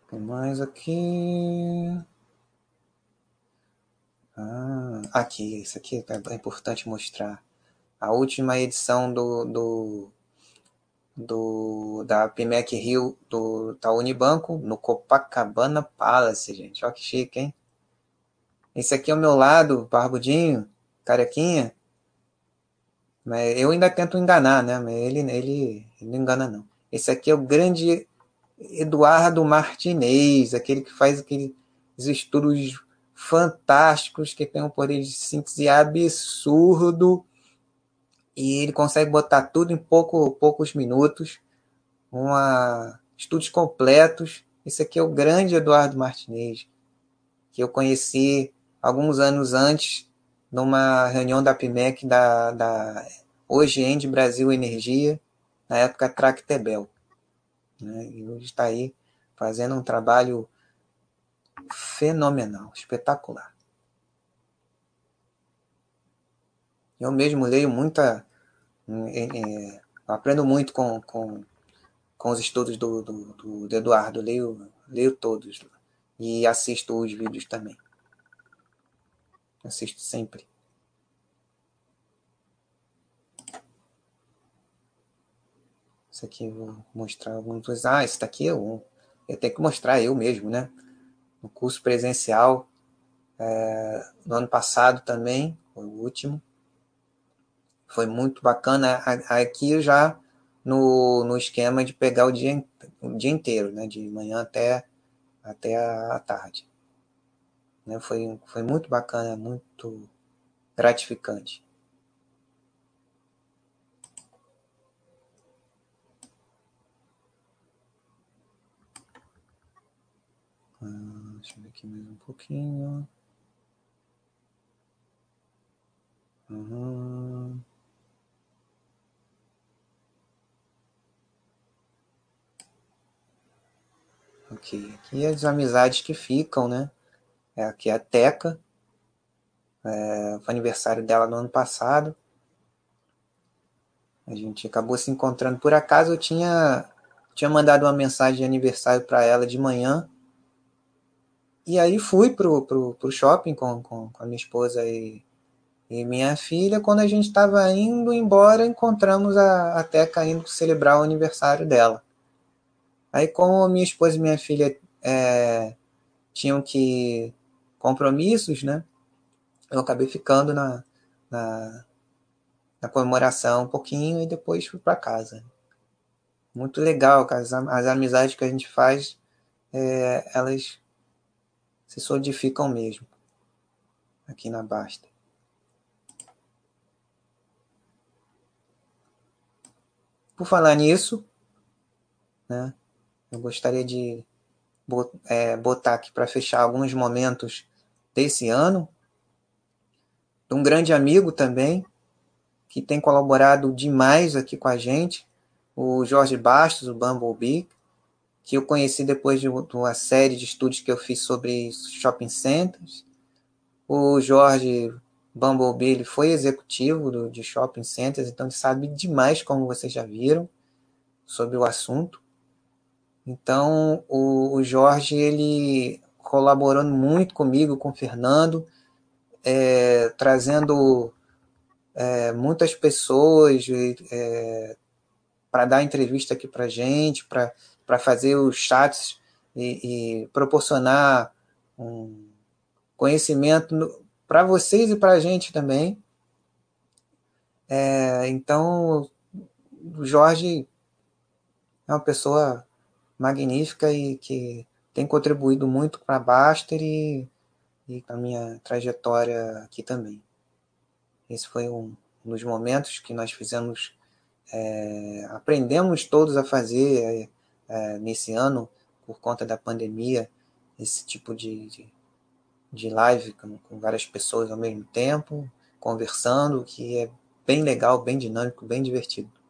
Tem mais aqui. Ah, aqui, isso aqui é importante mostrar. A última edição do, do do, da PMEC Rio do, da Unibanco no Copacabana Palace, gente. Olha que chique, hein? Esse aqui é o meu lado, barbudinho, carequinha. Mas eu ainda tento enganar, né? Mas ele, ele, ele não engana, não. Esse aqui é o grande Eduardo Martinez, aquele que faz aqueles estudos fantásticos, que tem um poder de síntese absurdo e ele consegue botar tudo em pouco, poucos minutos, uma, estudos completos. Esse aqui é o grande Eduardo Martinez, que eu conheci alguns anos antes, numa reunião da PIMEC, da, da hoje End Brasil Energia, na época Tractebel. Né? E hoje está aí fazendo um trabalho fenomenal, espetacular. Eu mesmo leio muita. É, é, aprendo muito com, com, com os estudos do, do, do Eduardo, leio, leio todos. e assisto os vídeos também. Assisto sempre. Isso aqui eu vou mostrar alguns. Ah, esse daqui eu, eu tenho que mostrar eu mesmo, né? No curso presencial, é, no ano passado também, foi o último. Foi muito bacana. Aqui já no, no esquema de pegar o dia, o dia inteiro, né? De manhã até, até a tarde. Né? Foi, foi muito bacana, muito gratificante. Ah, deixa eu ver aqui mais um pouquinho. Uhum. Aqui as amizades que ficam, né? É, aqui é a Teca, é, foi aniversário dela no ano passado. A gente acabou se encontrando por acaso. Eu tinha, tinha mandado uma mensagem de aniversário para ela de manhã. E aí fui pro, pro, pro shopping com, com, com a minha esposa e, e minha filha. Quando a gente estava indo embora, encontramos a, a Teca indo celebrar o aniversário dela. Aí, como minha esposa e minha filha é, tinham que compromissos, né? Eu acabei ficando na, na, na comemoração um pouquinho e depois fui para casa. Muito legal, as, as amizades que a gente faz, é, elas se solidificam mesmo aqui na Basta. Por falar nisso, né, eu gostaria de é, botar aqui para fechar alguns momentos desse ano. Um grande amigo também, que tem colaborado demais aqui com a gente, o Jorge Bastos, o Bumblebee, que eu conheci depois de uma série de estudos que eu fiz sobre shopping centers. O Jorge Bumblebee ele foi executivo do, de shopping centers, então ele sabe demais, como vocês já viram, sobre o assunto. Então, o, o Jorge, ele colaborando muito comigo, com o Fernando, é, trazendo é, muitas pessoas é, para dar entrevista aqui para gente, para fazer os chats e, e proporcionar um conhecimento para vocês e para a gente também. É, então, o Jorge é uma pessoa magnífica e que tem contribuído muito para a Baster e, e a minha trajetória aqui também. Esse foi um, dos momentos que nós fizemos, é, aprendemos todos a fazer é, nesse ano, por conta da pandemia, esse tipo de, de, de live com, com várias pessoas ao mesmo tempo, conversando, que é bem legal, bem dinâmico, bem divertido.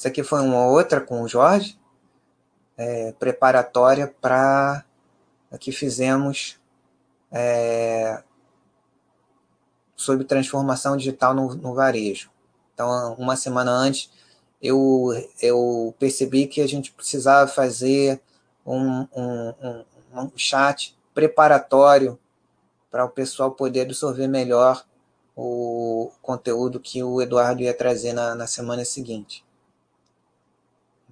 Isso aqui foi uma outra com o Jorge, é, preparatória para a que fizemos é, sobre transformação digital no, no, varejo. Então, uma semana antes, eu, eu percebi que a gente precisava fazer um, um, um, um chat preparatório para o pessoal poder absorver melhor o conteúdo que o Eduardo ia trazer na, na semana seguinte.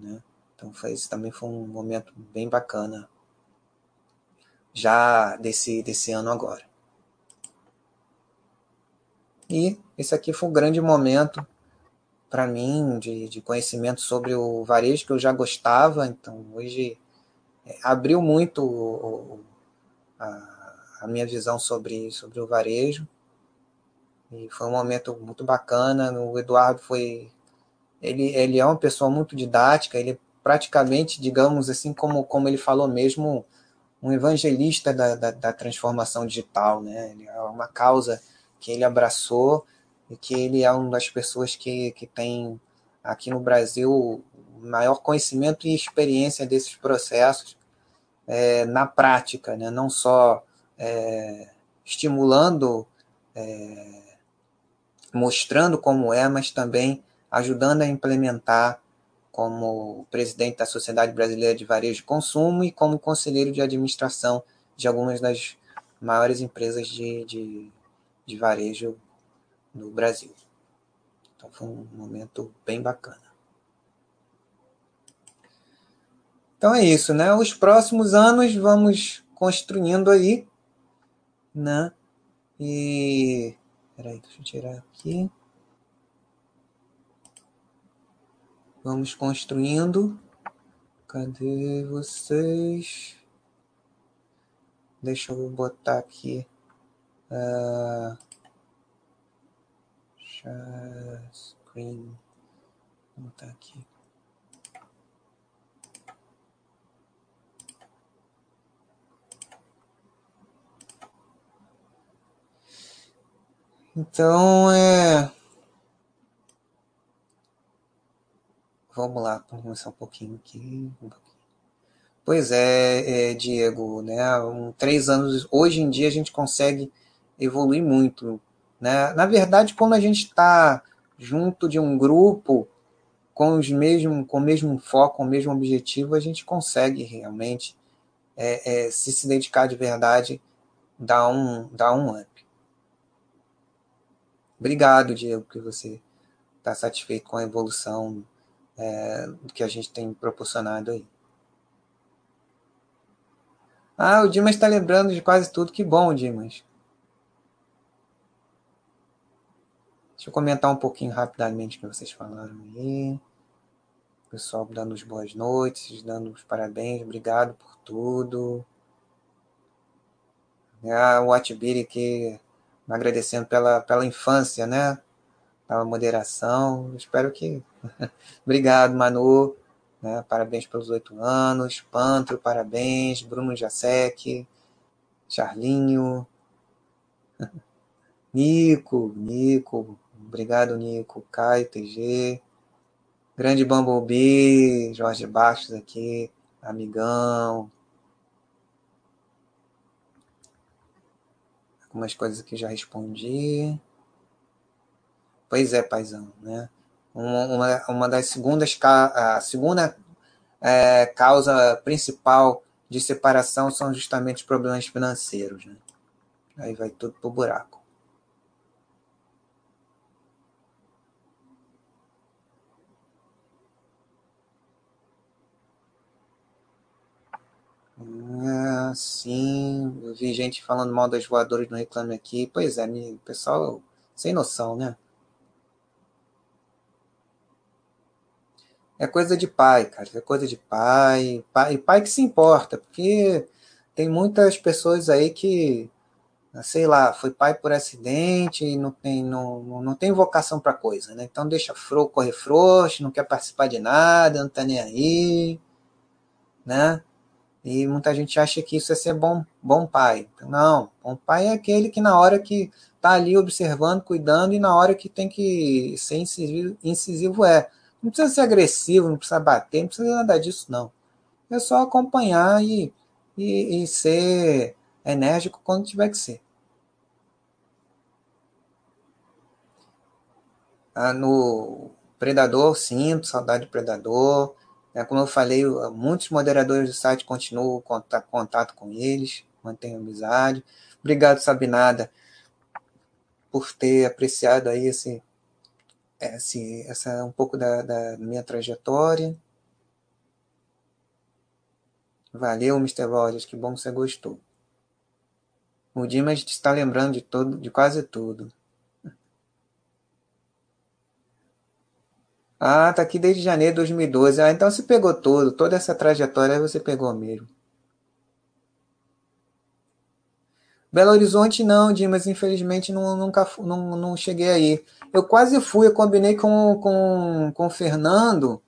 Né? Então foi, esse também foi um momento bem bacana já desse, desse ano agora. E esse aqui foi um grande momento para mim de, de conhecimento sobre o varejo que eu já gostava, então hoje é, abriu muito o, a, a, minha visão sobre, sobre o varejo. E foi um momento muito bacana. O Eduardo foi ele, ele é uma pessoa muito didática, ele é praticamente, digamos assim, como, como ele falou mesmo, um evangelista da, da, da transformação digital, né? Ele é uma causa que ele abraçou e que ele é uma das pessoas que, que tem aqui no Brasil maior conhecimento e experiência desses processos é, na prática, né? não só é, estimulando, é, mostrando como é, mas também ajudando a implementar como presidente da Sociedade Brasileira de Varejo de Consumo e como conselheiro de administração de algumas das maiores empresas de, de, de varejo no Brasil. Então foi um momento bem bacana. Então é isso, né? Os próximos anos vamos construindo aí, né? E peraí, deixa eu tirar aqui. Vamos construindo. Cadê vocês? Deixa eu botar aqui. Uh, screen. Vou botar aqui. Então, é. Vamos lá, vamos começar um pouquinho aqui. Um pouquinho. Pois é, é, Diego, né? Um, três anos. Hoje em dia a gente consegue evoluir muito. Né? Na verdade, quando a gente está junto de um grupo com os mesmos, com o mesmo foco, com o mesmo objetivo, a gente consegue realmente é, é, se se dedicar de verdade, dar um, dar um up. Obrigado, Diego, que você está satisfeito com a evolução é, que a gente tem proporcionado aí. Ah, o Dimas está lembrando de quase tudo. Que bom, Dimas. Deixa eu comentar um pouquinho rapidamente o que vocês falaram aí. pessoal dando as boas noites, dando os parabéns, obrigado por tudo. Ah, o Atibiri que agradecendo pela, pela infância, né? Pela moderação. Espero que. Obrigado, Manu. Né? Parabéns pelos oito anos. Pantro, parabéns. Bruno Jacek. Charlinho. Nico, Nico. Obrigado, Nico. Caio, TG. Grande Bumblebee. Jorge Bastos aqui. Amigão. algumas coisas que já respondi. Pois é, paizão, né? Uma, uma das segundas, a segunda é, causa principal de separação são justamente os problemas financeiros, né? Aí vai tudo pro buraco. Ah, sim, eu vi gente falando mal das voadoras no Reclame Aqui. Pois é, pessoal sem noção, né? É coisa de pai, cara. É coisa de pai. pai e pai que se importa, porque tem muitas pessoas aí que, sei lá, foi pai por acidente e não tem, não, não tem vocação para coisa, né? Então deixa fro, correr frouxo, não quer participar de nada, não tá nem aí, né? E muita gente acha que isso é ser bom, bom pai. Não, bom pai é aquele que na hora que está ali observando, cuidando, e na hora que tem que ser incisivo, incisivo é. Não precisa ser agressivo, não precisa bater, não precisa nada disso, não. É só acompanhar e, e, e ser enérgico quando tiver que ser. Ah, no Predador, sinto saudade do Predador. É, como eu falei, muitos moderadores do site continuam contato, contato com eles, mantenho amizade. Obrigado, Sabinada, por ter apreciado aí esse, esse essa um pouco da, da minha trajetória. Valeu, Mr. Rogers, que bom que você gostou. O Dimas está lembrando de, todo, de quase tudo. Ah, tá aqui desde janeiro de 2012. Ah, então você pegou todo, toda essa trajetória você pegou mesmo. Belo Horizonte não, Dimas, infelizmente não, nunca não, não cheguei aí. Eu quase fui, eu combinei com, com, com o Fernando,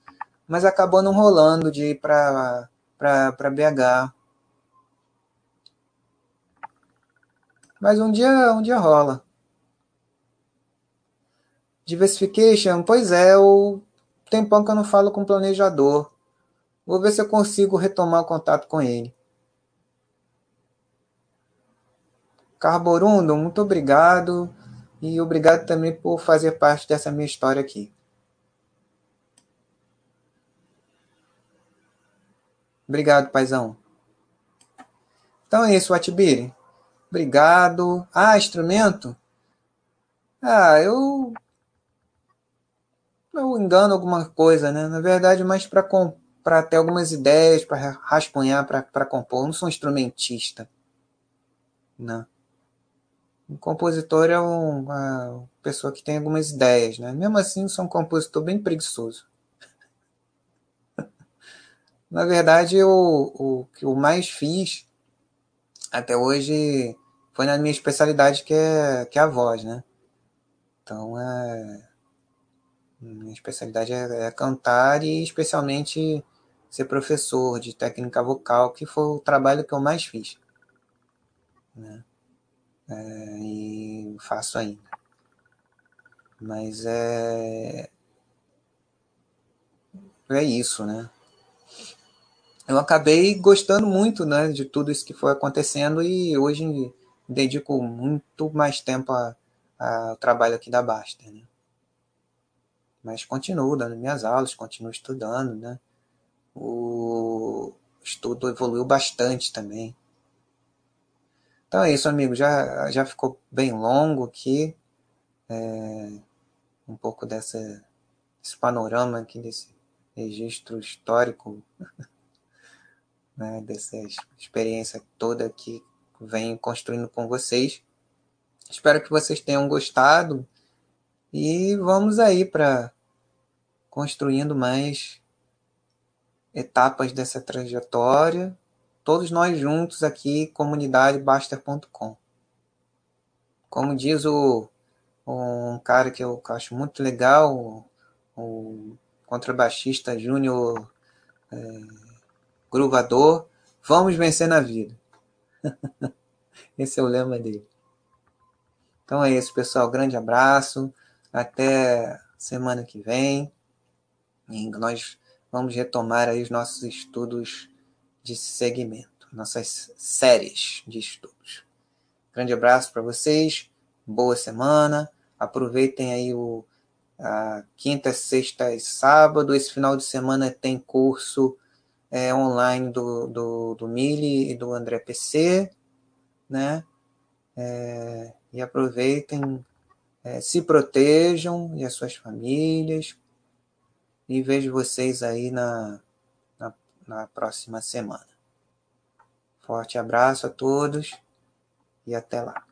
mas acabou não rolando de ir para BH. Mas um dia, um dia rola. Diversification, pois é, o tempão que eu não falo com o planejador. Vou ver se eu consigo retomar o contato com ele. Carborundo, muito obrigado. E obrigado também por fazer parte dessa minha história aqui. Obrigado, paizão. Então é isso, Atibiri. Obrigado. Ah, instrumento? Ah, eu. Eu engano alguma coisa, né? Na verdade, mais para ter algumas ideias, para rascunhar, para compor. Eu não sou um instrumentista. Não. Um compositor é uma pessoa que tem algumas ideias, né? Mesmo assim, sou um compositor bem preguiçoso. Na verdade, o, o que eu mais fiz até hoje foi na minha especialidade, que é, que é a voz, né? Então, é, minha especialidade é, é cantar e, especialmente, ser professor de técnica vocal, que foi o trabalho que eu mais fiz. Né? É, e faço ainda. Mas é. É isso, né? Eu acabei gostando muito né, de tudo isso que foi acontecendo e hoje dedico muito mais tempo ao trabalho aqui da Baster. Né? Mas continuo dando minhas aulas, continuo estudando. Né? O estudo evoluiu bastante também. Então é isso, amigo. Já, já ficou bem longo aqui. É, um pouco dessa, desse panorama aqui, desse registro histórico, né, dessa experiência toda que venho construindo com vocês. Espero que vocês tenham gostado e vamos aí para construindo mais etapas dessa trajetória todos nós juntos aqui, comunidade Baster.com. Como diz o, um cara que eu acho muito legal, o, o contrabaixista Júnior é, Gruvador, vamos vencer na vida. Esse é o lema dele. Então é isso, pessoal. Grande abraço. Até semana que vem. E nós vamos retomar aí os nossos estudos de segmento, nossas séries de estudos. Grande abraço para vocês, boa semana, aproveitem aí o a quinta, sexta e sábado. Esse final de semana tem curso é, online do, do, do Mili e do André PC, né? É, e aproveitem, é, se protejam e as suas famílias. E vejo vocês aí na, na próxima semana. Forte abraço a todos e até lá.